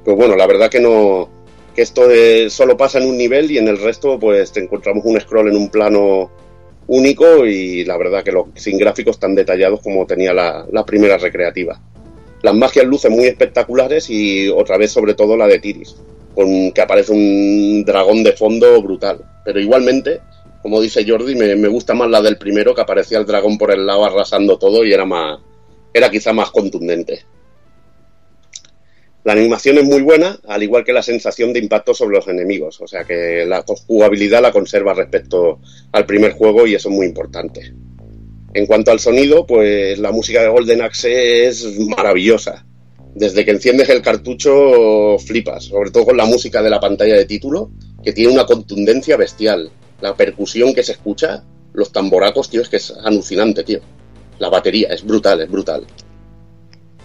Pues bueno, la verdad que no, que esto solo pasa en un nivel y en el resto pues te encontramos un scroll en un plano único y la verdad que sin gráficos tan detallados como tenía la, la, primera recreativa. Las magias lucen muy espectaculares y otra vez sobre todo la de Tiris, con que aparece un dragón de fondo brutal. Pero igualmente como dice Jordi, me, me, gusta más la del primero, que aparecía el dragón por el lado arrasando todo y era más, era quizá más contundente. La animación es muy buena, al igual que la sensación de impacto sobre los enemigos, o sea que la jugabilidad la conserva respecto al primer juego y eso es muy importante. En cuanto al sonido, pues la música de Golden Axe es maravillosa. Desde que enciendes el cartucho flipas, sobre todo con la música de la pantalla de título, que tiene una contundencia bestial. La percusión que se escucha, los tamboracos, tío, es que es alucinante, tío. La batería es brutal, es brutal.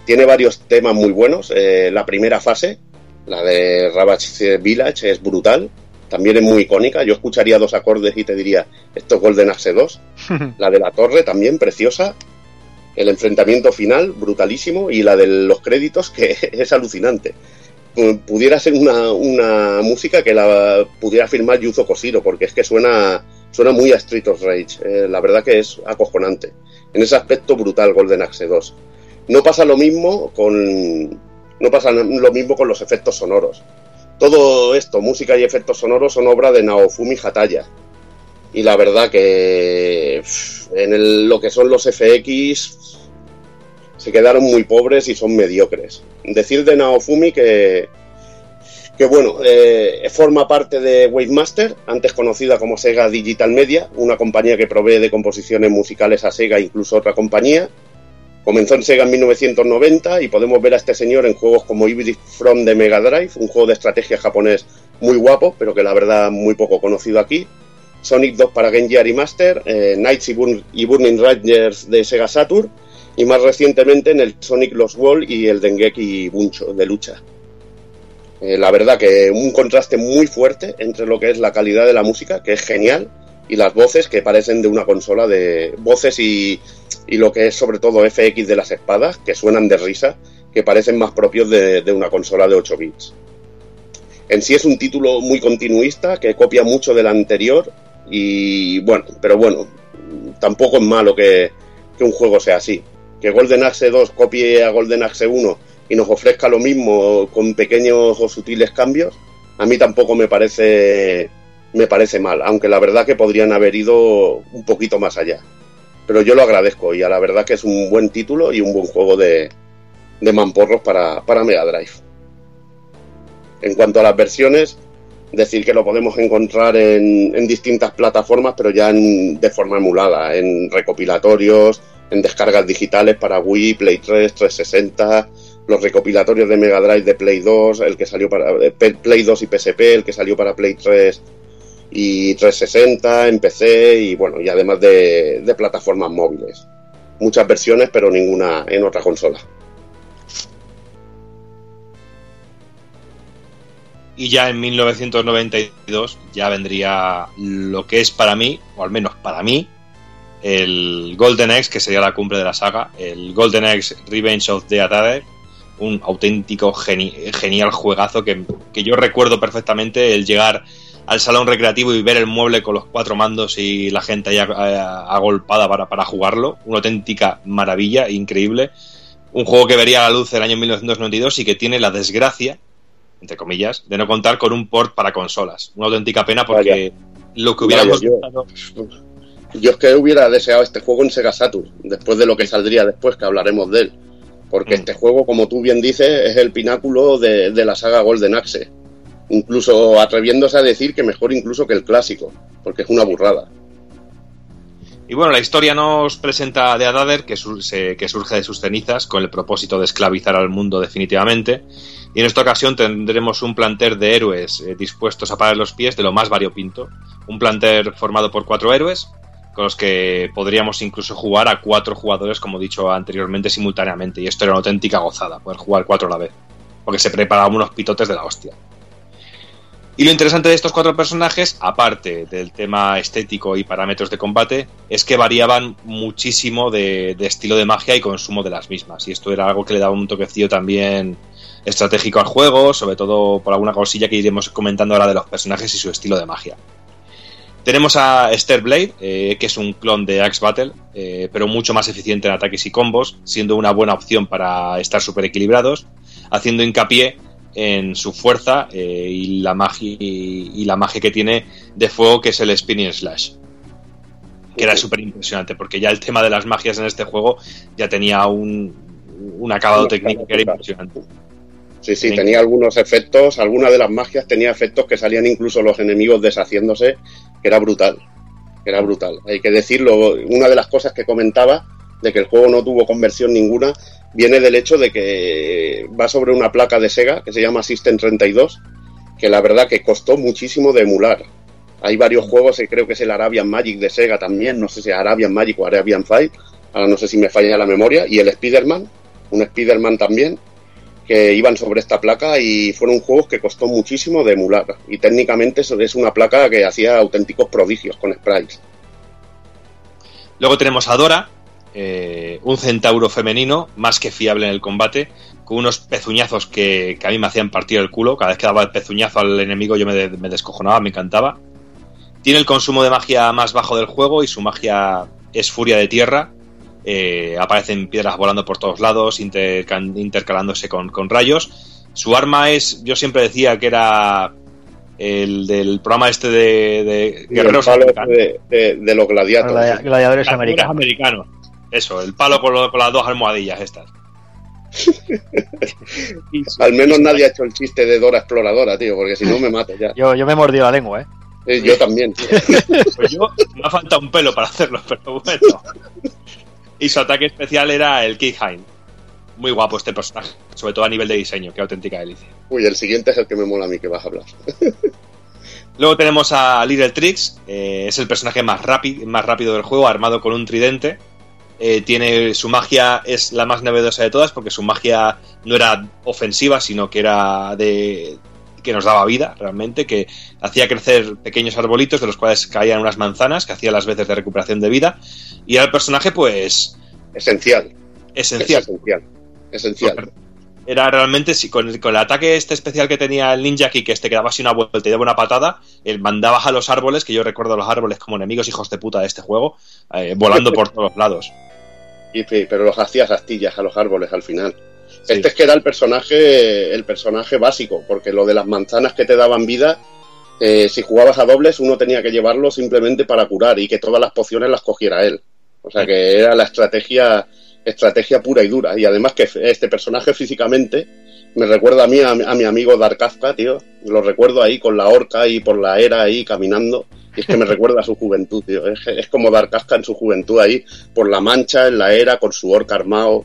Tiene varios temas muy buenos. Eh, la primera fase, la de Ravage Village, es brutal. También es muy icónica. Yo escucharía dos acordes y te diría, esto es Golden Axe 2. *laughs* la de la torre también, preciosa. El enfrentamiento final, brutalísimo. Y la de los créditos, que *laughs* es alucinante. Pudiera ser una, una música que la pudiera firmar Yuzo Koshiro, porque es que suena, suena muy a Street of Rage. Eh, la verdad que es acojonante. En ese aspecto brutal Golden Axe 2. No pasa lo mismo con no pasa lo mismo con los efectos sonoros. Todo esto, música y efectos sonoros, son obra de Naofumi Hataya. Y la verdad que en lo que son los FX se quedaron muy pobres y son mediocres. Decir de Naofumi que, que bueno, eh, forma parte de Wavemaster, antes conocida como Sega Digital Media, una compañía que provee de composiciones musicales a Sega incluso otra compañía, Comenzó en Sega en 1990 y podemos ver a este señor en juegos como Hybrid From de Mega Drive, un juego de estrategia japonés muy guapo, pero que la verdad muy poco conocido aquí. Sonic 2 para Game Gear y Master, eh, Knights y, Burning Rangers de Sega Saturn y más recientemente en el Sonic Lost World y el Dengeki Buncho de lucha. Eh, la verdad que un contraste muy fuerte entre lo que es la calidad de la música, que es genial, y las voces que parecen de una consola de voces y, y lo que es sobre todo FX de las espadas, que suenan de risa, que parecen más propios de, una consola de 8 bits. En sí es un título muy continuista, que copia mucho del anterior, y bueno, pero bueno, tampoco es malo que, que un juego sea así. Que Golden Axe 2 copie a Golden Axe 1 y nos ofrezca lo mismo con pequeños o sutiles cambios, a mí tampoco me parece me parece mal, aunque la verdad que podrían haber ido un poquito más allá pero yo lo agradezco y a la verdad que es un buen título y un buen juego de, de mamporros para, para Mega Drive. En cuanto a las versiones, decir que lo podemos encontrar en, en distintas plataformas, pero ya de forma emulada, en recopilatorios, en descargas digitales para Wii, Play 3, 360, los recopilatorios de Mega Drive de Play 2, el que salió para eh, Play 2 y PSP, el que salió para Play 3 y 360 en PC y bueno, y además de, plataformas móviles. Muchas versiones, pero ninguna en otra consola. Y ya en 1992 ya vendría lo que es para mí, o al menos para mí, el Golden Axe, que sería la cumbre de la saga, el Golden Axe Revenge of the Atade, un auténtico genial juegazo que, que, yo recuerdo perfectamente el llegar al salón recreativo y ver el mueble con los cuatro mandos y la gente ahí agolpada para, para jugarlo. Una auténtica maravilla, increíble. Un juego que vería la luz el año 1992 y que tiene la desgracia, entre comillas, de no contar con un port para consolas. Una auténtica pena porque lo que hubiéramos yo, yo, es que hubiera deseado este juego en Sega Saturn, después de lo que saldría después, que hablaremos de él. Porque mm. este juego, como tú bien dices, es el pináculo de, de la saga Golden Axe incluso atreviéndose a decir que mejor incluso que el clásico, porque es una burrada. Y bueno, la historia nos presenta a Deadader, que, que surge de sus cenizas con el propósito de esclavizar al mundo definitivamente. Y en esta ocasión tendremos un planter de héroes eh, dispuestos a parar los pies de lo más variopinto. Un planter formado por cuatro héroes, con los que podríamos incluso jugar a cuatro jugadores, como he dicho anteriormente, simultáneamente. Y esto era una auténtica gozada, poder jugar cuatro a la vez. Porque se preparaban unos pitotes de la hostia. Y lo interesante de estos cuatro personajes, aparte del tema estético y parámetros de combate, es que variaban muchísimo de, estilo de magia y consumo de las mismas. Y esto era algo que le daba un toquecillo también estratégico al juego, sobre todo por alguna cosilla que iremos comentando ahora de los personajes y su estilo de magia. Tenemos a Esther Blade, eh, que es un clon de Axe Battle, eh, pero mucho más eficiente en ataques y combos, siendo una buena opción para estar súper equilibrados, haciendo hincapié en su fuerza eh, y, la magia, y, la magia que tiene de fuego, que es el Spinning Slash. Que era súper impresionante, porque ya el tema de las magias en este juego ya tenía un, un acabado técnico que era impresionante. Sí, sí, tenía algunos efectos, algunas de las magias tenía efectos que salían incluso los enemigos deshaciéndose, que era brutal, que era brutal. Hay que decirlo, una de las cosas que comentaba de que el juego no tuvo conversión ninguna viene del hecho de que va sobre una placa de Sega que se llama System 32, que la verdad que costó muchísimo de emular. Hay varios juegos, y creo que es el Arabian Magic de Sega también, no sé si Arabian Magic o Arabian Fight, ahora no sé si me falla la memoria, y el Spider-Man, un Spider-Man también, que iban sobre esta placa y fueron juegos que costó muchísimo de emular. Y técnicamente es una placa que hacía auténticos prodigios con sprites. Luego tenemos a Dora, eh, un centauro femenino más que fiable en el combate, con unos pezuñazos que, a mí me hacían partir el culo. Cada vez que daba el pezuñazo al enemigo yo me, me descojonaba, me encantaba. Tiene el consumo de magia más bajo del juego y su magia es furia de tierra. Eh, aparecen piedras volando por todos lados, intercalándose con, rayos. Su arma es, yo siempre decía que era el del programa este de, guerreros De, los gladiadores. gladiadores americanos. Eso, el palo con, las dos almohadillas estas. *laughs* Al menos nadie ha hecho el chiste de Dora Exploradora, tío, porque si no me mato ya. Yo, yo me he mordido la lengua, ¿eh? eh yo también. *laughs* Pues yo me ha faltado un pelo para hacerlo, pero bueno. Y su ataque especial era el Keyheim. Muy guapo este personaje, sobre todo a nivel de diseño, qué auténtica delicia. Uy, el siguiente es el que me mola a mí que vas a hablar. *laughs* Luego tenemos a Little Tricks, eh, es el personaje más, más rápido del juego, armado con un tridente eh, tiene su magia es la más novedosa de todas porque su magia no era ofensiva sino que era de que nos daba vida realmente que hacía crecer pequeños arbolitos de los cuales caían unas manzanas que hacía las veces de recuperación de vida. Y era el personaje pues esencial. esencial. Esencial. Esencial era realmente si con, el ataque este especial que tenía el ninja aquí que este que daba así una vuelta y daba una patada él mandaba a los árboles que yo recuerdo a los árboles como enemigos hijos de puta de este juego eh, volando por todos lados pero los hacías astillas a los árboles al final. Este es que era el personaje, el personaje básico, porque lo de las manzanas que te daban vida, eh, si jugabas a dobles, uno tenía que llevarlo simplemente para curar y que todas las pociones las cogiera él. O sea que era la estrategia, estrategia pura y dura. Y además que este personaje físicamente me recuerda a mí, a, mi amigo Dark Kafka, tío. Lo recuerdo ahí con la horca y por la era ahí caminando. Y es que me *laughs* recuerda a su juventud, tío. Es, como Dark Kafka en su juventud ahí, por la mancha, en la era, con su orca armado.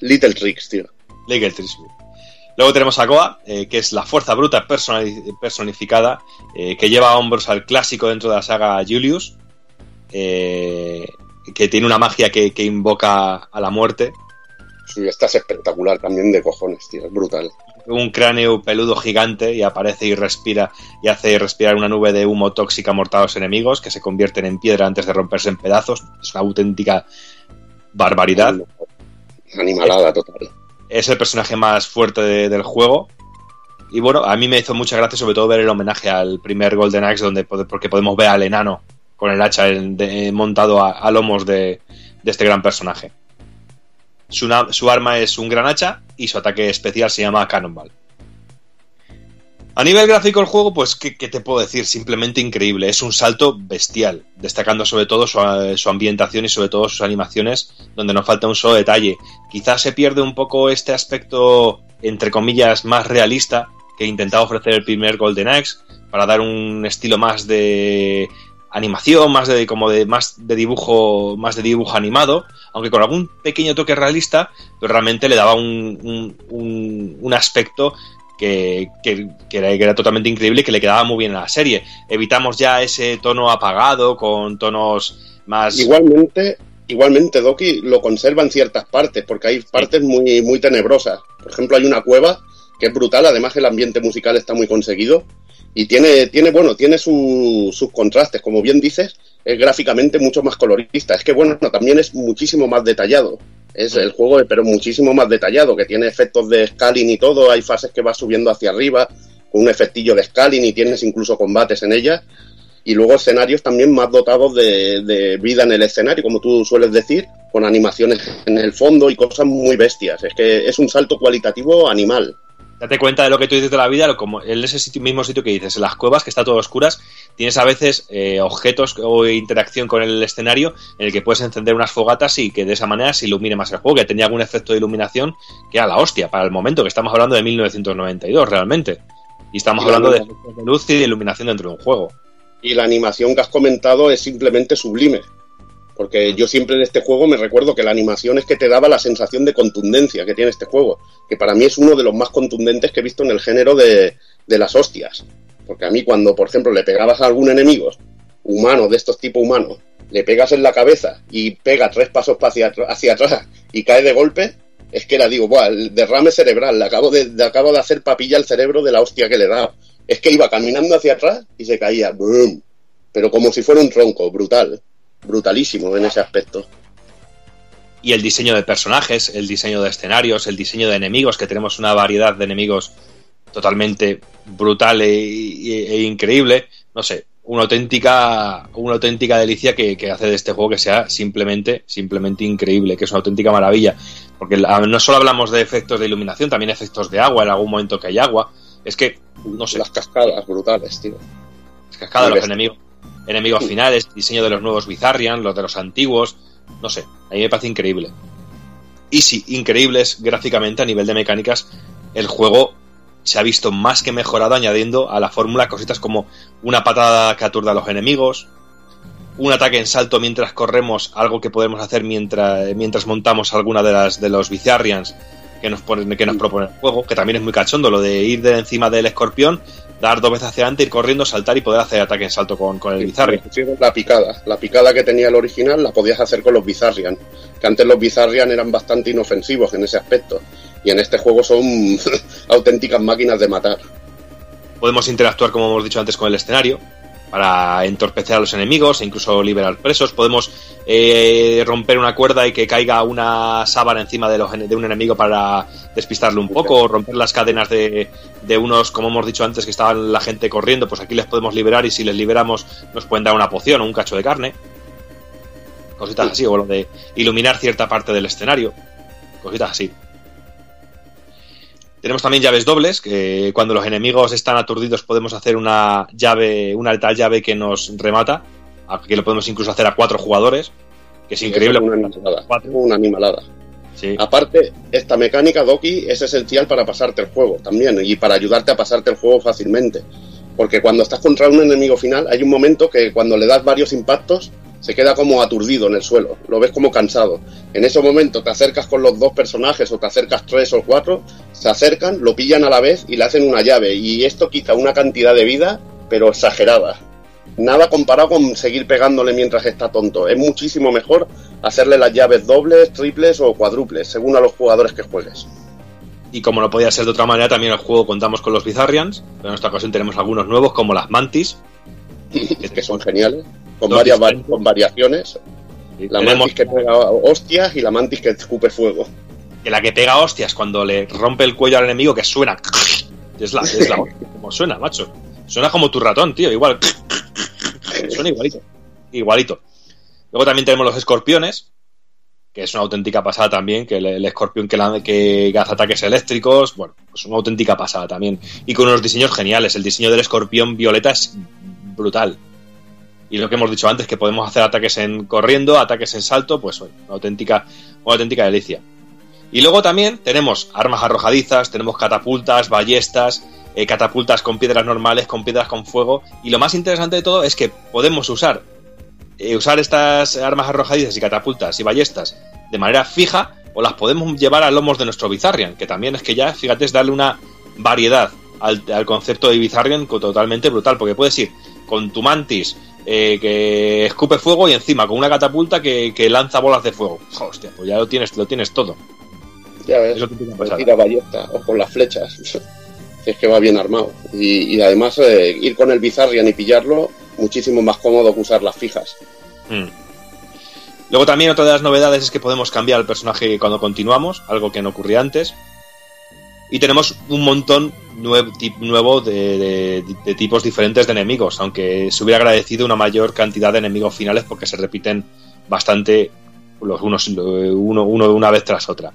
Little Tricks, tío. Little Tricks. Luego tenemos a Goa, eh, que es la fuerza bruta personificada, eh, que lleva a hombros al clásico dentro de la saga Julius, eh, que tiene una magia que, que, invoca a la muerte. Sí, esta es espectacular también de cojones, tío, es brutal un cráneo peludo gigante y aparece y respira y hace respirar una nube de humo tóxica mortal a los enemigos que se convierten en piedra antes de romperse en pedazos. Es una auténtica barbaridad. Animalada total. Es el personaje más fuerte del juego. Y bueno, a mí me hizo mucha gracia sobre todo ver el homenaje al primer Golden Axe donde, porque podemos ver al enano con el hacha montado a, lomos de este gran personaje. Su, arma es un gran hacha y su ataque especial se llama Cannonball. A nivel gráfico el juego, pues, ¿qué, te puedo decir? Simplemente increíble. Es un salto bestial, destacando sobre todo su, ambientación y sobre todo sus animaciones, donde nos falta un solo detalle. Quizás se pierde un poco este aspecto, entre comillas, más realista que intentaba ofrecer el primer Golden Axe, para dar un estilo más de animación, más de como de más de dibujo, más de dibujo animado, aunque con algún pequeño toque realista, pero realmente le daba un, un, aspecto que, que, era, totalmente increíble y que le quedaba muy bien a la serie. Evitamos ya ese tono apagado con tonos más. Igualmente, igualmente, Doki lo conserva en ciertas partes, porque hay partes muy, muy tenebrosas. Por ejemplo, hay una cueva que es brutal, además el ambiente musical está muy conseguido y tiene, tiene bueno, tiene sus contrastes, como bien dices, es gráficamente mucho más colorista. Es que, bueno, también es muchísimo más detallado. Es el juego, pero muchísimo más detallado, que tiene efectos de scaling y todo. Hay fases que va subiendo hacia arriba con un efectillo de scaling y tienes incluso combates en ellas. Y luego escenarios también más dotados de, de vida en el escenario, como tú sueles decir, con animaciones en el fondo y cosas muy bestias. Es que es un salto cualitativo animal. Date cuenta de lo que tú dices de la vida, como en ese sitio, mismo sitio que dices, en las cuevas, que está todo oscuras, tienes a veces eh, objetos o interacción con el escenario en el que puedes encender unas fogatas y que de esa manera se ilumine más el juego, que tenía algún efecto de iluminación que era la hostia para el momento, que estamos hablando de 1992 realmente. Y estamos hablando de de luz y de iluminación dentro de un juego. Y la animación que has comentado es simplemente sublime. Porque yo siempre en este juego me recuerdo que la animación es que te daba la sensación de contundencia que tiene este juego. Que para mí es uno de los más contundentes que he visto en el género de, las hostias. Porque a mí cuando, por ejemplo, le pegabas a algún enemigo humano, de estos tipos humanos, le pegas en la cabeza y pega tres pasos hacia, hacia atrás y cae de golpe, es que era, digo, Buah, el derrame cerebral, le acabo de, acabo de hacer papilla al cerebro de la hostia que le da. Es que iba caminando hacia atrás y se caía, ¡boom! Pero como si fuera un tronco, brutal brutalísimo en ese aspecto. Y el diseño de personajes, el diseño de escenarios, el diseño de enemigos, que tenemos una variedad de enemigos totalmente brutal e, e increíble. No sé, una auténtica, una auténtica delicia que, hace de este juego que sea simplemente, simplemente increíble, que es una auténtica maravilla. Porque no solo hablamos de efectos de iluminación, también efectos de agua, en algún momento que hay agua. Es que, no sé. Las cascadas brutales, tío. Las cascadas, los enemigos enemigos finales, diseño de los nuevos Bizarrian, los de los antiguos, no sé, a mí me parece increíble. Y sí, increíbles gráficamente a nivel de mecánicas, el juego se ha visto más que mejorado añadiendo a la fórmula cositas como una patada que aturda a los enemigos, un ataque en salto mientras corremos, algo que podemos hacer mientras, mientras montamos alguna de las de los Bizarrians que nos, ponen, que nos propone el juego, que también es muy cachondo, lo de ir de encima del escorpión dar dos veces hacia adelante, ir corriendo, saltar y poder hacer ataque en salto con, con el Bizarrian. La picada, la picada que tenía el original la podías hacer con los Bizarrian, que antes los Bizarrian eran bastante inofensivos en ese aspecto, y en este juego son *laughs* auténticas máquinas de matar. Podemos interactuar, como hemos dicho antes, con el escenario, para entorpecer a los enemigos e incluso liberar presos. Podemos eh, romper una cuerda y que caiga una sábana encima de, los, de un enemigo para despistarle un poco, o romper las cadenas de, de, unos, como hemos dicho antes, que estaban la gente corriendo, pues aquí les podemos liberar y si les liberamos nos pueden dar una poción o un cacho de carne. Cositas así, o lo de iluminar cierta parte del escenario. Cositas así. Tenemos también llaves dobles, que cuando los enemigos están aturdidos podemos hacer una llave, una alta llave que nos remata, que lo podemos incluso hacer a cuatro jugadores, que es increíble. una animalada. Una animalada. Aparte, esta mecánica, Doki, es esencial para pasarte el juego también y para ayudarte a pasarte el juego fácilmente. Porque cuando estás contra un enemigo final, hay un momento que cuando le das varios impactos, se queda como aturdido en el suelo, lo ves como cansado. En ese momento te acercas con los dos personajes o te acercas tres o cuatro, se acercan, lo pillan a la vez y le hacen una llave. Y esto quita una cantidad de vida, pero exagerada. Nada comparado con seguir pegándole mientras está tonto. Es muchísimo mejor hacerle las llaves dobles, triples o cuádruples, según a los jugadores que juegues. Y como no podía ser de otra manera, también en el juego contamos con los Bizarrians. Pero en esta ocasión tenemos algunos nuevos, como las Mantis. *laughs* que son geniales con, varias, con variaciones. la mantis que pega hostias y la mantis que escupe fuego. Que la que pega hostias cuando le rompe el cuello al enemigo que suena. Es la, es la *laughs* como suena, macho. Suena como tu ratón, tío, igual. Suena igualito. Igualito. Luego también tenemos los escorpiones, que es una auténtica pasada también, que el, escorpión que, que hace ataques eléctricos, bueno, pues una auténtica pasada también. Y con unos diseños geniales. El diseño del escorpión violeta es brutal y lo que hemos dicho antes, que podemos hacer ataques en corriendo, ataques en salto, pues una auténtica, una auténtica delicia. Y luego también tenemos armas arrojadizas, tenemos catapultas, ballestas, eh, catapultas con piedras normales, con piedras con fuego. Y lo más interesante de todo es que podemos usar, eh, usar estas armas arrojadizas y catapultas y ballestas de manera fija o las podemos llevar a lomos de nuestro Bizarrian, que también es que ya, fíjate, es darle una variedad al, al concepto de Bizarrian totalmente brutal, porque puedes ir con tu mantis eh, que escupe fuego y encima con una catapulta que, lanza bolas de fuego. Hostia, pues ya lo tienes, lo tienes todo. Ya ves, Eso tira ballesta o con las flechas. *laughs* es que va bien armado. Y, además eh, ir con el Bizarrian y pillarlo, muchísimo más cómodo que usar las fijas. Hmm. Luego también otra de las novedades es que podemos cambiar el personaje cuando continuamos, algo que no ocurría antes. Y tenemos un montón nuevo de, tipos diferentes de enemigos, aunque se hubiera agradecido una mayor cantidad de enemigos finales porque se repiten bastante los unos uno, uno una vez tras otra.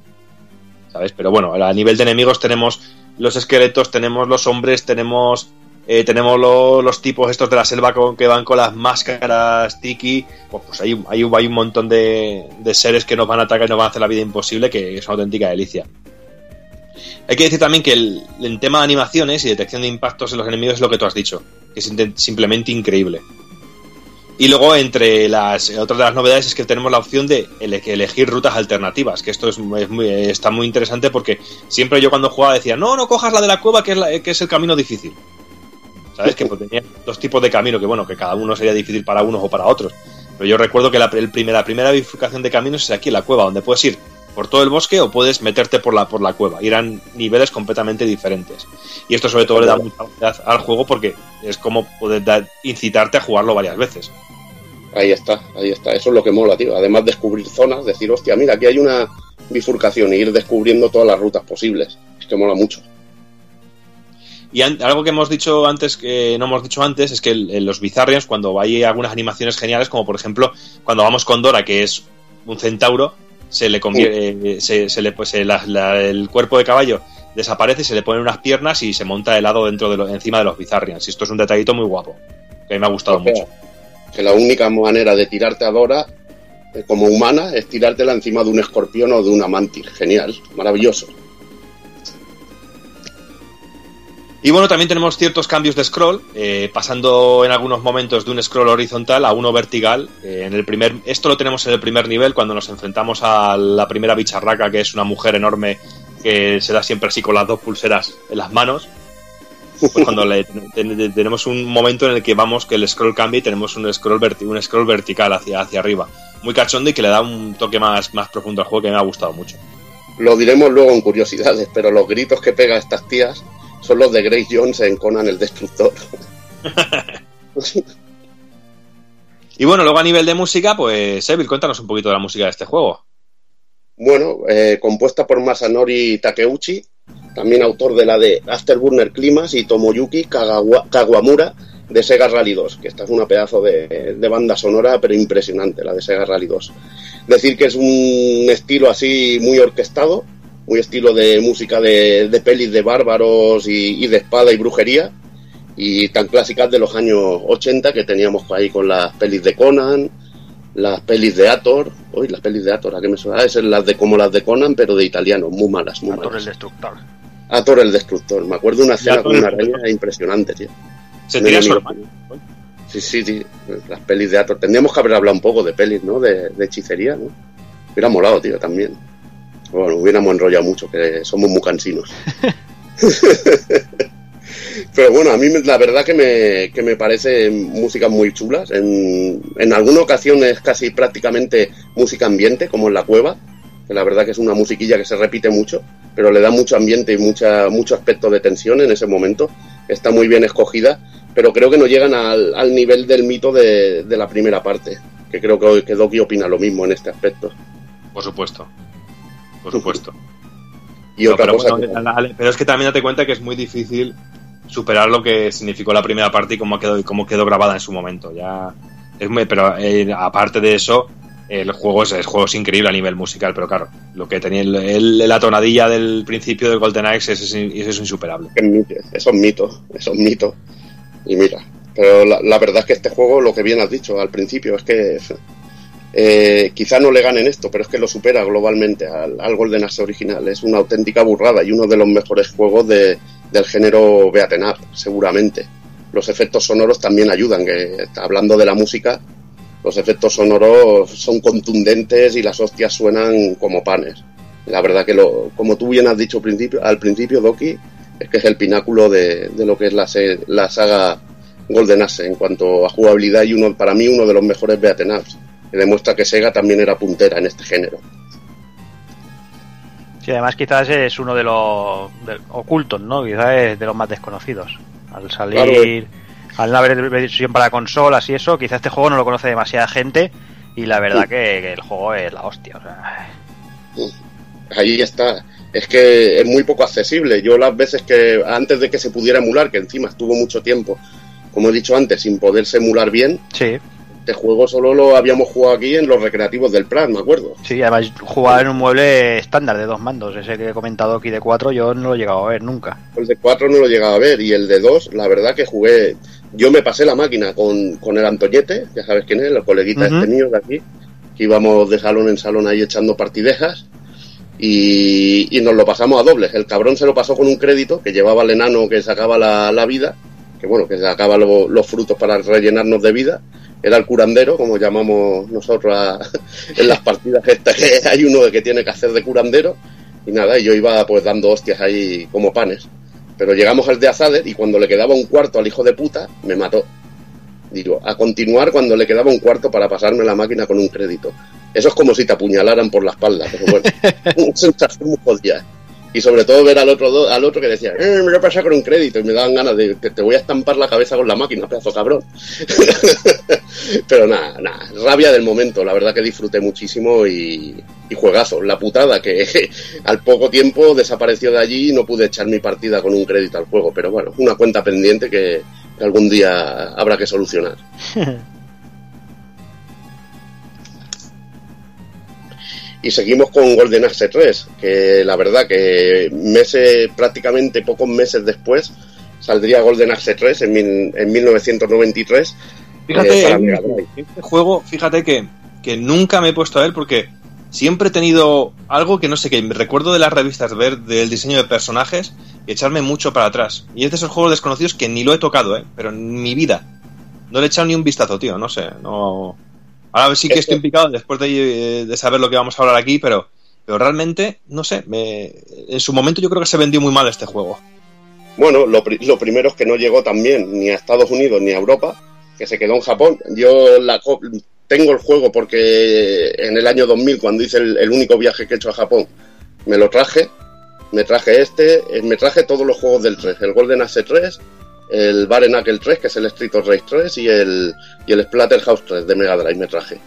¿Sabes? Pero bueno, a nivel de enemigos tenemos los esqueletos, tenemos los hombres, tenemos eh, tenemos los tipos estos de la selva con, que van con las máscaras tiki. Pues, pues hay, hay, hay, un montón de, de, seres que nos van a atacar y nos van a hacer la vida imposible, que es una auténtica delicia. Hay que decir también que el, el tema de animaciones y detección de impactos en los enemigos es lo que tú has dicho, que es simplemente increíble. Y luego, entre las otras de las novedades, es que tenemos la opción de elegir rutas alternativas, que esto es, muy, está muy interesante porque siempre yo cuando jugaba decía, no, no cojas la de la cueva, que es, la, que es el camino difícil. ¿Sabes? *laughs* Que pues, tenía dos tipos de camino, que bueno, que cada uno sería difícil para unos o para otros. Pero yo recuerdo que la, el la primera bifurcación de caminos es aquí en la cueva, donde puedes ir por todo el bosque o puedes meterte por la, por la cueva. Y eran niveles completamente diferentes. Y esto sobre todo le da mucha variedad al juego porque es como poder incitarte a jugarlo varias veces. Ahí está, ahí está. Eso es lo que mola, tío. Además descubrir zonas, decir, hostia, mira, aquí hay una bifurcación y ir descubriendo todas las rutas posibles. Es que mola mucho. Y algo que hemos dicho antes, que no hemos dicho antes, es que en los Bizarrians, cuando hay algunas animaciones geniales, como por ejemplo cuando vamos con Dora, que es un centauro, se le convierte, se, le pues el cuerpo de caballo desaparece, se le ponen unas piernas y se monta helado dentro de encima de los Bizarrians. Y esto es un detallito muy guapo, que a mí me ha gustado mucho. Que la única manera de tirarte a Dora eh, como humana es tirártela encima de un escorpión o de una mantis. Genial, maravilloso. Y bueno, también tenemos ciertos cambios de scroll, eh, pasando en algunos momentos de un scroll horizontal a uno vertical. Eh, en el primer, esto lo tenemos en el primer nivel cuando nos enfrentamos a la primera bicharraca, que es una mujer enorme que se da siempre así con las dos pulseras en las manos. Pues cuando le, tenemos un momento en el que vamos que el scroll cambia y tenemos un scroll, un scroll vertical hacia, hacia arriba. Muy cachondo y que le da un toque más, más profundo al juego que me ha gustado mucho. Lo diremos luego en curiosidades, pero los gritos que pega estas tías son los de Grace Jones en Conan el Destructor. *laughs* y bueno, luego a nivel de música, pues Evil, cuéntanos un poquito de la música de este juego. Bueno, eh, compuesta por Masanori Takeuchi, también autor de la de Afterburner Climas y Tomoyuki Kawamura de Sega Rally 2, que esta es una pedazo de, de, banda sonora, pero impresionante, la de Sega Rally 2. Decir que es un estilo así muy orquestado, muy estilo de música de, de pelis de bárbaros y, de espada y brujería, y tan clásicas de los años 80 que teníamos ahí con las pelis de Conan, las pelis de Ator, hoy las pelis de Ator, ¿a qué me suena? Es las de como las de Conan, pero de italiano, muy malas, muy Ator el Destructor. Ator el Destructor, me acuerdo de una escena con una araña impresionante, tío. Se tira su Sí, sí, sí, las pelis de Ator. Tendríamos que haber hablado un poco de pelis, ¿no? De, de hechicería, ¿no? Hubiera molado, tío, también. Bueno, hubiéramos enrollado mucho, que somos muy cansinos. *laughs* Pero bueno, a mí la verdad que me, que me parece música muy chulas. En, en alguna ocasión es casi prácticamente música ambiente, como en la cueva, que la verdad que es una musiquilla que se repite mucho, pero le da mucho ambiente y mucha, mucho aspecto de tensión en ese momento. Está muy bien escogida, pero creo que no llegan al, al nivel del mito de, de, la primera parte, que creo que, que Doki opina lo mismo en este aspecto. Por supuesto por supuesto. Y otra pero, cosa pero es que también date cuenta que es muy difícil superar lo que significó la primera parte y cómo quedó, cómo quedó grabada en su momento. Ya es muy, pero eh, aparte de eso, el juego es, el juego es increíble a nivel musical, pero claro, lo que tenía el, la tonadilla del principio de Golden Axe es, es, insuperable. Es mito, eso es mito. Y mira, pero la, la, verdad es que este juego, lo que bien has dicho al principio, es que eh, quizá no le ganen esto, pero es que lo supera globalmente al, al Golden Axe original. Es una auténtica burrada y uno de los mejores juegos de, del género beaten up, seguramente. Los efectos sonoros también ayudan, que hablando de la música, los efectos sonoros son contundentes y las hostias suenan como panes. La verdad que, lo, como tú bien has dicho al principio, Doki, es que es el pináculo de, de lo que es la, la saga Golden Axe en cuanto a jugabilidad y uno, para mí uno de los mejores beaten ups que demuestra que Sega también era puntera en este género. Sí, además quizás es uno de los ocultos, ¿no? Quizás es de los más desconocidos. Al salir, al no haber versión para consolas y eso, quizás este juego no lo conoce demasiada gente y la verdad que, que, el juego es la hostia. O sea... Ahí está. Es que es muy poco accesible. Yo las veces que, antes de que se pudiera emular, que encima estuvo mucho tiempo, como he dicho antes, sin poderse emular bien, sí Este juego solo lo habíamos jugado aquí en los recreativos del Prat, me acuerdo. Sí, además jugar en un mueble estándar de dos mandos, ese que he comentado aquí de cuatro, yo no lo he llegado a ver nunca. El de cuatro no lo he llegado a ver y el de dos, la verdad que jugué, yo me pasé la máquina con, con el Antoñete, ya sabes quién es, el coleguita Ujú. este mío de aquí, que íbamos de salón en salón ahí echando partidejas y, y nos lo pasamos a dobles. El cabrón se lo pasó con un crédito que llevaba el enano que sacaba la, la vida, que bueno, que sacaba lo- los frutos para rellenarnos de vida. Era el curandero, como llamamos nosotros a- *laughs* en las partidas estas, que hay uno que tiene que hacer de curandero. Y nada, y yo iba pues dando hostias ahí como panes. Pero llegamos al de Azader y cuando le quedaba un cuarto al hijo de puta, me mató. Digo, a continuar cuando le quedaba un cuarto para pasarme la máquina con un crédito. Eso es como si te apuñalaran por la espalda, pero bueno, *laughs* una sensación muy jodida. Y sobre todo ver al otro al otro que decía, eh, me voy a pasar con un crédito, y me daban ganas de que te voy a estampar la cabeza con la máquina, pedazo cabrón. *laughs* pero nada, nada, rabia del momento, la verdad que disfruté muchísimo y, juegazo. La putada que *laughs* al poco tiempo desapareció de allí y no pude echar mi partida con un crédito al juego, pero bueno, una cuenta pendiente que algún día habrá que solucionar. *laughs* Y seguimos con Golden Axe 3, que la verdad que meses, prácticamente pocos meses después, saldría Golden Axe 3 en, mil- en 1993. Fíjate, eh, para Mega Drive. este juego, fíjate que, que nunca me he puesto a él porque siempre he tenido algo que no sé qué. Recuerdo de las revistas ver del diseño de personajes y echarme mucho para atrás. Y es de esos juegos desconocidos que ni lo he tocado, ¿eh? Pero en mi vida. No le he echado ni un vistazo, tío. No sé. No. Ahora sí que estoy picado después de, de saber lo que vamos a hablar aquí, pero, pero realmente, no sé. Me, en su momento yo creo que se vendió muy mal este juego. Bueno, lo, pri- lo primero es que no llegó también ni a Estados Unidos ni a Europa, que se quedó en Japón. Yo la tengo el juego porque en el año 2000, cuando hice el, el único viaje que he hecho a Japón, me lo traje. Me traje este, eh, me traje todos los juegos del 3, el Golden Axe 3, el Bare Knuckle 3, que es el Street of Rage 3, y el, y el Splatterhouse 3 de Mega Drive me traje.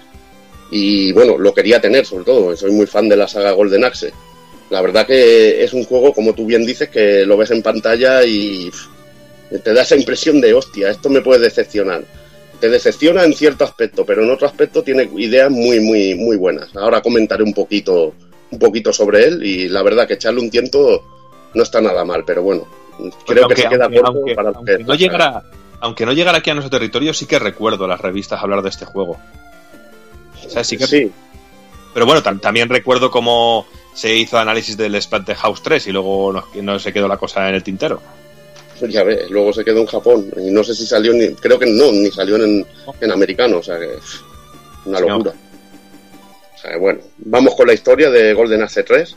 Y bueno, lo quería tener sobre todo, soy muy fan de la saga Golden Axe. La verdad que es un juego, como tú bien dices, que lo ves en pantalla y te da esa impresión de, hostia, esto me puede decepcionar. Te decepciona en cierto aspecto, pero en otro aspecto tiene ideas muy, muy, muy buenas. Ahora comentaré un poquito, un poquito sobre él y la verdad que echarle un tiento no está nada mal, pero bueno, creo aunque, que se queda aunque- corto aunque- para aunque que no llegara, aunque no llegara aquí a nuestro territorio, sí que recuerdo las revistas hablar de este juego. O sea, sí que- Sí, Pero bueno, tam- también recuerdo cómo se hizo análisis del Splatterhouse 3 y luego no, se quedó la cosa en el tintero. pues ya ves, luego se quedó en Japón y no sé si salió ni, creo que no, ni salió en, en americano, o sea que una no. locura. O sea, bueno, vamos con la historia de Golden Axe 3,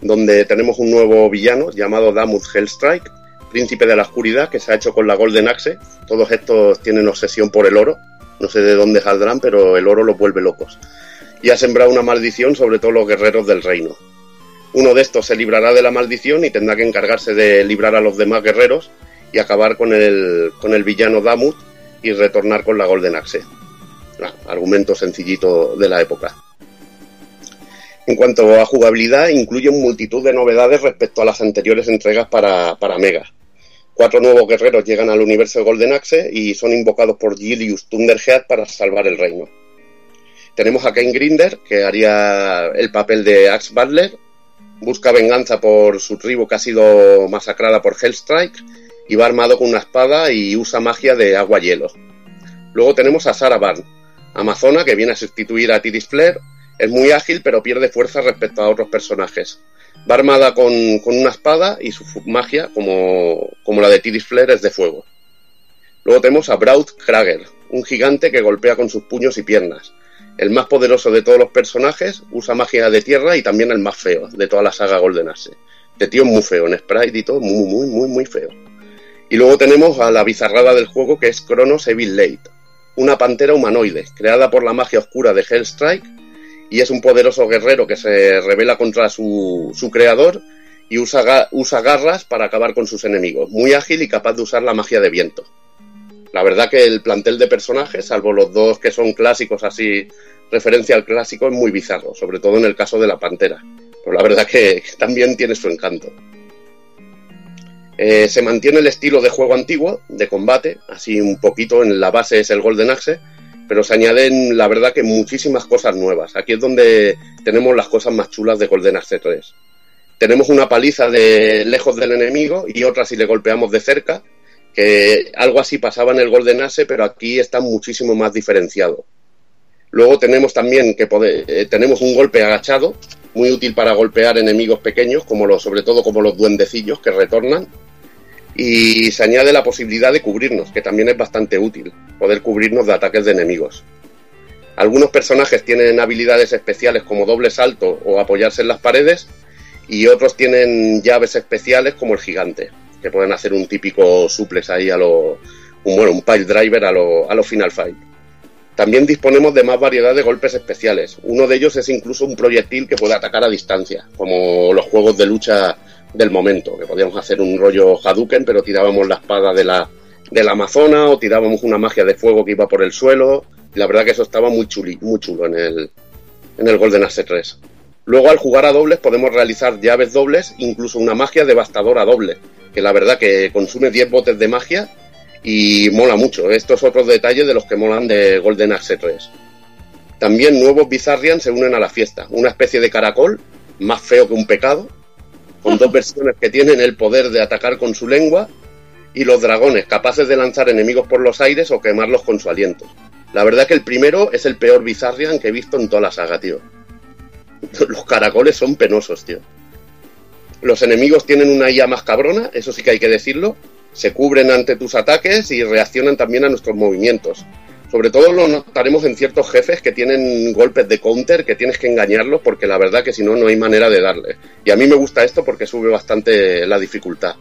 donde tenemos un nuevo villano llamado Damut Hellstrike, príncipe de la oscuridad, que se ha hecho con la Golden Axe. Todos estos tienen obsesión por el oro, no sé de dónde saldrán, pero el oro los vuelve locos. Y ha sembrado una maldición sobre todos los guerreros del reino. Uno de estos se librará de la maldición y tendrá que encargarse de librar a los demás guerreros y acabar con el, con el villano Damut y retornar con la Golden Axe. Ah, argumento sencillito de la época. En cuanto a jugabilidad, incluye multitud de novedades respecto a las anteriores entregas para, para Mega. Cuatro nuevos guerreros llegan al universo de Golden Axe y son invocados por Julius Thunderhead para salvar el reino. Tenemos a Ken Grinder, que haría el papel de Axe Butler, busca venganza por su tribu que ha sido masacrada por Hellstrike y va armado con una espada y usa magia de agua-hielo. Luego tenemos a Sarah Barn, amazona que viene a sustituir a Tidis Flair, es muy ágil pero pierde fuerza respecto a otros personajes. Va armada con, con una espada y su magia, como, como la de Tidis Flair, es de fuego. Luego tenemos a Braut Krager, un gigante que golpea con sus puños y piernas. El más poderoso de todos los personajes, usa magia de tierra y también el más feo de toda la saga Golden Axe. De tío es muy feo, en sprite y todo, muy, muy, muy, muy feo. Y luego tenemos a la bizarrada del juego que es Kronos Evil Late, una pantera humanoide, creada por la magia oscura de Hellstrike, y es un poderoso guerrero que se revela contra su, su creador y usa, usa garras para acabar con sus enemigos, muy ágil y capaz de usar la magia de viento. La verdad que el plantel de personajes, salvo los dos que son clásicos así, referencia al clásico, es muy bizarro, sobre todo en el caso de la pantera. Pero la verdad que *laughs* también tiene su encanto. Eh, se mantiene el estilo de juego antiguo, de combate, así un poquito en la base es el Golden Axe, pero se añaden, la verdad, que muchísimas cosas nuevas. Aquí es donde tenemos las cosas más chulas de Golden Axe 3. Tenemos una paliza de lejos del enemigo y otra si le golpeamos de cerca, que algo así pasaba en el Golden Axe, pero aquí está muchísimo más diferenciado. Luego tenemos también que eh, tenemos un golpe agachado, muy útil para golpear enemigos pequeños, como los, sobre todo como los duendecillos que retornan. Y se añade la posibilidad de cubrirnos, que también es bastante útil, poder cubrirnos de ataques de enemigos. Algunos personajes tienen habilidades especiales como doble salto o apoyarse en las paredes, y otros tienen llaves especiales como el gigante, que pueden hacer un típico suplex ahí a lo, un, bueno, un pile driver a lo, a lo Final Fight. También disponemos de más variedad de golpes especiales. Uno de ellos es incluso un proyectil que puede atacar a distancia, como los juegos de lucha del momento, que podíamos hacer un rollo Hadouken, pero tirábamos la espada de la, de la Amazona o tirábamos una magia de fuego que iba por el suelo. La verdad que eso estaba muy, chuli, muy chulo en el, en el Golden Axe 3. Luego al jugar a dobles podemos realizar llaves dobles, incluso una magia devastadora doble, que la verdad que consume 10 botes de magia y mola mucho. Estos otros detalles de los que molan de Golden Axe 3. También nuevos Bizarrian se unen a la fiesta, una especie de caracol, más feo que un pecado, con dos versiones que tienen el poder de atacar con su lengua y los dragones capaces de lanzar enemigos por los aires o quemarlos con su aliento. La verdad que el primero es el peor Bizarrian que he visto en toda la saga, tío. *laughs* Los caracoles son penosos, tío. Los enemigos tienen una IA más cabrona, eso sí que hay que decirlo, se cubren ante tus ataques y reaccionan también a nuestros movimientos. Sobre todo lo notaremos en ciertos jefes que tienen golpes de counter, que tienes que engañarlos porque la verdad que si no, no hay manera de darle. Y a mí me gusta esto porque sube bastante la dificultad.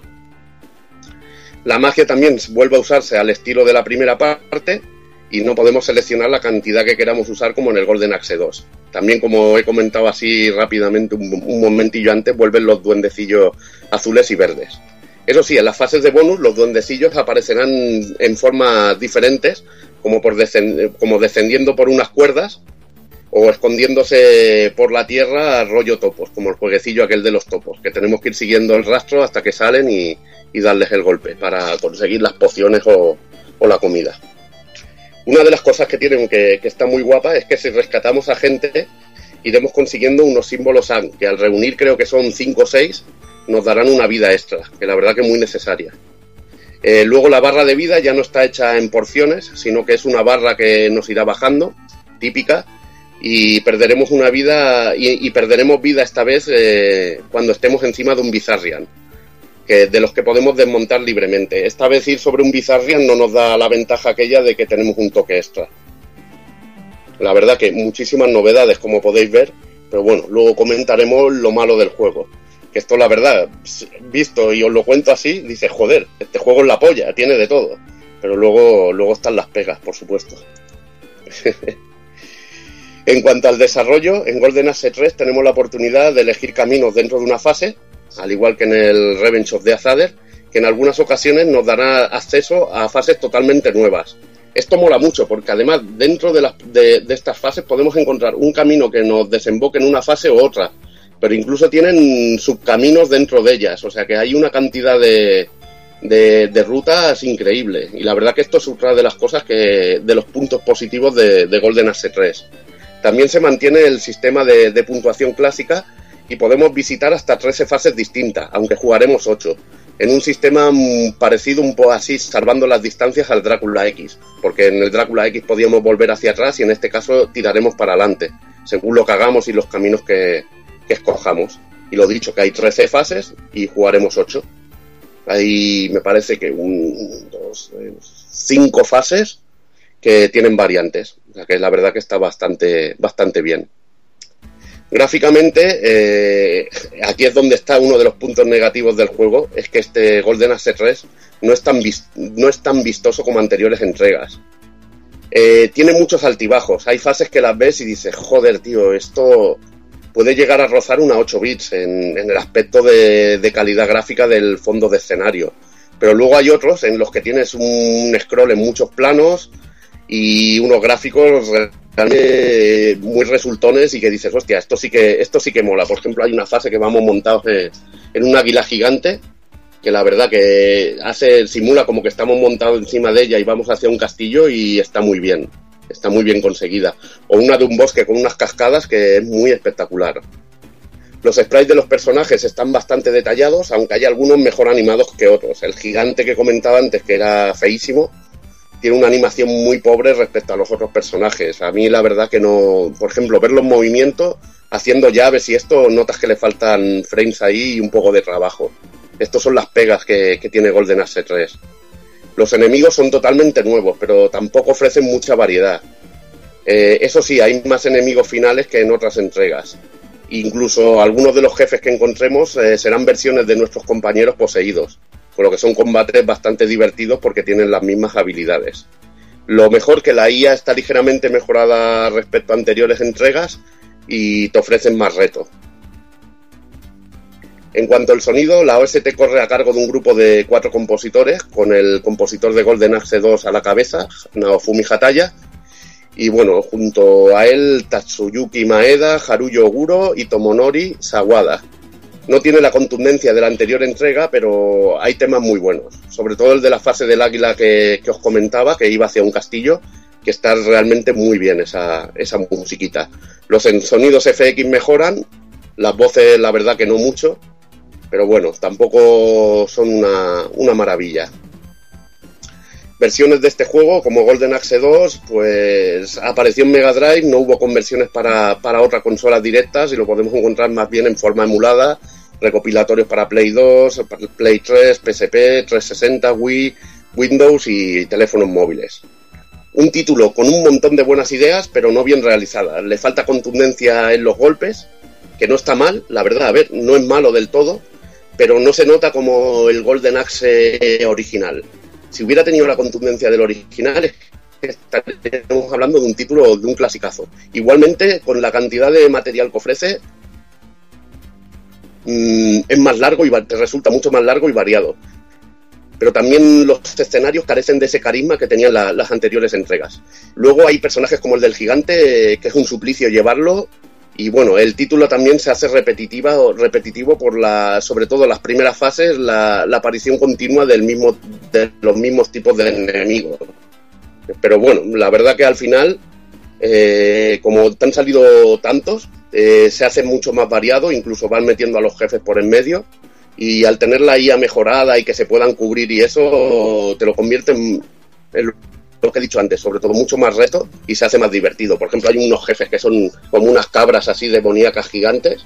La magia también vuelve a usarse al estilo de la primera parte y no podemos seleccionar la cantidad que queramos usar como en el Golden Axe 2. También, como he comentado así rápidamente un, un momentillo antes, vuelven los duendecillos azules y verdes. Eso sí, en las fases de bonus los duendecillos aparecerán en formas diferentes, como, por como descendiendo por unas cuerdas o escondiéndose por la tierra rollo topos, como el jueguecillo aquel de los topos, que tenemos que ir siguiendo el rastro hasta que salen y, darles el golpe para conseguir las pociones o, la comida. Una de las cosas que tienen que, que, está muy guapa es que si rescatamos a gente iremos consiguiendo unos símbolos AN, que al reunir creo que son 5 o 6, nos darán una vida extra, que la verdad que es muy necesaria. Eh, luego la barra de vida ya no está hecha en porciones, sino que es una barra que nos irá bajando, típica, y perderemos una vida, y, perderemos vida esta vez eh, cuando estemos encima de un Bizarrian, que de los que podemos desmontar libremente. Esta vez ir sobre un Bizarrian no nos da la ventaja aquella de que tenemos un toque extra. La verdad que muchísimas novedades, como podéis ver, pero bueno, luego comentaremos lo malo del juego que esto la verdad, visto y os lo cuento así, dice, joder, este juego es la polla, tiene de todo. Pero luego, luego están las pegas, por supuesto. *laughs* en cuanto al desarrollo, en Golden Axe 3 tenemos la oportunidad de elegir caminos dentro de una fase, al igual que en el Revenge of the Azader, que en algunas ocasiones nos dará acceso a fases totalmente nuevas. Esto mola mucho porque además dentro de, de, de estas fases podemos encontrar un camino que nos desemboque en una fase u otra, pero incluso tienen subcaminos dentro de ellas, o sea que hay una cantidad de, de, rutas increíble. Y la verdad que esto es otra de las cosas que, de los puntos positivos de, Golden Axe 3. También se mantiene el sistema de, puntuación clásica y podemos visitar hasta 13 fases distintas, aunque jugaremos 8, en un sistema parecido un poco así, salvando las distancias al Drácula X, porque en el Drácula X podíamos volver hacia atrás y en este caso tiraremos para adelante, según lo que hagamos y los caminos que, que escojamos. Y lo dicho, que hay 13 fases y jugaremos 8. Hay, me parece que un, dos, cinco fases que tienen variantes. O sea que la verdad que está bastante, bastante bien. Gráficamente, eh, aquí es donde está uno de los puntos negativos del juego, es que este Golden Axe 3 no es tan, no es tan vistoso como anteriores entregas. Eh, tiene muchos altibajos, hay fases que las ves y dices, joder, tío, esto, puede llegar a rozar una 8 bits en, el aspecto de, calidad gráfica del fondo de escenario. Pero luego hay otros en los que tienes un scroll en muchos planos y unos gráficos realmente muy resultones y que dices, hostia, esto sí que, esto sí que mola. Por ejemplo, hay una fase que vamos montados en un águila gigante que la verdad que hace, simula como que estamos montados encima de ella y vamos hacia un castillo y está muy bien. Está muy bien conseguida. O una de un bosque con unas cascadas que es muy espectacular. Los sprites de los personajes están bastante detallados, aunque hay algunos mejor animados que otros. El gigante que comentaba antes, que era feísimo, tiene una animación muy pobre respecto a los otros personajes. A mí la verdad que no, por ejemplo, ver los movimientos haciendo llaves y esto, notas que le faltan frames ahí y un poco de trabajo. Estos son las pegas que, tiene Golden Axe 3. Los enemigos son totalmente nuevos, pero tampoco ofrecen mucha variedad. Eh, eso sí, hay más enemigos finales que en otras entregas. Incluso algunos de los jefes que encontremos eh, serán versiones de nuestros compañeros poseídos por lo que son combates bastante divertidos porque tienen las mismas habilidades. Lo mejor que la IA está ligeramente mejorada respecto a anteriores entregas y te ofrecen más retos. En cuanto al sonido, la OST corre a cargo de un grupo de cuatro compositores, con el compositor de Golden Axe 2 a la cabeza, Naofumi Hataya, y bueno, junto a él Tatsuyuki Maeda, Haruyo Oguro y Tomonori Sawada. No tiene la contundencia de la anterior entrega, pero hay temas muy buenos. Sobre todo el de la fase del águila que, os comentaba, que iba hacia un castillo, que está realmente muy bien esa, esa musiquita. Los sonidos FX mejoran, las voces la verdad que no mucho, pero bueno, tampoco son una, maravilla. Versiones de este juego, como Golden Axe 2, pues apareció en Mega Drive, no hubo conversiones para, para otras consolas directas y lo podemos encontrar más bien en forma emulada recopilatorios para Play 2, Play 3, PSP, 360, Wii, Windows y teléfonos móviles. Un título con un montón de buenas ideas, pero no bien realizadas. Le falta contundencia en los golpes, que no está mal, la verdad, a ver, no es malo del todo, pero no se nota como el Golden Axe original. Si hubiera tenido la contundencia del original, estaríamos hablando de un título de un clasicazo. Igualmente, con la cantidad de material que ofrece, Mm, es más largo y resulta mucho más largo y variado. Pero también los escenarios carecen de ese carisma que tenían las anteriores entregas. Luego hay personajes como el del gigante, eh, que es un suplicio llevarlo. Y bueno, el título también se hace repetitiva, repetitivo por la, sobre todo las primeras fases, la, aparición continua del mismo, de los mismos tipos de enemigos. Pero bueno, la verdad que al final, eh, como han salido tantos, eh, se hace mucho más variado, incluso van metiendo a los jefes por en medio y al tener la IA mejorada y que se puedan cubrir y eso te lo convierte en, lo que he dicho antes, sobre todo mucho más reto y se hace más divertido. Por ejemplo, hay unos jefes que son como unas cabras así demoníacas gigantes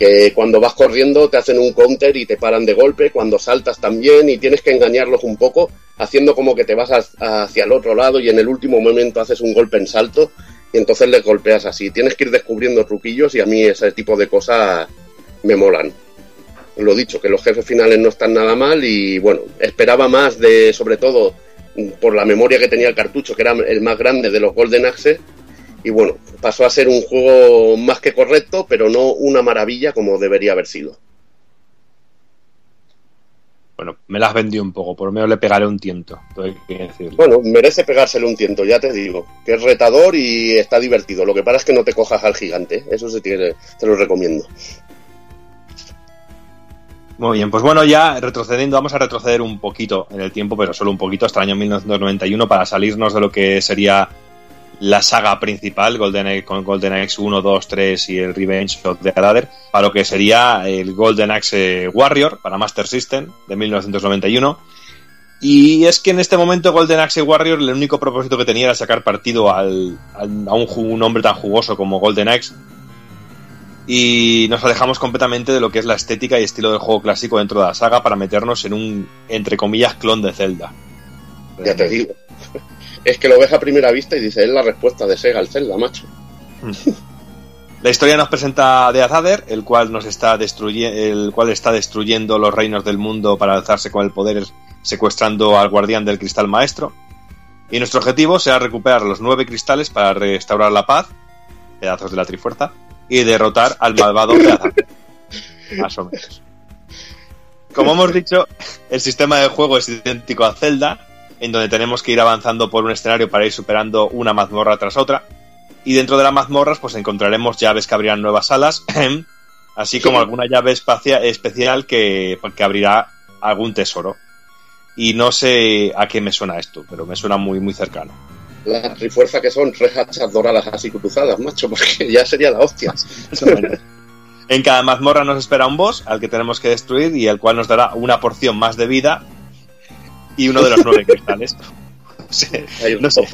que cuando vas corriendo te hacen un counter y te paran de golpe, cuando saltas también y tienes que engañarlos un poco haciendo como que te vas hacia el otro lado y en el último momento haces un golpe en salto y entonces le golpeas así. Tienes que ir descubriendo truquillos y a mí ese tipo de cosas me molan. Lo dicho, que los jefes finales no están nada mal y bueno, esperaba más de, sobre todo por la memoria que tenía el cartucho, que era el más grande de los Golden Axe. Y bueno, pasó a ser un juego más que correcto, pero no una maravilla como debería haber sido bueno, me las vendió un poco, por lo menos le pegaré un tiento. Bueno, merece pegárselo un tiento, ya te digo, que es retador y está divertido. Lo que pasa es que no te cojas al gigante, eso se tiene, te lo recomiendo. Muy bien, pues bueno, ya retrocediendo, vamos a retroceder un poquito en el tiempo, pero solo un poquito, hasta el año 1991, para salirnos de lo que sería la saga principal, Golden con Golden Axe 1, 2, 3 y el Revenge of the Adder, para lo que sería el Golden Axe Warrior para Master System de 1991. Y es que en este momento Golden Axe Warrior el único propósito que tenía era sacar partido al, a un, un, hombre tan jugoso como Golden Axe. Y nos alejamos completamente de lo que es la estética y estilo del juego clásico dentro de la saga para meternos en un, entre comillas, clon de Zelda. Ya te digo es que lo ves a primera vista y dices, es la respuesta de Sega al Zelda, macho. *laughs* La historia nos presenta a Death el cual nos está el cual está destruyendo los reinos del mundo para alzarse con el poder, secuestrando al guardián del cristal maestro. Y nuestro objetivo será recuperar los nueve cristales para restaurar la paz, pedazos de la trifuerza, y derrotar al malvado Death Más o menos. Como hemos dicho, el sistema de juego es idéntico a Zelda, en donde tenemos que ir avanzando por un escenario para ir superando una mazmorra tras otra. Y dentro de las mazmorras, pues encontraremos llaves que abrirán nuevas salas, *clears throat* así como alguna llave especial que, que abrirá algún tesoro. Y no sé a qué me suena esto, pero me suena muy, muy cercano. La trifuerza que son tres hachas doradas así cruzadas, macho, *laughs* porque ya sería la hostia. en cada mazmorra nos espera un boss al que tenemos que destruir y el cual nos dará una porción más de vida y uno de los nueve *laughs* cristales. *laughs* Sí, no sé.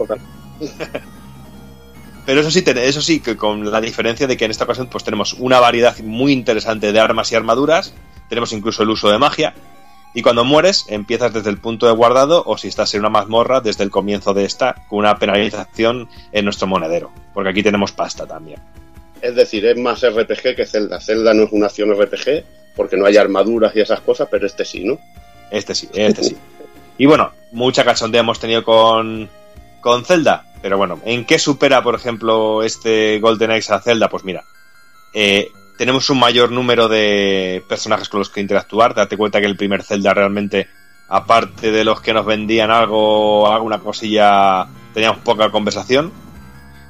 Pero eso sí, eso sí, que con la diferencia de que en esta ocasión pues tenemos una variedad muy interesante de armas y armaduras, tenemos incluso el uso de magia, y cuando mueres empiezas desde el punto de guardado o si estás en una mazmorra desde el comienzo de esta con una penalización en nuestro monedero, porque aquí tenemos pasta también. Es decir, es más RPG que Zelda. Zelda no es una acción RPG porque no hay armaduras y esas cosas, pero este sí, ¿no? Este sí, este sí. Y bueno, mucha cachondea hemos tenido con, con Zelda, pero bueno, ¿en qué supera, por ejemplo, este Golden Axe a Zelda? Pues mira, eh, tenemos un mayor número de personajes con los que interactuar. Date cuenta que el primer Zelda realmente, aparte de los que nos vendían algo, alguna cosilla, teníamos poca conversación.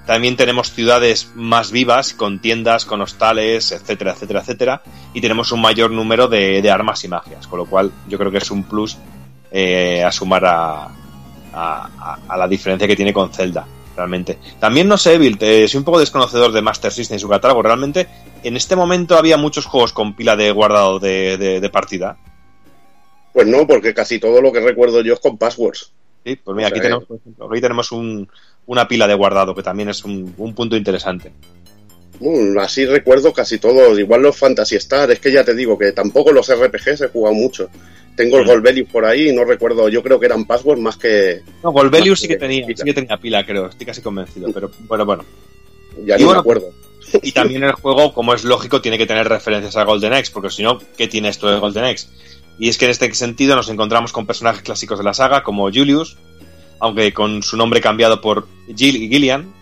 También tenemos ciudades más vivas, con tiendas, con hostales, etcétera, etcétera, etcétera. Y tenemos un mayor número de, armas y magias, con lo cual yo creo que es un plus eh, a sumar a, a, la diferencia que tiene con Zelda, realmente. También no sé, Evil, soy un poco desconocedor de Master System y su catálogo. Realmente, en este momento había muchos juegos con pila de guardado de, partida. Pues no, porque casi todo lo que recuerdo yo es con passwords. Sí, pues mira, aquí, tenemos, aquí tenemos una pila de guardado, que también es un, punto interesante. así recuerdo casi todo, igual los Fantasy Star, es que ya te digo que tampoco los RPGs he jugado mucho. Tengo el mm. Golbelius por ahí y no recuerdo, yo creo que eran passwords más que... No, Golbelius sí que, tenía, sí que tenía pila, creo, estoy casi convencido, pero bueno, bueno. Ya no me acuerdo. Y también el juego, como es lógico, tiene que tener referencias a Golden Axe, porque si no, ¿qué tiene esto de Golden Axe? Y es que en este sentido nos encontramos con personajes clásicos de la saga, como Julius, aunque con su nombre cambiado por Jill y Gillian,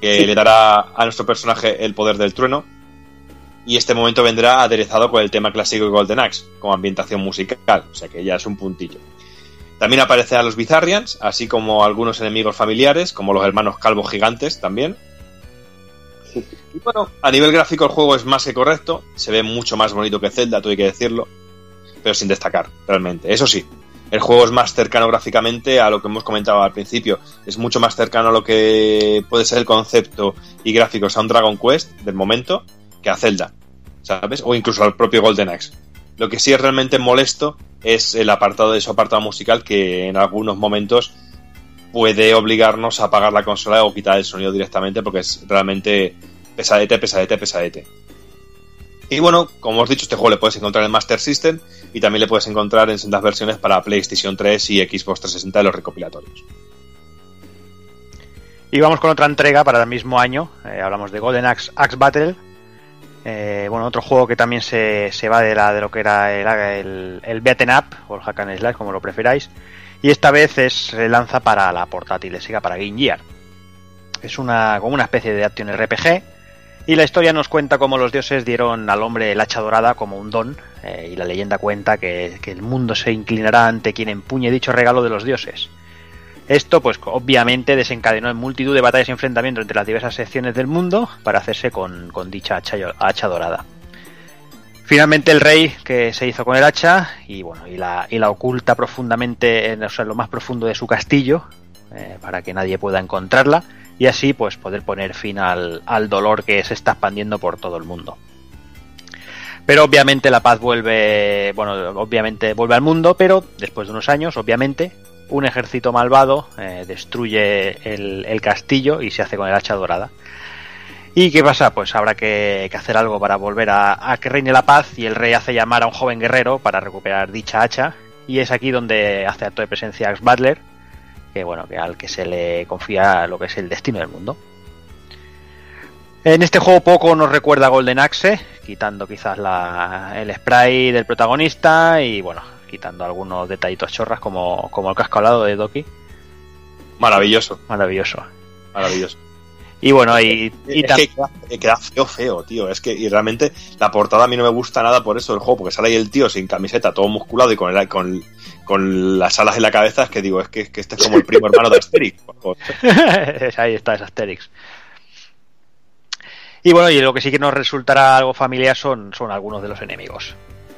que le dará a nuestro personaje el poder del trueno y este momento vendrá aderezado con el tema clásico de Golden Axe, como ambientación musical, o sea que ya es un puntillo. También aparecerán los Bizarrians, así como algunos enemigos familiares, como los hermanos calvos gigantes también. Y bueno, a nivel gráfico el juego es más que correcto, se ve mucho más bonito que Zelda, hay que decirlo, pero sin destacar, realmente. Eso sí, el juego es más cercano gráficamente a lo que hemos comentado al principio, es mucho más cercano a lo que puede ser el concepto y gráficos a un Dragon Quest del momento que a Zelda. ¿Sabes? O incluso al propio Golden Axe. Lo que sí es realmente molesto es el apartado de su apartado musical que en algunos momentos puede obligarnos a apagar la consola o quitar el sonido directamente porque es realmente pesadete, pesadete, pesadete. Y bueno, como os he dicho, este juego le puedes encontrar en Master System y también le puedes encontrar en sendas versiones para PlayStation 3 y Xbox 360 de los recopilatorios. Y vamos con otra entrega para el mismo año. Eh, hablamos de Golden Axe, Axe Battle, eh, bueno, otro juego que también se, va de, la, de lo que era el, el, Beaten Up, o el Hack and Slash, como lo preferáis. Y esta vez es, se lanza para la portátil de para Game Gear. Es una, como una especie de action RPG. Y la historia nos cuenta cómo los dioses dieron al hombre el hacha dorada como un don. Eh, y la leyenda cuenta que, que el mundo se inclinará ante quien empuñe dicho regalo de los dioses. Esto, pues obviamente desencadenó en multitud de batallas y enfrentamientos entre las diversas secciones del mundo para hacerse con, dicha hacha, dorada. Finalmente el rey que se hizo con el hacha y bueno y la, oculta profundamente en, lo más profundo de su castillo eh, para que nadie pueda encontrarla y así pues poder poner fin al, al dolor que se está expandiendo por todo el mundo. Pero obviamente la paz vuelve, bueno, obviamente vuelve al mundo, pero después de unos años, obviamente, un ejército malvado eh, destruye el, castillo y se hace con el hacha dorada. ¿Y qué pasa? Pues habrá que, hacer algo para volver a, que reine la paz y el rey hace llamar a un joven guerrero para recuperar dicha hacha y es aquí donde hace acto de presencia Axe Butler, que bueno, que al que se le confía lo que es el destino del mundo. En este juego poco nos recuerda Golden Axe, quitando quizás el spray del protagonista y bueno, quitando algunos detallitos chorras como, como el casco lado de Doki. Maravilloso. Maravilloso. Maravilloso. Y bueno, y, y es que queda, feo, feo, tío. Es que y realmente la portada a mí no me gusta nada por eso del juego, porque sale ahí el tío sin camiseta, todo musculado y con, el, con, con las alas en la cabeza. Es que digo, es que, es que este es como el primo hermano de Asterix. *laughs* ahí está, es Asterix. Y bueno, y lo que sí que nos resultará algo familiar son, son algunos de los enemigos.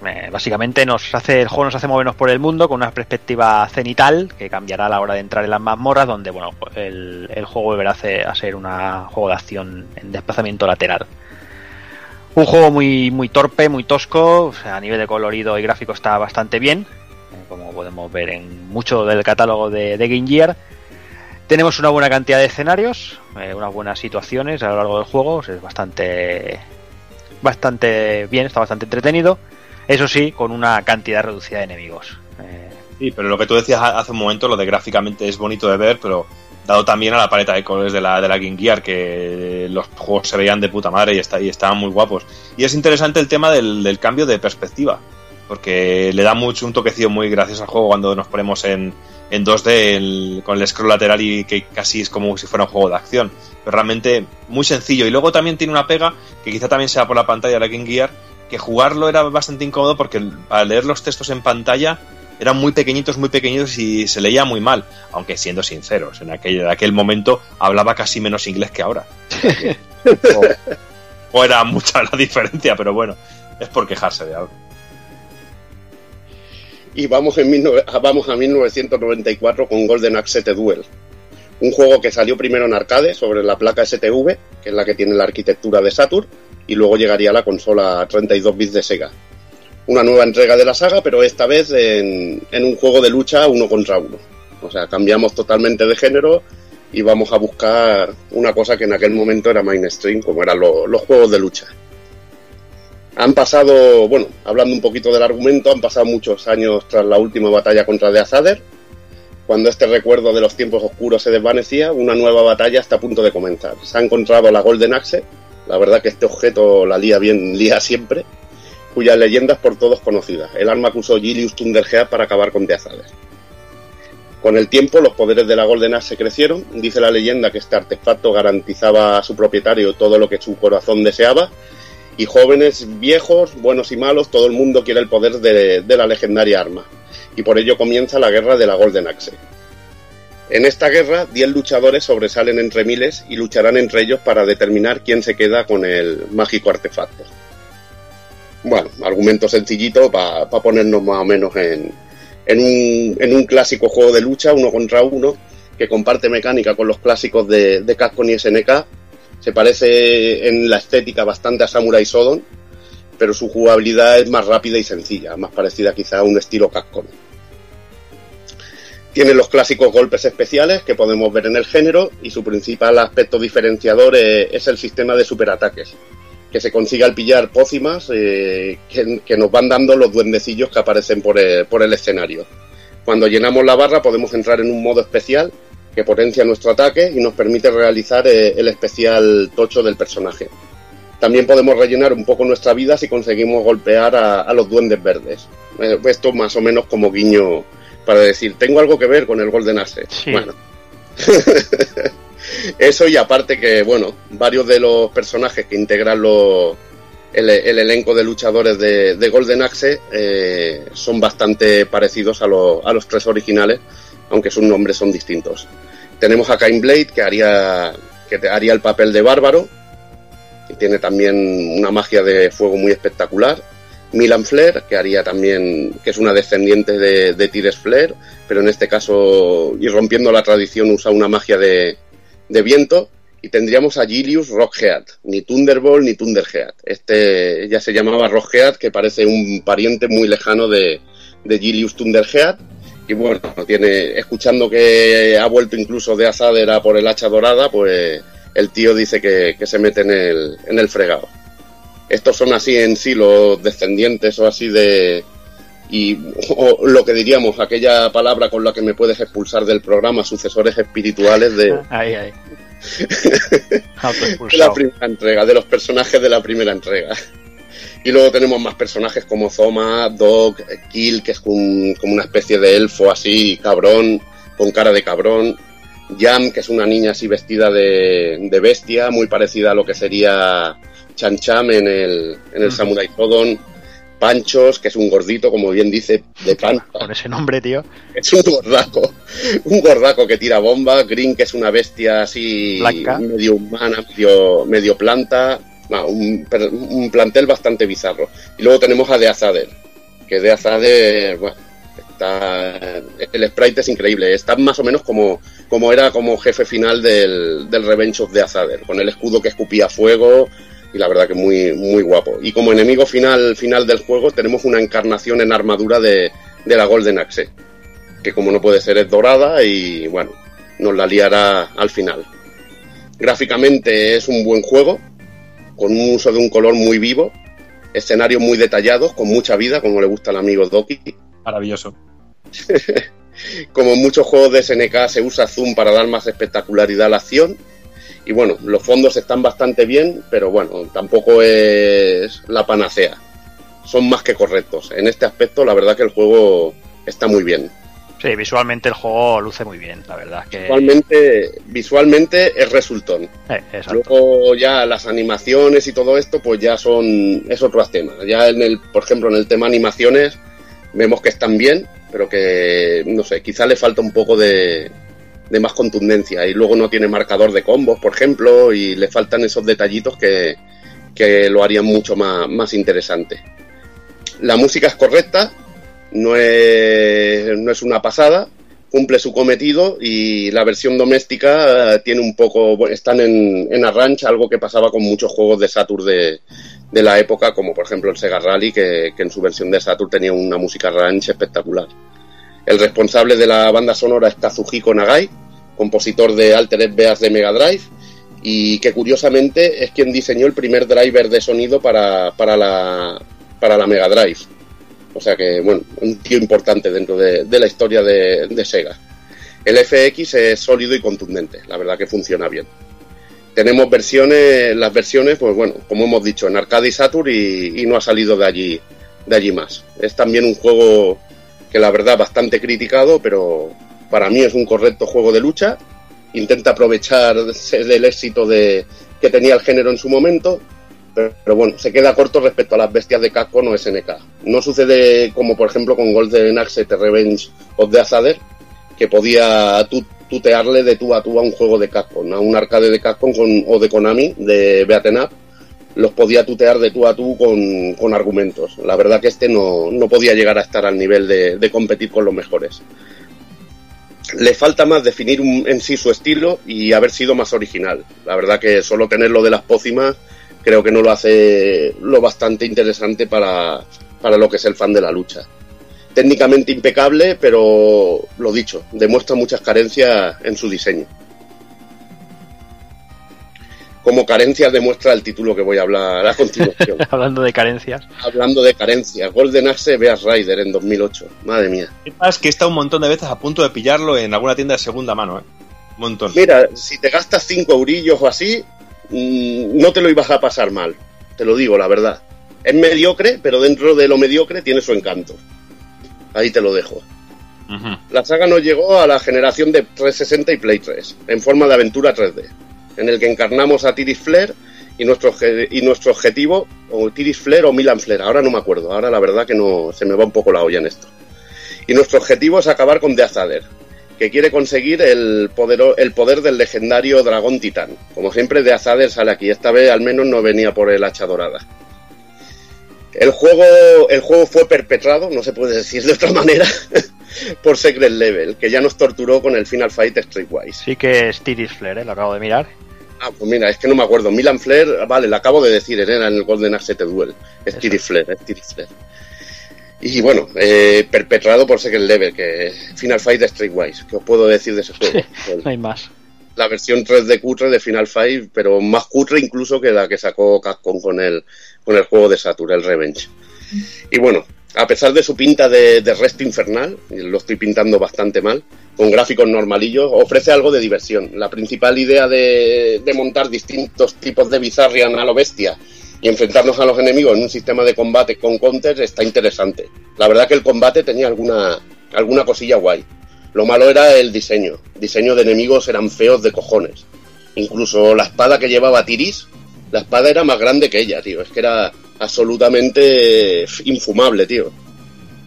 Eh, básicamente nos hace el juego nos hace movernos por el mundo con una perspectiva cenital que cambiará a la hora de entrar en las mazmorras, donde bueno el, el juego volverá a ser un juego de acción en desplazamiento lateral. Un juego muy, muy torpe, muy tosco, a nivel de colorido y gráfico está bastante bien, eh, como podemos ver en mucho del catálogo de, de Game Gear. Tenemos una buena cantidad de escenarios, eh, unas buenas situaciones a lo largo del juego, es bastante, bastante bien, está bastante entretenido. Eso sí, con una cantidad reducida de enemigos. Sí, pero lo que tú decías hace un momento, lo de gráficamente es bonito de ver, pero dado también a la paleta de colores de la, de la Game Gear, que los juegos se veían de puta madre y, y estaban muy guapos. Y es interesante el tema del, del cambio de perspectiva, porque le da mucho un toquecillo muy gracioso al juego cuando nos ponemos en, en 2D con el scroll lateral y que casi es como si fuera un juego de acción. Pero realmente muy sencillo. Y luego también tiene una pega, que quizá también sea por la pantalla de la Game Gear, que jugarlo era bastante incómodo porque al leer los textos en pantalla eran muy pequeñitos, muy pequeñitos y se leía muy mal. Aunque siendo sinceros, en aquel, en aquel momento hablaba casi menos inglés que ahora. *laughs* o, o era mucha la diferencia, pero bueno, es por quejarse de algo y vamos, en vamos a 1994 con Golden Axe Duel. Un juego que salió primero en arcade sobre la placa STV, que es la que tiene la arquitectura de Saturn, y luego llegaría la consola 32 bits de Sega. Una nueva entrega de la saga, pero esta vez en, un juego de lucha uno contra uno. O sea, cambiamos totalmente de género y vamos a buscar una cosa que en aquel momento era mainstream, como eran los juegos de lucha. Han pasado, bueno, hablando un poquito del argumento, han pasado muchos años tras la última batalla contra The Azader. Cuando este recuerdo de los tiempos oscuros se desvanecía, una nueva batalla está a punto de comenzar. Se ha encontrado la Golden Axe, la verdad que este objeto la lía bien, lía siempre, cuyas leyendas por todos conocidas. El arma que usó Gilius Thunderhead para acabar con The Azader. Con el tiempo, los poderes de la Golden Axe crecieron. Dice la leyenda que este artefacto garantizaba a su propietario todo lo que su corazón deseaba y jóvenes, viejos, buenos y malos, todo el mundo quiere el poder de, la legendaria arma. Y por ello comienza la guerra de la Golden Axe. En esta guerra, 10 luchadores sobresalen entre miles y lucharán entre ellos para determinar quién se queda con el mágico artefacto. Bueno, argumento sencillito para ponernos más o menos en, en, un, clásico juego de lucha, uno contra uno, que comparte mecánica con los clásicos de, de Capcom y SNK, se parece en la estética bastante a Samurai Shodown, pero su jugabilidad es más rápida y sencilla, más parecida quizá a un estilo Capcom. Tiene los clásicos golpes especiales que podemos ver en el género y su principal aspecto diferenciador es el sistema de superataques, que se consigue al pillar pócimas eh, que, nos van dando los duendecillos que aparecen por el escenario. Cuando llenamos la barra podemos entrar en un modo especial que potencia nuestro ataque y nos permite realizar eh, el especial tocho del personaje. También podemos rellenar un poco nuestra vida si conseguimos golpear a, los duendes verdes. Eh, esto más o menos como guiño para decir, tengo algo que ver con el Golden Axe. Bueno. *laughs* Eso y aparte que, bueno, varios de los personajes que integran los, el, elenco de luchadores de, Golden Axe eh, son bastante parecidos a, a los tres originales, aunque sus nombres son distintos. Tenemos a Cain Blade, que haría, que haría el papel de bárbaro, y tiene también una magia de fuego muy espectacular. Milan Flair, que haría también, que es una descendiente de, Tires Flair, pero en este caso, y rompiendo la tradición, usa una magia de, viento. Y tendríamos a Gilius Rockhead, ni Thunderbolt ni Thunderhead. Este ya se llamaba Rockhead, que parece un pariente muy lejano de, de Gilius Thunderhead y bueno, tiene, escuchando que ha vuelto incluso de asadera por el hacha dorada, pues el tío dice que, se mete en el, en el fregado. Estos son así en sí los descendientes o así de... Y lo que diríamos, aquella palabra con la que me puedes expulsar del programa, sucesores espirituales de... *laughs* Ahí, ahí. *laughs* de la primera entrega, de los personajes de la primera entrega. Y luego tenemos más personajes como Zoma, Dog, Kill, que es como una especie de elfo así, cabrón, con cara de cabrón. Jam, que es una niña así vestida de, bestia, muy parecida a lo que sería Chan Cham en el, en el Samurai Shodown. Panchos, que es un gordito, como bien dice, de pan. Con ese nombre, tío. Es un gordaco. Un gordaco que tira bomba. Green, que es una bestia así medio humana, medio, medio planta un, plantel bastante bizarro. Y luego tenemos a The Azader, que de Azade, bueno, está, el sprite es increíble, está más o menos como, como era como jefe final del, del Revenge of the Azader, con el escudo que escupía fuego, y la verdad que muy, muy guapo. Y como enemigo final, final del juego tenemos una encarnación en armadura de, de la Golden Axe, que como no puede ser es dorada y bueno, nos la liará al final. Gráficamente es un buen juego, con un uso de un color muy vivo, escenarios muy detallados, con mucha vida, como le gusta al amigo Doki. Maravilloso. *laughs* como en muchos juegos de SNK se usa zoom para dar más espectacularidad a la acción y bueno, los fondos están bastante bien, pero bueno, tampoco es la panacea. Son más que correctos. En este aspecto, la verdad que el juego está muy bien. Sí, visualmente el juego luce muy bien, la verdad. Que... Visualmente, visualmente es resultón. Eh, Luego ya las animaciones y todo esto, pues ya son es otro tema. Ya en el, por ejemplo, en el tema animaciones vemos que están bien, pero que no sé, quizá le falta un poco de, de más contundencia. Y luego no tiene marcador de combos, por ejemplo, y le faltan esos detallitos que, que lo harían mucho más, más interesante. La música es correcta, no es, no es una pasada, cumple su cometido y la versión doméstica eh, tiene un poco, están en, en arrange, algo que pasaba con muchos juegos de Saturn de, de la época, como por ejemplo el Sega Rally, que, que en su versión de Saturn tenía una música arrange espectacular. El responsable de la banda sonora es Kazuhiko Nagai, compositor de Altered Beast de Mega Drive, y que curiosamente es quien diseñó el primer driver de sonido para, para, la, para la Mega Drive. O sea que, bueno, un tío importante dentro de, la historia de, Sega. El FX es sólido y contundente, la verdad que funciona bien. Tenemos versiones, las versiones, pues bueno, como hemos dicho, en Arcade y Saturn y, y no ha salido de allí, de allí más. Es también un juego que la verdad bastante criticado, pero para mí es un correcto juego de lucha. Intenta aprovechar del éxito de, que tenía el género en su momento, pero, bueno, se queda corto respecto a las bestias de Capcom o SNK. No sucede como por ejemplo con Golden Axe The Revenge of the Azader, que podía tutearle de tú a tú a un juego de Capcom, a un arcade de Capcom con, o de Konami, de Beaten Up, los podía tutear de tú a tú con, argumentos. La verdad que este no, podía llegar a estar al nivel de, competir con los mejores. Le falta más definir en sí su estilo y haber sido más original. La verdad que solo tener lo de las pócimas creo que no lo hace lo bastante interesante para, para lo que es el fan de la lucha. Técnicamente impecable, pero lo dicho, demuestra muchas carencias en su diseño como carencias demuestra el título que voy a hablar a continuación. *laughs* Hablando de carencias. Hablando de carencias. Golden Axe Beast Rider en 2008. Madre mía. Es que está un montón de veces a punto de pillarlo en alguna tienda de segunda mano, ¿eh? Un montón. Mira, si te gastas cinco eurillos o así, mm, no te lo ibas a pasar mal. Te lo digo, la verdad. Es mediocre, pero dentro de lo mediocre tiene su encanto. Ahí te lo dejo. La saga nos llegó a la generación de 360 y Play 3, en forma de aventura 3D en el que encarnamos a Tiris Flair y nuestro, y nuestro objetivo, o Tiris Flair o Milan Flair, ahora no me acuerdo, ahora la verdad que no se me va un poco la olla en esto. Y nuestro objetivo es acabar con The Azader, que quiere conseguir el poder, el poder del legendario dragón titán. Como siempre, The Azader sale aquí, esta vez al menos no venía por el hacha dorada. El juego, el juego fue perpetrado, no se puede decir de otra manera, *laughs* por Secret Level, que ya nos torturó con el Final Fight Streetwise. Sí que es Tiris Flair, ¿eh? lo acabo de mirar. Ah, pues mira, es que no me acuerdo. Milan Flair, vale, lo acabo de decir, era en el Golden Axe Duel. Es Tiri Flair, es Tiri Flair. Y bueno, eh, perpetrado por Second Level, que Final Fight Streetwise. ¿Qué os puedo decir de ese juego? *laughs* no hay más. La versión 3D cutre de Final Fight, pero más cutre incluso que la que sacó Capcom con el, con el juego de Saturn, el Revenge. Y bueno, a pesar de su pinta de, resto infernal, lo estoy pintando bastante mal, con gráficos normalillos, ofrece algo de diversión. La principal idea de, montar distintos tipos de Bizarrian a lo bestia y enfrentarnos a los enemigos en un sistema de combate con counters está interesante. La verdad que el combate tenía alguna, alguna cosilla guay. Lo malo era el diseño. diseño de enemigos eran feos de cojones. Incluso la espada que llevaba Tiris, la espada era más grande que ella, tío. Es que era absolutamente infumable, tío.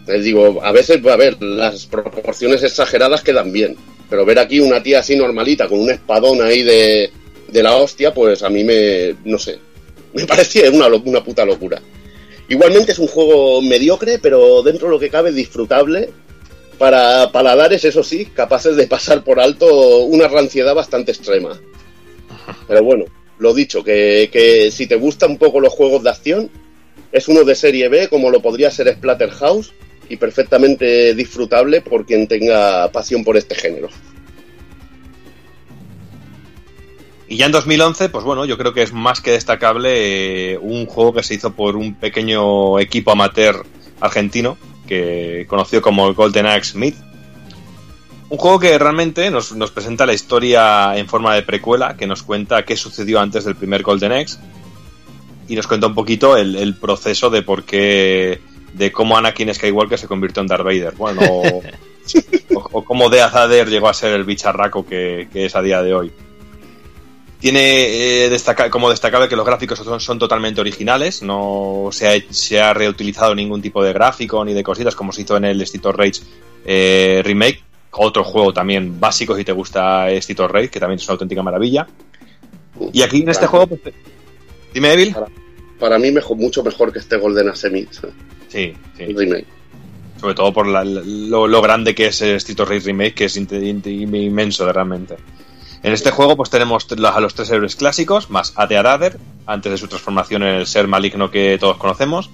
Les digo, a veces, a ver, las proporciones exageradas quedan bien, pero ver aquí una tía así normalita con un espadón ahí de, de la hostia, pues a mí me, no sé, *laughs* me parecía una, una puta locura. Igualmente es un juego mediocre, pero dentro de lo que cabe disfrutable para paladares, eso sí, capaces de pasar por alto una ranciedad bastante extrema. Pero bueno, lo dicho, que, que si te gustan un poco los juegos de acción, es uno de serie B, como lo podría ser Splatterhouse, y perfectamente disfrutable por quien tenga pasión por este género. Y ya en 2011, pues bueno, yo creo que es más que destacable eh, un juego que se hizo por un pequeño equipo amateur argentino, que conocido como Golden Axe Myth. Un juego que realmente nos, nos, presenta la historia en forma de precuela, que nos cuenta qué sucedió antes del primer Golden Axe y nos cuenta un poquito el, el proceso de por qué, de cómo Anakin Skywalker se convirtió en Darth Vader. Bueno, o, *laughs* o, cómo Death Vader llegó a ser el bicharraco que, que es a día de hoy. Tiene eh, destaca, como destacable que los gráficos son, son totalmente originales, no se ha, se ha, reutilizado ningún tipo de gráfico ni de cositas como se hizo en el Street of Rage eh, Remake, otro juego también básico si te gusta Street of Rage, que también es una auténtica maravilla. Y aquí en este juego, pues, dime Evil. Para, para, mí mejor, mucho mejor que este Golden Axe Sí, sí. Remake. Sobre todo por la, lo, lo, grande que es Street of Rage Remake, que es inmenso realmente. En este juego pues tenemos a los tres héroes clásicos, más a The Adder, antes de su transformación en el ser maligno que todos conocemos.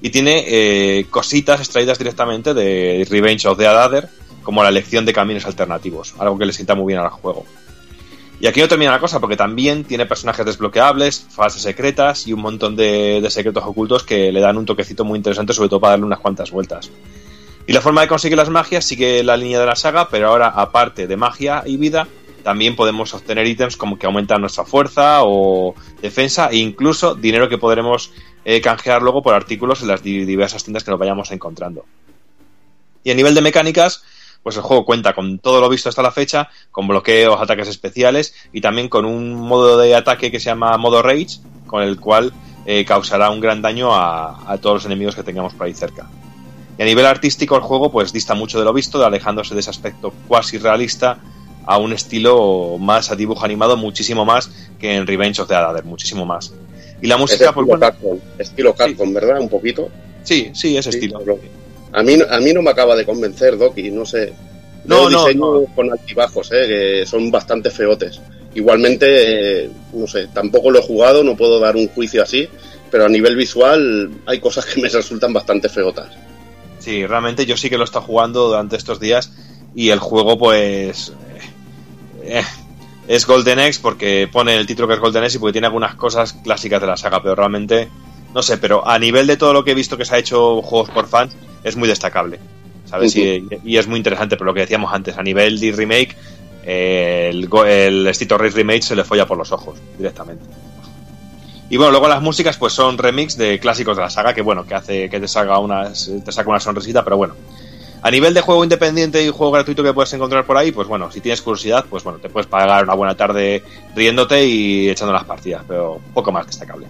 Y tiene eh, cositas extraídas directamente de Revenge of the Adder, como la elección de caminos alternativos, algo que le sienta muy bien al juego. Y aquí no termina la cosa, porque también tiene personajes desbloqueables, fases secretas y un montón de, secretos ocultos que le dan un toquecito muy interesante, sobre todo para darle unas cuantas vueltas. Y la forma de conseguir las magias sigue la línea de la saga, pero ahora, aparte de magia y vida, también podemos obtener ítems como que aumentan nuestra fuerza o defensa e incluso dinero que podremos eh, canjear luego por artículos en las diversas tiendas que nos vayamos encontrando. Y a nivel de mecánicas, pues el juego cuenta con todo lo visto hasta la fecha, con bloqueos, ataques especiales y también con un modo de ataque que se llama modo Rage, con el cual eh, causará un gran daño a, a todos los enemigos que tengamos por ahí cerca. Y a nivel artístico el juego pues dista mucho de lo visto, alejándose de ese aspecto cuasi realista a un estilo más a dibujo animado, muchísimo más que en Revenge of the Adder, muchísimo más. Y la música, pues bueno. Capcom, estilo Capcom, sí. ¿verdad? Un poquito. Sí, sí, ese sí, estilo. A mí, a mí no me acaba de convencer, Doki, no sé. No, no, diseño no. con altibajos, ¿eh? que son bastante feotes. Igualmente, eh, no sé, tampoco lo he jugado, no puedo dar un juicio así, pero a nivel visual hay cosas que me resultan bastante feotas. Sí, realmente yo sí que lo he estado jugando durante estos días y el juego, pues, eh, es Golden X porque pone el título que es Golden X y porque tiene algunas cosas clásicas de la saga, pero realmente, no sé, pero a nivel de todo lo que he visto que se ha hecho juegos por fans, es muy destacable, ¿sabes? Uh -huh. y, y, es muy interesante, pero lo que decíamos antes, a nivel de remake, eh, el, el Street of Rage Remake se le folla por los ojos directamente. Y bueno, luego las músicas pues son remix de clásicos de la saga, que bueno, que hace que te saca unas, te saca una sonrisita, pero bueno, a nivel de juego independiente y juego gratuito que puedes encontrar por ahí, pues bueno, si tienes curiosidad, pues bueno, te puedes pagar una buena tarde riéndote y echando las partidas, pero poco más destacable.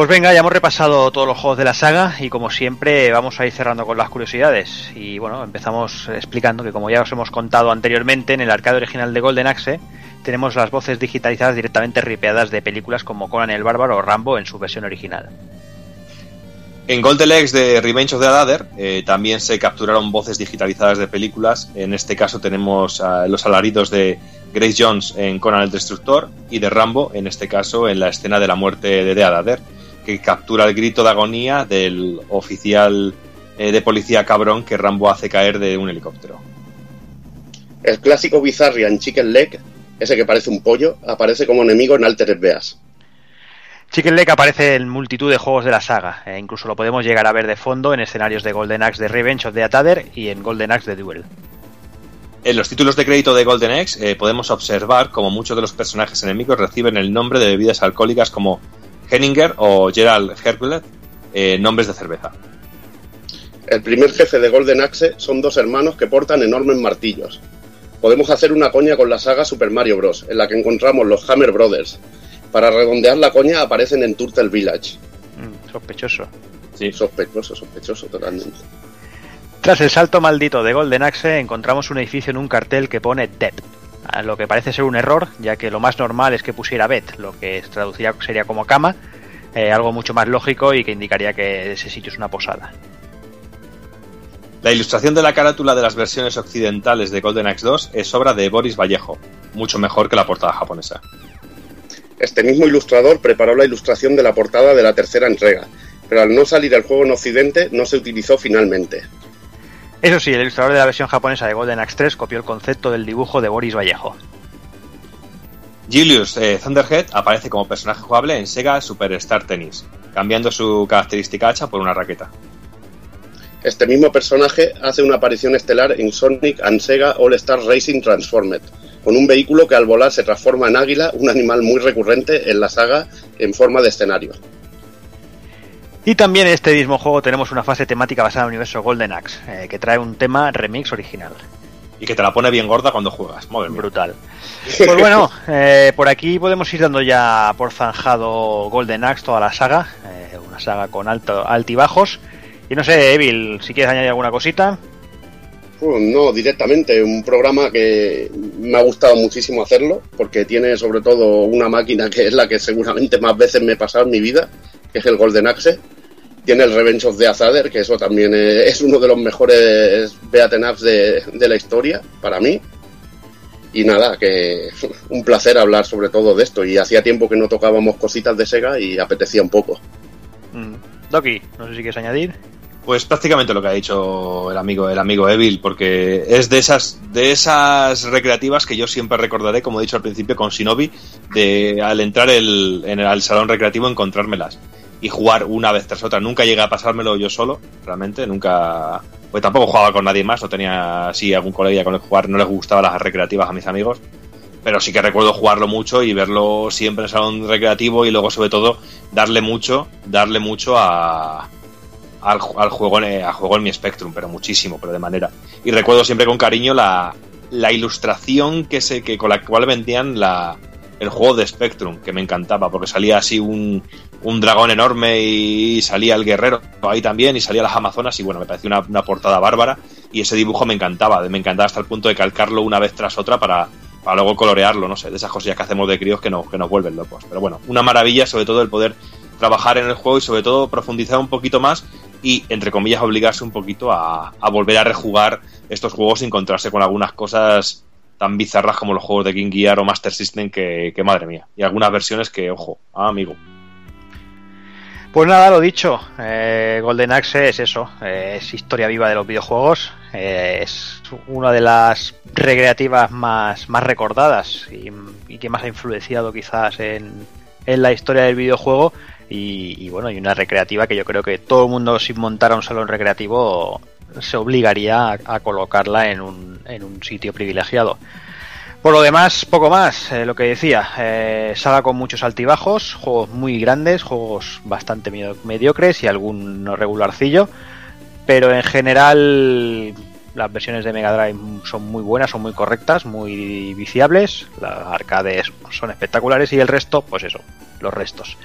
Pues venga, ya hemos repasado todos los juegos de la saga y como siempre vamos a ir cerrando con las curiosidades. Y bueno, empezamos explicando que como ya os hemos contado anteriormente, en el arcade original de Golden Axe tenemos las voces digitalizadas directamente ripeadas de películas como Conan el Bárbaro o Rambo en su versión original. En Golden Eggs de Revenge of the Adder eh, también se capturaron voces digitalizadas de películas. En este caso tenemos los alaridos de Grace Jones en Conan el Destructor y de Rambo, en este caso en la escena de la muerte de The Adder, que captura el grito de agonía del oficial eh, de policía cabrón que Rambo hace caer de un helicóptero. El clásico Bizarrian Chicken Leg, ese que parece un pollo, aparece como enemigo en Altered Beas. Chicken Leg aparece en multitud de juegos de la saga, e incluso lo podemos llegar a ver de fondo en escenarios de Golden Axe de Revenge of the Atadder y en Golden Axe de Duel. En los títulos de crédito de Golden Axe eh, podemos observar como muchos de los personajes enemigos reciben el nombre de bebidas alcohólicas como Henninger o Gerald Hercules, eh, nombres de cerveza. El primer jefe de Golden Axe son dos hermanos que portan enormes martillos. Podemos hacer una coña con la saga Super Mario Bros., en la que encontramos los Hammer Brothers, para redondear la coña aparecen en Turtle Village. Mm, sospechoso. Sí. Sospechoso, sospechoso totalmente. Tras el salto maldito de Golden Axe encontramos un edificio en un cartel que pone Dead. Lo que parece ser un error, ya que lo más normal es que pusiera Bet, lo que traduciría sería como cama, eh, algo mucho más lógico y que indicaría que ese sitio es una posada. La ilustración de la carátula de las versiones occidentales de Golden Axe 2 es obra de Boris Vallejo, mucho mejor que la portada japonesa. Este mismo ilustrador preparó la ilustración de la portada de la tercera entrega, pero al no salir el juego en Occidente no se utilizó finalmente. Eso sí, el ilustrador de la versión japonesa de Golden Axe 3 copió el concepto del dibujo de Boris Vallejo. Julius eh, Thunderhead aparece como personaje jugable en Sega Superstar Tennis, cambiando su característica hacha por una raqueta. Este mismo personaje hace una aparición estelar en Sonic and Sega All Star Racing Transformed, con un vehículo que al volar se transforma en águila, un animal muy recurrente en la saga en forma de escenario. Y también en este mismo juego tenemos una fase temática basada en el universo Golden Axe, eh, que trae un tema remix original. Y que te la pone bien gorda cuando juegas, madre mía. Brutal. Pues bueno, *laughs* eh, por aquí podemos ir dando ya por zanjado Golden Axe toda la saga, eh, una saga con alto, altibajos. Y no sé, Evil, si quieres añadir alguna cosita. Pues no, directamente, un programa que me ha gustado muchísimo hacerlo, porque tiene sobre todo una máquina que es la que seguramente más veces me he pasado en mi vida, que es el Golden Axe. Tiene el Revenge of the Azader, que eso también es uno de los mejores beaten ups de, de la historia, para mí. Y nada, que *laughs* un placer hablar sobre todo de esto. Y hacía tiempo que no tocábamos cositas de Sega y apetecía un poco. Mm. Doki, no sé si quieres añadir. Pues prácticamente lo que ha dicho el amigo, el amigo Evil, porque es de esas, de esas recreativas que yo siempre recordaré, como he dicho al principio, con Shinobi, de al entrar el, en el al salón recreativo encontrármelas y jugar una vez tras otra. Nunca llegué a pasármelo yo solo, realmente, nunca. Pues tampoco jugaba con nadie más, no tenía así algún colega con el jugar, no les gustaban las recreativas a mis amigos. Pero sí que recuerdo jugarlo mucho y verlo siempre en el salón recreativo y luego, sobre todo, darle mucho, darle mucho a, al, juego, en, al juego en mi Spectrum, pero muchísimo, pero de manera. Y recuerdo siempre con cariño la, la ilustración que, se, que con la cual vendían la, el juego de Spectrum, que me encantaba, porque salía así un, un dragón enorme y salía el guerrero ahí también, y salía las Amazonas, y bueno, me pareció una, una, portada bárbara, y ese dibujo me encantaba, me encantaba hasta el punto de calcarlo una vez tras otra para, para luego colorearlo, no sé, de esas cosillas que hacemos de críos que nos, que nos vuelven locos. Pero bueno, una maravilla, sobre todo el poder trabajar en el juego y sobre todo profundizar un poquito más y, entre comillas, obligarse un poquito a, volver a rejugar estos juegos y encontrarse con algunas cosas tan bizarras como los juegos de King Gear o Master System que, que madre mía. Y algunas versiones que, ojo, ah, amigo. Pues nada, lo dicho, eh, Golden Axe es eso, eh, es historia viva de los videojuegos, eh, es una de las recreativas más, más recordadas y, y, que más ha influenciado quizás en, en la historia del videojuego y, bueno, y una recreativa que yo creo que todo el mundo sin montar a un salón recreativo se obligaría a, colocarla en un, en un sitio privilegiado. Por lo demás, poco más, eh, lo que decía, eh, con muchos altibajos, juegos muy grandes, juegos bastante mediocres y algún regularcillo, pero en general las versiones de Mega Drive son muy buenas, son muy correctas, muy viciables, las arcades son espectaculares y el resto, pues eso, los restos.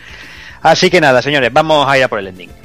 Así que nada, señores, vamos a ir a por el ending.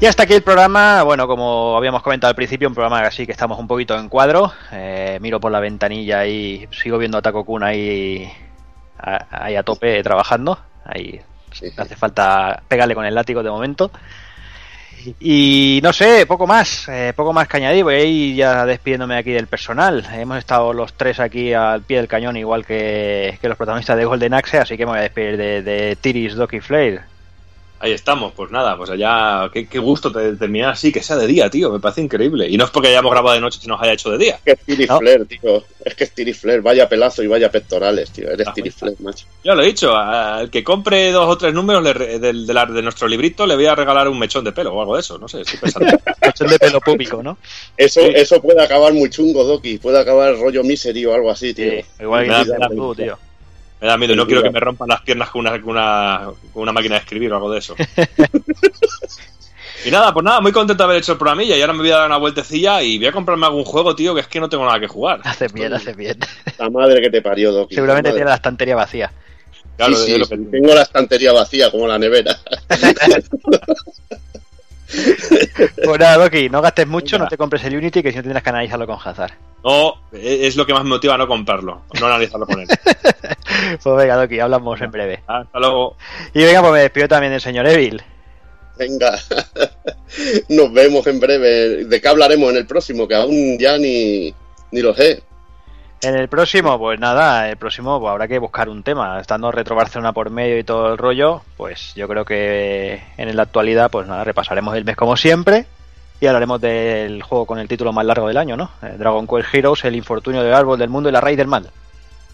Y hasta aquí el programa, bueno, como habíamos comentado al principio, un programa así que estamos un poquito en cuadro. Eh, miro por la ventanilla y sigo viendo a Taco Kun ahí, ahí a tope trabajando. Ahí sí, sí. hace falta pegarle con el látigo de momento. Y no sé, poco más, eh, poco más que añadir. Voy a ir ya despidiéndome aquí del personal. Hemos estado los tres aquí al pie del cañón, igual que, que los protagonistas de Golden Axe, así que me voy a despedir de, de Tiris, Doc y Flair. Ahí estamos, pues nada, pues allá, qué, qué gusto te- terminar así, que sea de día, tío, me parece increíble. Y no es porque hayamos grabado de noche que nos haya hecho de día. Es que es Tiri No. Flair, tío. Es que es Tiri Flair. Vaya pelazo y vaya pectorales, tío. Eres Ah, Tiri bueno. Flair, macho. Ya lo he dicho, al que compre dos o tres números de, la- de nuestro librito le voy a regalar un mechón de pelo o algo de eso, no sé, estoy pensando. *laughs* Mechón de pelo público, ¿no? Eso, Sí. eso puede acabar muy chungo, Doki. Puede acabar rollo misery o algo así, tío. Sí, igual que tú, tío. Me da miedo, y no quiero que me rompan las piernas con una, con una, con una máquina de escribir o algo de eso. *laughs* y nada, pues nada, muy contento de haber hecho el programilla y ahora me voy a dar una vueltecilla y voy a comprarme algún juego, tío, que es que no tengo nada que jugar. Haces bien, haces bien. La madre que te parió, Doki. Seguramente tiene la estantería vacía. Claro, Sí, es sí, lo que- tengo la estantería vacía como la nevera. *laughs* Pues nada, Doki, no gastes mucho, Venga. no te compres el Unity, que si no tendrás que analizarlo con Hazard. No, e- es lo que más me motiva a no comprarlo, no analizarlo con él. *laughs* Pues venga, Doki, hablamos en breve. Hasta luego. Y venga, pues me despido también del señor Evil. Venga, *laughs* nos vemos en breve. ¿De qué hablaremos en el próximo? Que aún ya ni, ni lo sé. En el próximo, pues nada, el próximo pues habrá que buscar un tema. Estando Retro Barcelona por medio y todo el rollo, pues yo creo que en la actualidad, pues nada, repasaremos el mes como siempre y hablaremos del juego con el título más largo del año, ¿no? Eh, Dragon Quest Heroes, el infortunio del árbol del mundo y la raíz del mal.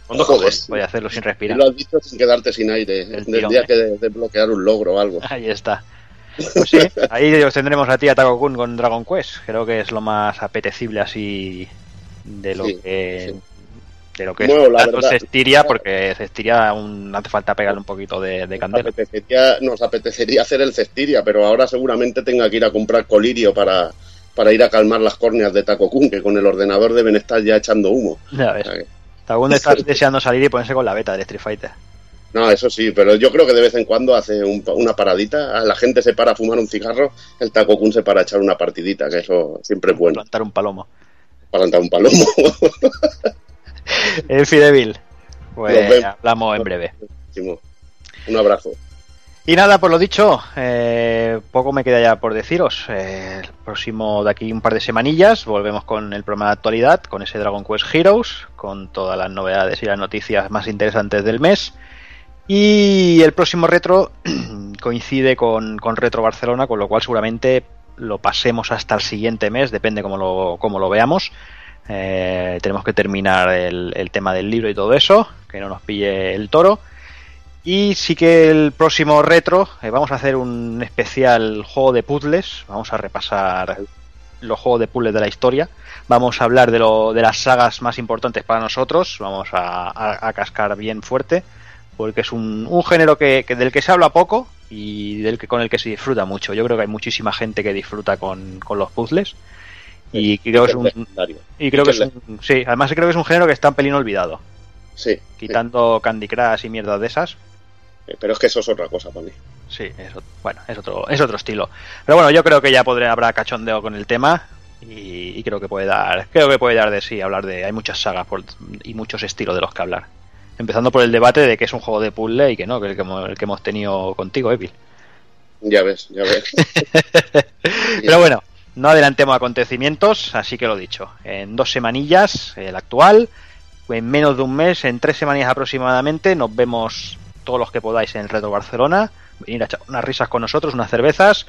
Joder. Voy a hacerlo sin Y respirar. lo has dicho sin quedarte sin aire. El día que de- desbloquear un logro o algo. Ahí está. Pues sí, *laughs* ahí os tendremos a ti, a Taco Kun, con Dragon Quest. Creo que es lo más apetecible así de lo Sí, que sí. De lo que Bueno, es la verdad- Cestiria, porque Cestiria aún hace falta pegarle un poquito de, de Nos candela. apetecería, nos apetecería hacer el Cestiria, pero ahora seguramente tenga que ir a comprar colirio para, para ir a calmar las córneas de Taco Kun, que con el ordenador deben estar ya echando humo. Ya O ves. sea que- Taco Kun está *laughs* deseando salir y ponerse con la beta del Street Fighter. No, eso sí, pero yo creo que de vez en cuando hace un- una paradita, la gente se para a fumar un cigarro, el Taco Kun se para a echar una partidita, que eso siempre es bueno, Plantar un palomo. plantar un palomo. *laughs* *laughs* El Fidevil. Pues hablamos en breve. un abrazo. Y nada, por lo dicho, eh, poco me queda ya por deciros. Eh, el próximo de aquí un par de semanillas volvemos con el programa de actualidad, con ese Dragon Quest Heroes, con todas las novedades y las noticias más interesantes del mes. Y el próximo retro *clears throat* coincide con, con Retro Barcelona, con lo cual seguramente lo pasemos hasta el siguiente mes, depende cómo lo, cómo lo veamos. Eh, tenemos que terminar el, tema del libro y todo eso, que no nos pille el toro. Y sí que el próximo retro eh, vamos a hacer un especial juego de puzzles. Vamos a repasar los juegos de puzzles de la historia. Vamos a hablar de, lo, de las sagas más importantes para nosotros. Vamos a, cascar bien fuerte. Porque es un, género que del que se habla poco y del que con el que se disfruta mucho. Yo creo que hay muchísima gente que disfruta con, con los puzzles. Y creo que es un, y creo que es que un- sí, además creo que es un género que está un pelín olvidado. Sí, Quitando Candy Crush y mierdas de esas. sí, pero es que eso es otra cosa mí. Sí, es, bueno, es otro, es otro estilo. Pero bueno, yo creo que ya podré, habrá cachondeo con el tema y, y creo que puede dar, creo que puede dar de sí hablar de, hay muchas sagas por- y muchos estilos de los que hablar. Empezando por el debate de que es un juego de puzzle y que no, que el que hemos, el que hemos tenido contigo, Evil. Ya ves, ya ves. *laughs* *laughs* Pero bueno, no adelantemos acontecimientos, así que lo dicho. En dos semanillas, el actual, en menos de un mes, en tres semanas aproximadamente, nos vemos todos los que podáis en el Retro Barcelona. Venir a echar unas risas con nosotros, unas cervezas.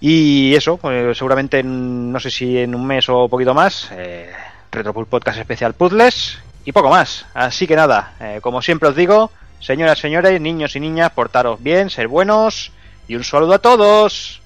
Y eso, pues, seguramente, en- no sé si en un mes o poquito más, eh, Retro Pool Podcast especial Puzzles y poco más. Así que nada, eh, como siempre os digo, señoras, señores, niños y niñas, portaros bien, ser buenos y un saludo a todos.